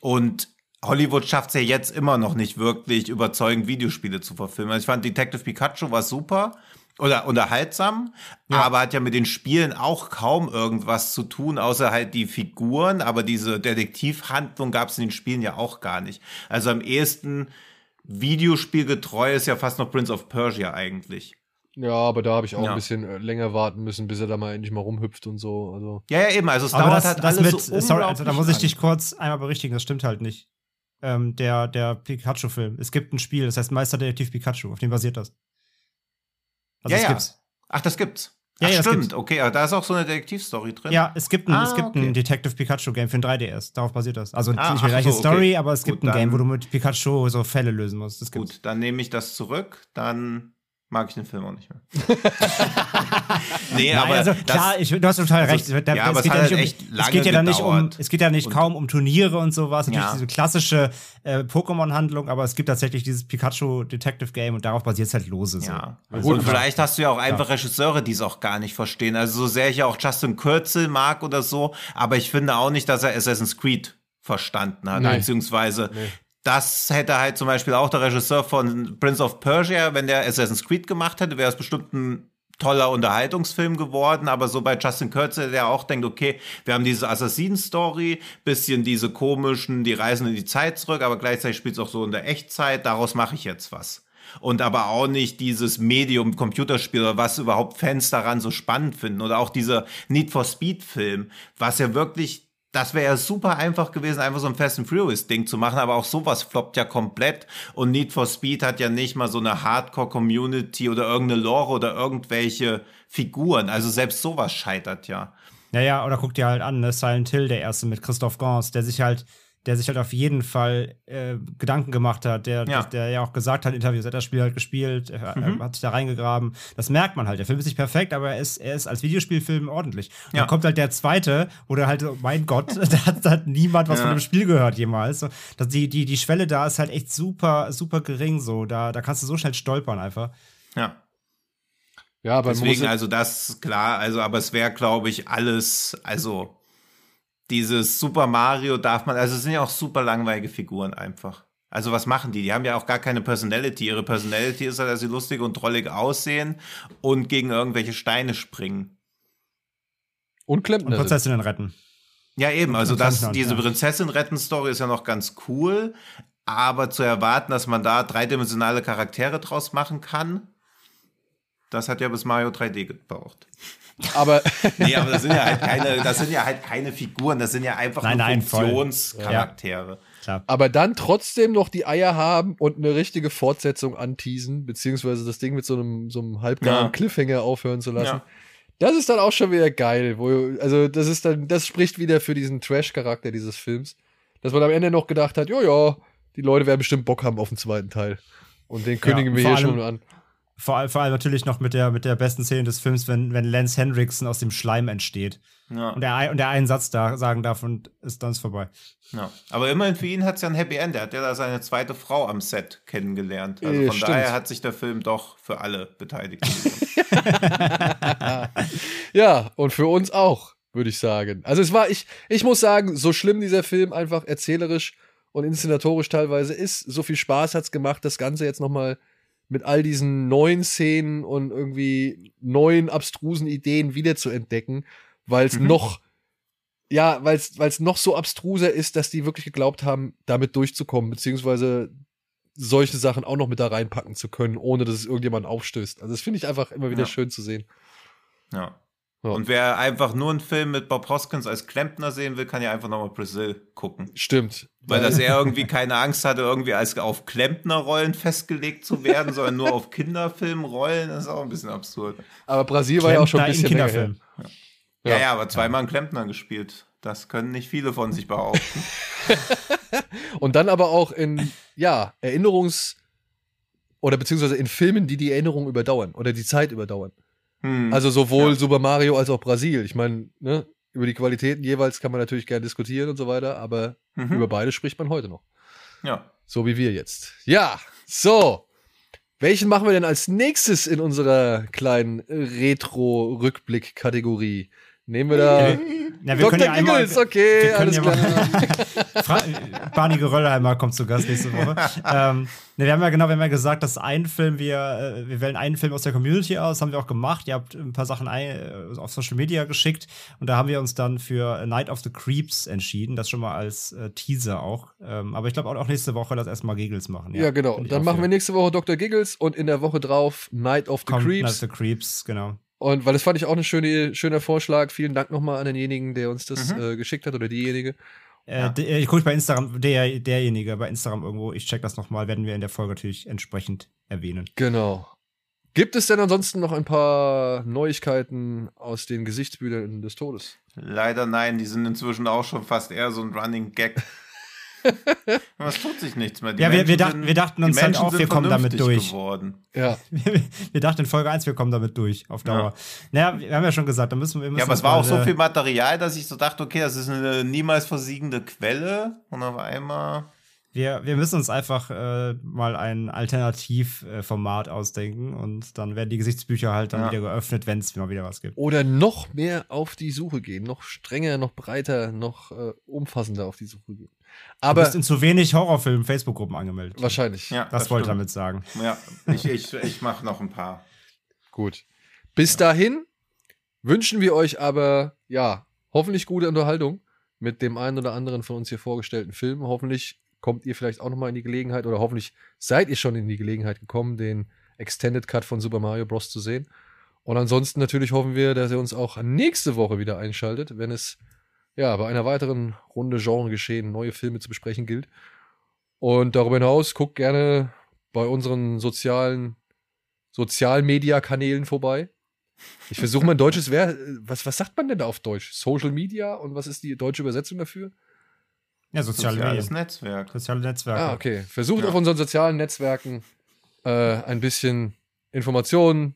Speaker 3: Und Hollywood schafft es ja jetzt immer noch nicht wirklich überzeugend, Videospiele zu verfilmen. Also ich fand Detective Pikachu war super oder unterhaltsam, aber hat ja mit den Spielen auch kaum irgendwas zu tun, außer halt die Figuren. Aber diese Detektivhandlung gab es in den Spielen ja auch gar nicht. Also am ehesten Videospielgetreu ist ja fast noch Prince of Persia eigentlich.
Speaker 2: Ja, aber da habe ich auch
Speaker 3: Ja.
Speaker 2: ein bisschen äh, länger warten müssen, bis er da mal endlich mal rumhüpft und so. Also.
Speaker 3: Ja, ja, eben. Also es
Speaker 4: Aber
Speaker 3: dauert
Speaker 4: das,
Speaker 3: halt
Speaker 4: das
Speaker 3: alles
Speaker 4: mit,
Speaker 3: so
Speaker 4: sorry, also da muss ich dich kurz einmal berichtigen, das stimmt halt nicht. Ähm, der der Pikachu-Film. Es gibt ein Spiel, das heißt Meisterdetektiv Pikachu, auf dem basiert das. Also
Speaker 3: Ja,
Speaker 4: das
Speaker 3: ja.
Speaker 4: gibt's.
Speaker 3: Ach, das gibt's.
Speaker 4: Ja,
Speaker 3: Ach,
Speaker 4: ja, das
Speaker 3: stimmt.
Speaker 4: gibt's.
Speaker 3: Okay, aber da ist auch so eine Detektivstory drin.
Speaker 4: Ja, es gibt ein,
Speaker 3: Ah,
Speaker 4: es gibt
Speaker 3: okay.
Speaker 4: ein Detective Pikachu Game für den 3DS. Darauf basiert das. Also
Speaker 3: Ah,
Speaker 4: nicht die gleiche
Speaker 3: so, okay.
Speaker 4: Story, aber es gibt
Speaker 3: Gut,
Speaker 4: ein Game, wo du mit Pikachu so Fälle lösen musst.
Speaker 3: Gut, dann nehme ich das zurück. Dann mag ich den Film auch nicht mehr. nee,
Speaker 4: Nein,
Speaker 3: aber
Speaker 4: also
Speaker 3: das,
Speaker 4: klar, ich, du hast total recht.
Speaker 3: ja,
Speaker 4: Da-
Speaker 3: aber es
Speaker 4: geht ja nicht
Speaker 3: halt
Speaker 4: um,
Speaker 3: echt
Speaker 4: es geht ja dann nicht um, es geht ja nicht kaum um Turniere und sowas. Natürlich
Speaker 3: Ja.
Speaker 4: diese klassische äh, Pokémon-Handlung, aber es gibt tatsächlich dieses Pikachu Detective Game und darauf basiert es halt lose. So.
Speaker 3: ja.
Speaker 4: Also,
Speaker 3: und vielleicht hast du ja auch einfach Regisseure, die es auch gar nicht verstehen. Also so sehr ich ja auch Justin Kürzel mag oder so, aber ich finde auch nicht, dass er Assassin's Creed verstanden hat,
Speaker 2: Nein.
Speaker 3: beziehungsweise das hätte halt zum Beispiel auch der Regisseur von Prince of Persia, wenn der Assassin's Creed gemacht hätte, wäre es bestimmt ein toller Unterhaltungsfilm geworden, aber so bei Justin Kurzel, der auch denkt, okay, wir haben diese Assassinen-Story, bisschen diese komischen, die reisen in die Zeit zurück, aber gleichzeitig spielt es auch so in der Echtzeit, daraus mache ich jetzt was. Und aber auch nicht dieses Medium Computerspiel was überhaupt Fans daran so spannend finden. Oder auch dieser Need for Speed-Film, was ja wirklich das wäre ja super einfach gewesen, einfach so ein Fast and Furious Ding zu machen, aber auch sowas floppt ja komplett und Need for Speed hat ja nicht mal so eine Hardcore Community oder irgendeine Lore oder irgendwelche Figuren. Also selbst sowas scheitert ja.
Speaker 4: Naja, oder guck dir halt an, ne? Silent Hill, der erste mit Christoph Gans, der sich halt der sich halt auf jeden Fall äh, Gedanken gemacht hat, der ja. der ja auch gesagt hat, Interviews, er hat das Spiel halt gespielt, er, mhm. er, hat sich da reingegraben. Das merkt man halt. Der Film ist nicht perfekt, aber er ist, er ist als Videospielfilm ordentlich. Und ja. dann kommt halt der zweite, oder halt, oh mein Gott, da hat, hat niemand was ja. von dem Spiel gehört jemals. So, dass die, die, die Schwelle da ist halt echt super, super gering. So, da, da kannst du so schnell stolpern einfach.
Speaker 3: Ja. Ja, aber deswegen, also das klar, also, aber es wäre, glaube ich, alles, also dieses Super Mario darf man, also es sind ja auch super langweilige Figuren einfach. Also was machen die? Die haben ja auch gar keine Personality. Ihre Personality ist halt, dass sie lustig und trollig aussehen und gegen irgendwelche Steine springen.
Speaker 2: Und Klempner.
Speaker 4: Und Prinzessinnen retten.
Speaker 3: Ja, eben. Also das, diese Prinzessin-Retten-Story ist ja noch ganz cool. Aber zu erwarten, dass man da dreidimensionale Charaktere draus machen kann, das hat ja bis Mario 3D gebraucht.
Speaker 2: Aber
Speaker 3: nee, aber das sind ja halt keine, das sind ja halt keine Figuren, das sind ja einfach nein, nur nein, Funktionscharaktere.
Speaker 2: Ja. Aber dann trotzdem noch die Eier haben und eine richtige Fortsetzung anteasen, beziehungsweise das Ding mit so einem, so einem halbgaren ja. Cliffhanger aufhören zu lassen. Ja. Das ist dann auch schon wieder geil. Wo, also, das ist dann, das spricht wieder für diesen Trash-Charakter dieses Films. Dass man am Ende noch gedacht hat, ja, die Leute werden bestimmt Bock haben auf den zweiten Teil. Und den kündigen wir hier schon an.
Speaker 4: Vor, vor allem natürlich noch mit der, mit der besten Szene des Films, wenn, wenn Lance Hendrickson aus dem Schleim entsteht. Ja. Und, der, und der einen Satz da sagen darf und ist dann ist vorbei.
Speaker 3: Ja. Aber immerhin für ihn hat es ja ein Happy End. Er hat ja da seine zweite Frau am Set kennengelernt. Also von daher hat sich der Film doch für alle beteiligt.
Speaker 2: ja, und für uns auch, würde ich sagen. Also es war, ich, ich muss sagen, so schlimm dieser Film einfach erzählerisch und inszenatorisch teilweise ist, so viel Spaß hat es gemacht, das Ganze jetzt nochmal mal mit all diesen neuen Szenen und irgendwie neuen abstrusen Ideen wieder zu entdecken, weil es mhm. noch ja, weil es noch so abstruser ist, dass die wirklich geglaubt haben, damit durchzukommen, beziehungsweise solche Sachen auch noch mit da reinpacken zu können, ohne dass es irgendjemand aufstößt. Also das finde ich einfach immer wieder ja. schön zu sehen.
Speaker 3: Ja. Ja. Und wer einfach nur einen Film mit Bob Hoskins als Klempner sehen will, kann ja einfach nochmal Brazil gucken.
Speaker 2: Stimmt.
Speaker 3: Weil dass er irgendwie keine Angst hatte, irgendwie als auf Klempnerrollen festgelegt zu werden, sondern nur auf Kinderfilmrollen, das ist auch ein bisschen absurd.
Speaker 2: Aber Brasil war ja auch schon ein bisschen Kinderfilm.
Speaker 3: Ja. Ja, ja, aber zweimal einen Klempner gespielt. Das können nicht viele von sich behaupten.
Speaker 2: Und dann aber auch in, ja, Erinnerungs- oder beziehungsweise in Filmen, die die Erinnerung überdauern oder die Zeit überdauern. Hm. Also sowohl ja. Super Mario als auch Brasil. Ich meine, ne, über die Qualitäten jeweils kann man natürlich gerne diskutieren und so weiter, aber mhm. über beide spricht man heute noch.
Speaker 3: Ja.
Speaker 2: So wie wir jetzt. Ja, so. Welchen machen wir denn als nächstes in unserer kleinen Retro-Rückblick-Kategorie? Nehmen wir da.
Speaker 4: Ja, wir Dr. Ja Giggles, einmal, okay, alles klar. Barney Geröllheimer kommt zu Gast nächste Woche. ähm, ne, wir haben ja genau, wir haben ja gesagt, dass ein Film, wir, äh, wir wählen einen Film aus der Community aus, haben wir auch gemacht. Ihr habt ein paar Sachen ein, äh, auf Social Media geschickt und da haben wir uns dann für Night of the Creeps entschieden. Das schon mal als äh, Teaser auch. Ähm, aber ich glaube auch, auch nächste Woche das erstmal Giggles machen.
Speaker 2: Ja, ja genau. Dann machen wir nächste Woche Dr. Giggles und in der Woche drauf Night of the Kommt Creeps. Night of
Speaker 4: the Creeps, genau.
Speaker 2: Und weil das fand ich auch ein schöne, schöner Vorschlag. Vielen Dank nochmal an denjenigen, der uns das mhm. äh, geschickt hat oder diejenige.
Speaker 4: Äh, ja. Äh, ich gucke bei Instagram, der, derjenige bei Instagram irgendwo, ich check das nochmal, werden wir in der Folge natürlich entsprechend erwähnen.
Speaker 2: Genau. Gibt es denn ansonsten noch ein paar Neuigkeiten aus den Gesichtsbüchern des Todes?
Speaker 3: Leider nein, die sind inzwischen auch schon fast eher so ein Running Gag. Aber es tut sich nichts mehr.
Speaker 4: Die ja, wir, wir, dachten, wir dachten uns halt auch, wir kommen damit durch.
Speaker 3: Geworden.
Speaker 2: Ja.
Speaker 4: wir, dachten in Folge 1, wir kommen damit durch, auf Dauer. Ja. Naja, wir haben ja schon gesagt, da müssen wir. Müssen
Speaker 3: ja, aber es war auch so viel Material, dass ich so dachte, okay, das ist eine niemals versiegende Quelle. Und auf einmal.
Speaker 4: Wir, wir müssen uns einfach äh, mal ein Alternativformat ausdenken und dann werden die Gesichtsbücher halt dann ja. wieder geöffnet, wenn es mal wieder was gibt.
Speaker 2: Oder noch mehr auf die Suche gehen, noch strenger, noch breiter, noch äh, umfassender auf die Suche gehen.
Speaker 4: Aber du bist in zu wenig Horrorfilm-Facebook-Gruppen angemeldet.
Speaker 2: Wahrscheinlich.
Speaker 4: Ja, das, das wollte ich damit sagen.
Speaker 3: Ja, ich, ich, ich mache noch ein paar.
Speaker 2: Gut. Bis dahin wünschen wir euch aber, ja, hoffentlich gute Unterhaltung mit dem einen oder anderen von uns hier vorgestellten Film. Hoffentlich kommt ihr vielleicht auch nochmal in die Gelegenheit oder hoffentlich seid ihr schon in die Gelegenheit gekommen, den Extended Cut von Super Mario Bros. zu sehen. Und ansonsten natürlich hoffen wir, dass ihr uns auch nächste Woche wieder einschaltet, wenn es ja bei einer weiteren Runde Genre geschehen neue Filme zu besprechen gilt. Und darüber hinaus guckt gerne bei unseren sozialen Sozialmedia-Kanälen vorbei. Ich versuche mein deutsches Wer was was sagt man denn da auf Deutsch? Social Media und was ist die deutsche Übersetzung dafür?
Speaker 4: Ja, soziale
Speaker 3: Soziales
Speaker 4: Medien.
Speaker 3: Netzwerk.
Speaker 4: Soziale Netzwerke.
Speaker 2: Ah, okay. Versucht
Speaker 3: Ja.
Speaker 2: auf unseren sozialen Netzwerken äh, ein bisschen Informationen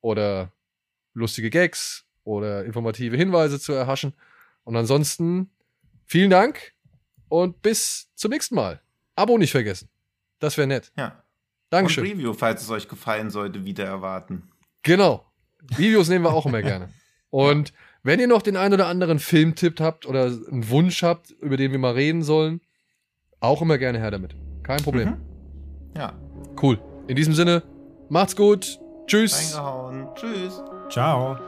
Speaker 2: oder lustige Gags oder informative Hinweise zu erhaschen. Und ansonsten vielen Dank und bis zum nächsten Mal. Abo nicht vergessen. Das wäre nett.
Speaker 3: Ja. Und
Speaker 2: Dankeschön.
Speaker 3: Review, falls es euch gefallen sollte, wieder erwarten.
Speaker 2: Genau. Videos nehmen wir auch immer gerne. Und wenn ihr noch den einen oder anderen Filmtipp habt oder einen Wunsch habt, über den wir mal reden sollen, auch immer gerne her damit. Kein Problem.
Speaker 3: Mhm. Ja.
Speaker 2: Cool. In diesem Sinne, macht's gut. Tschüss.
Speaker 3: Reingehauen. Tschüss.
Speaker 4: Ciao.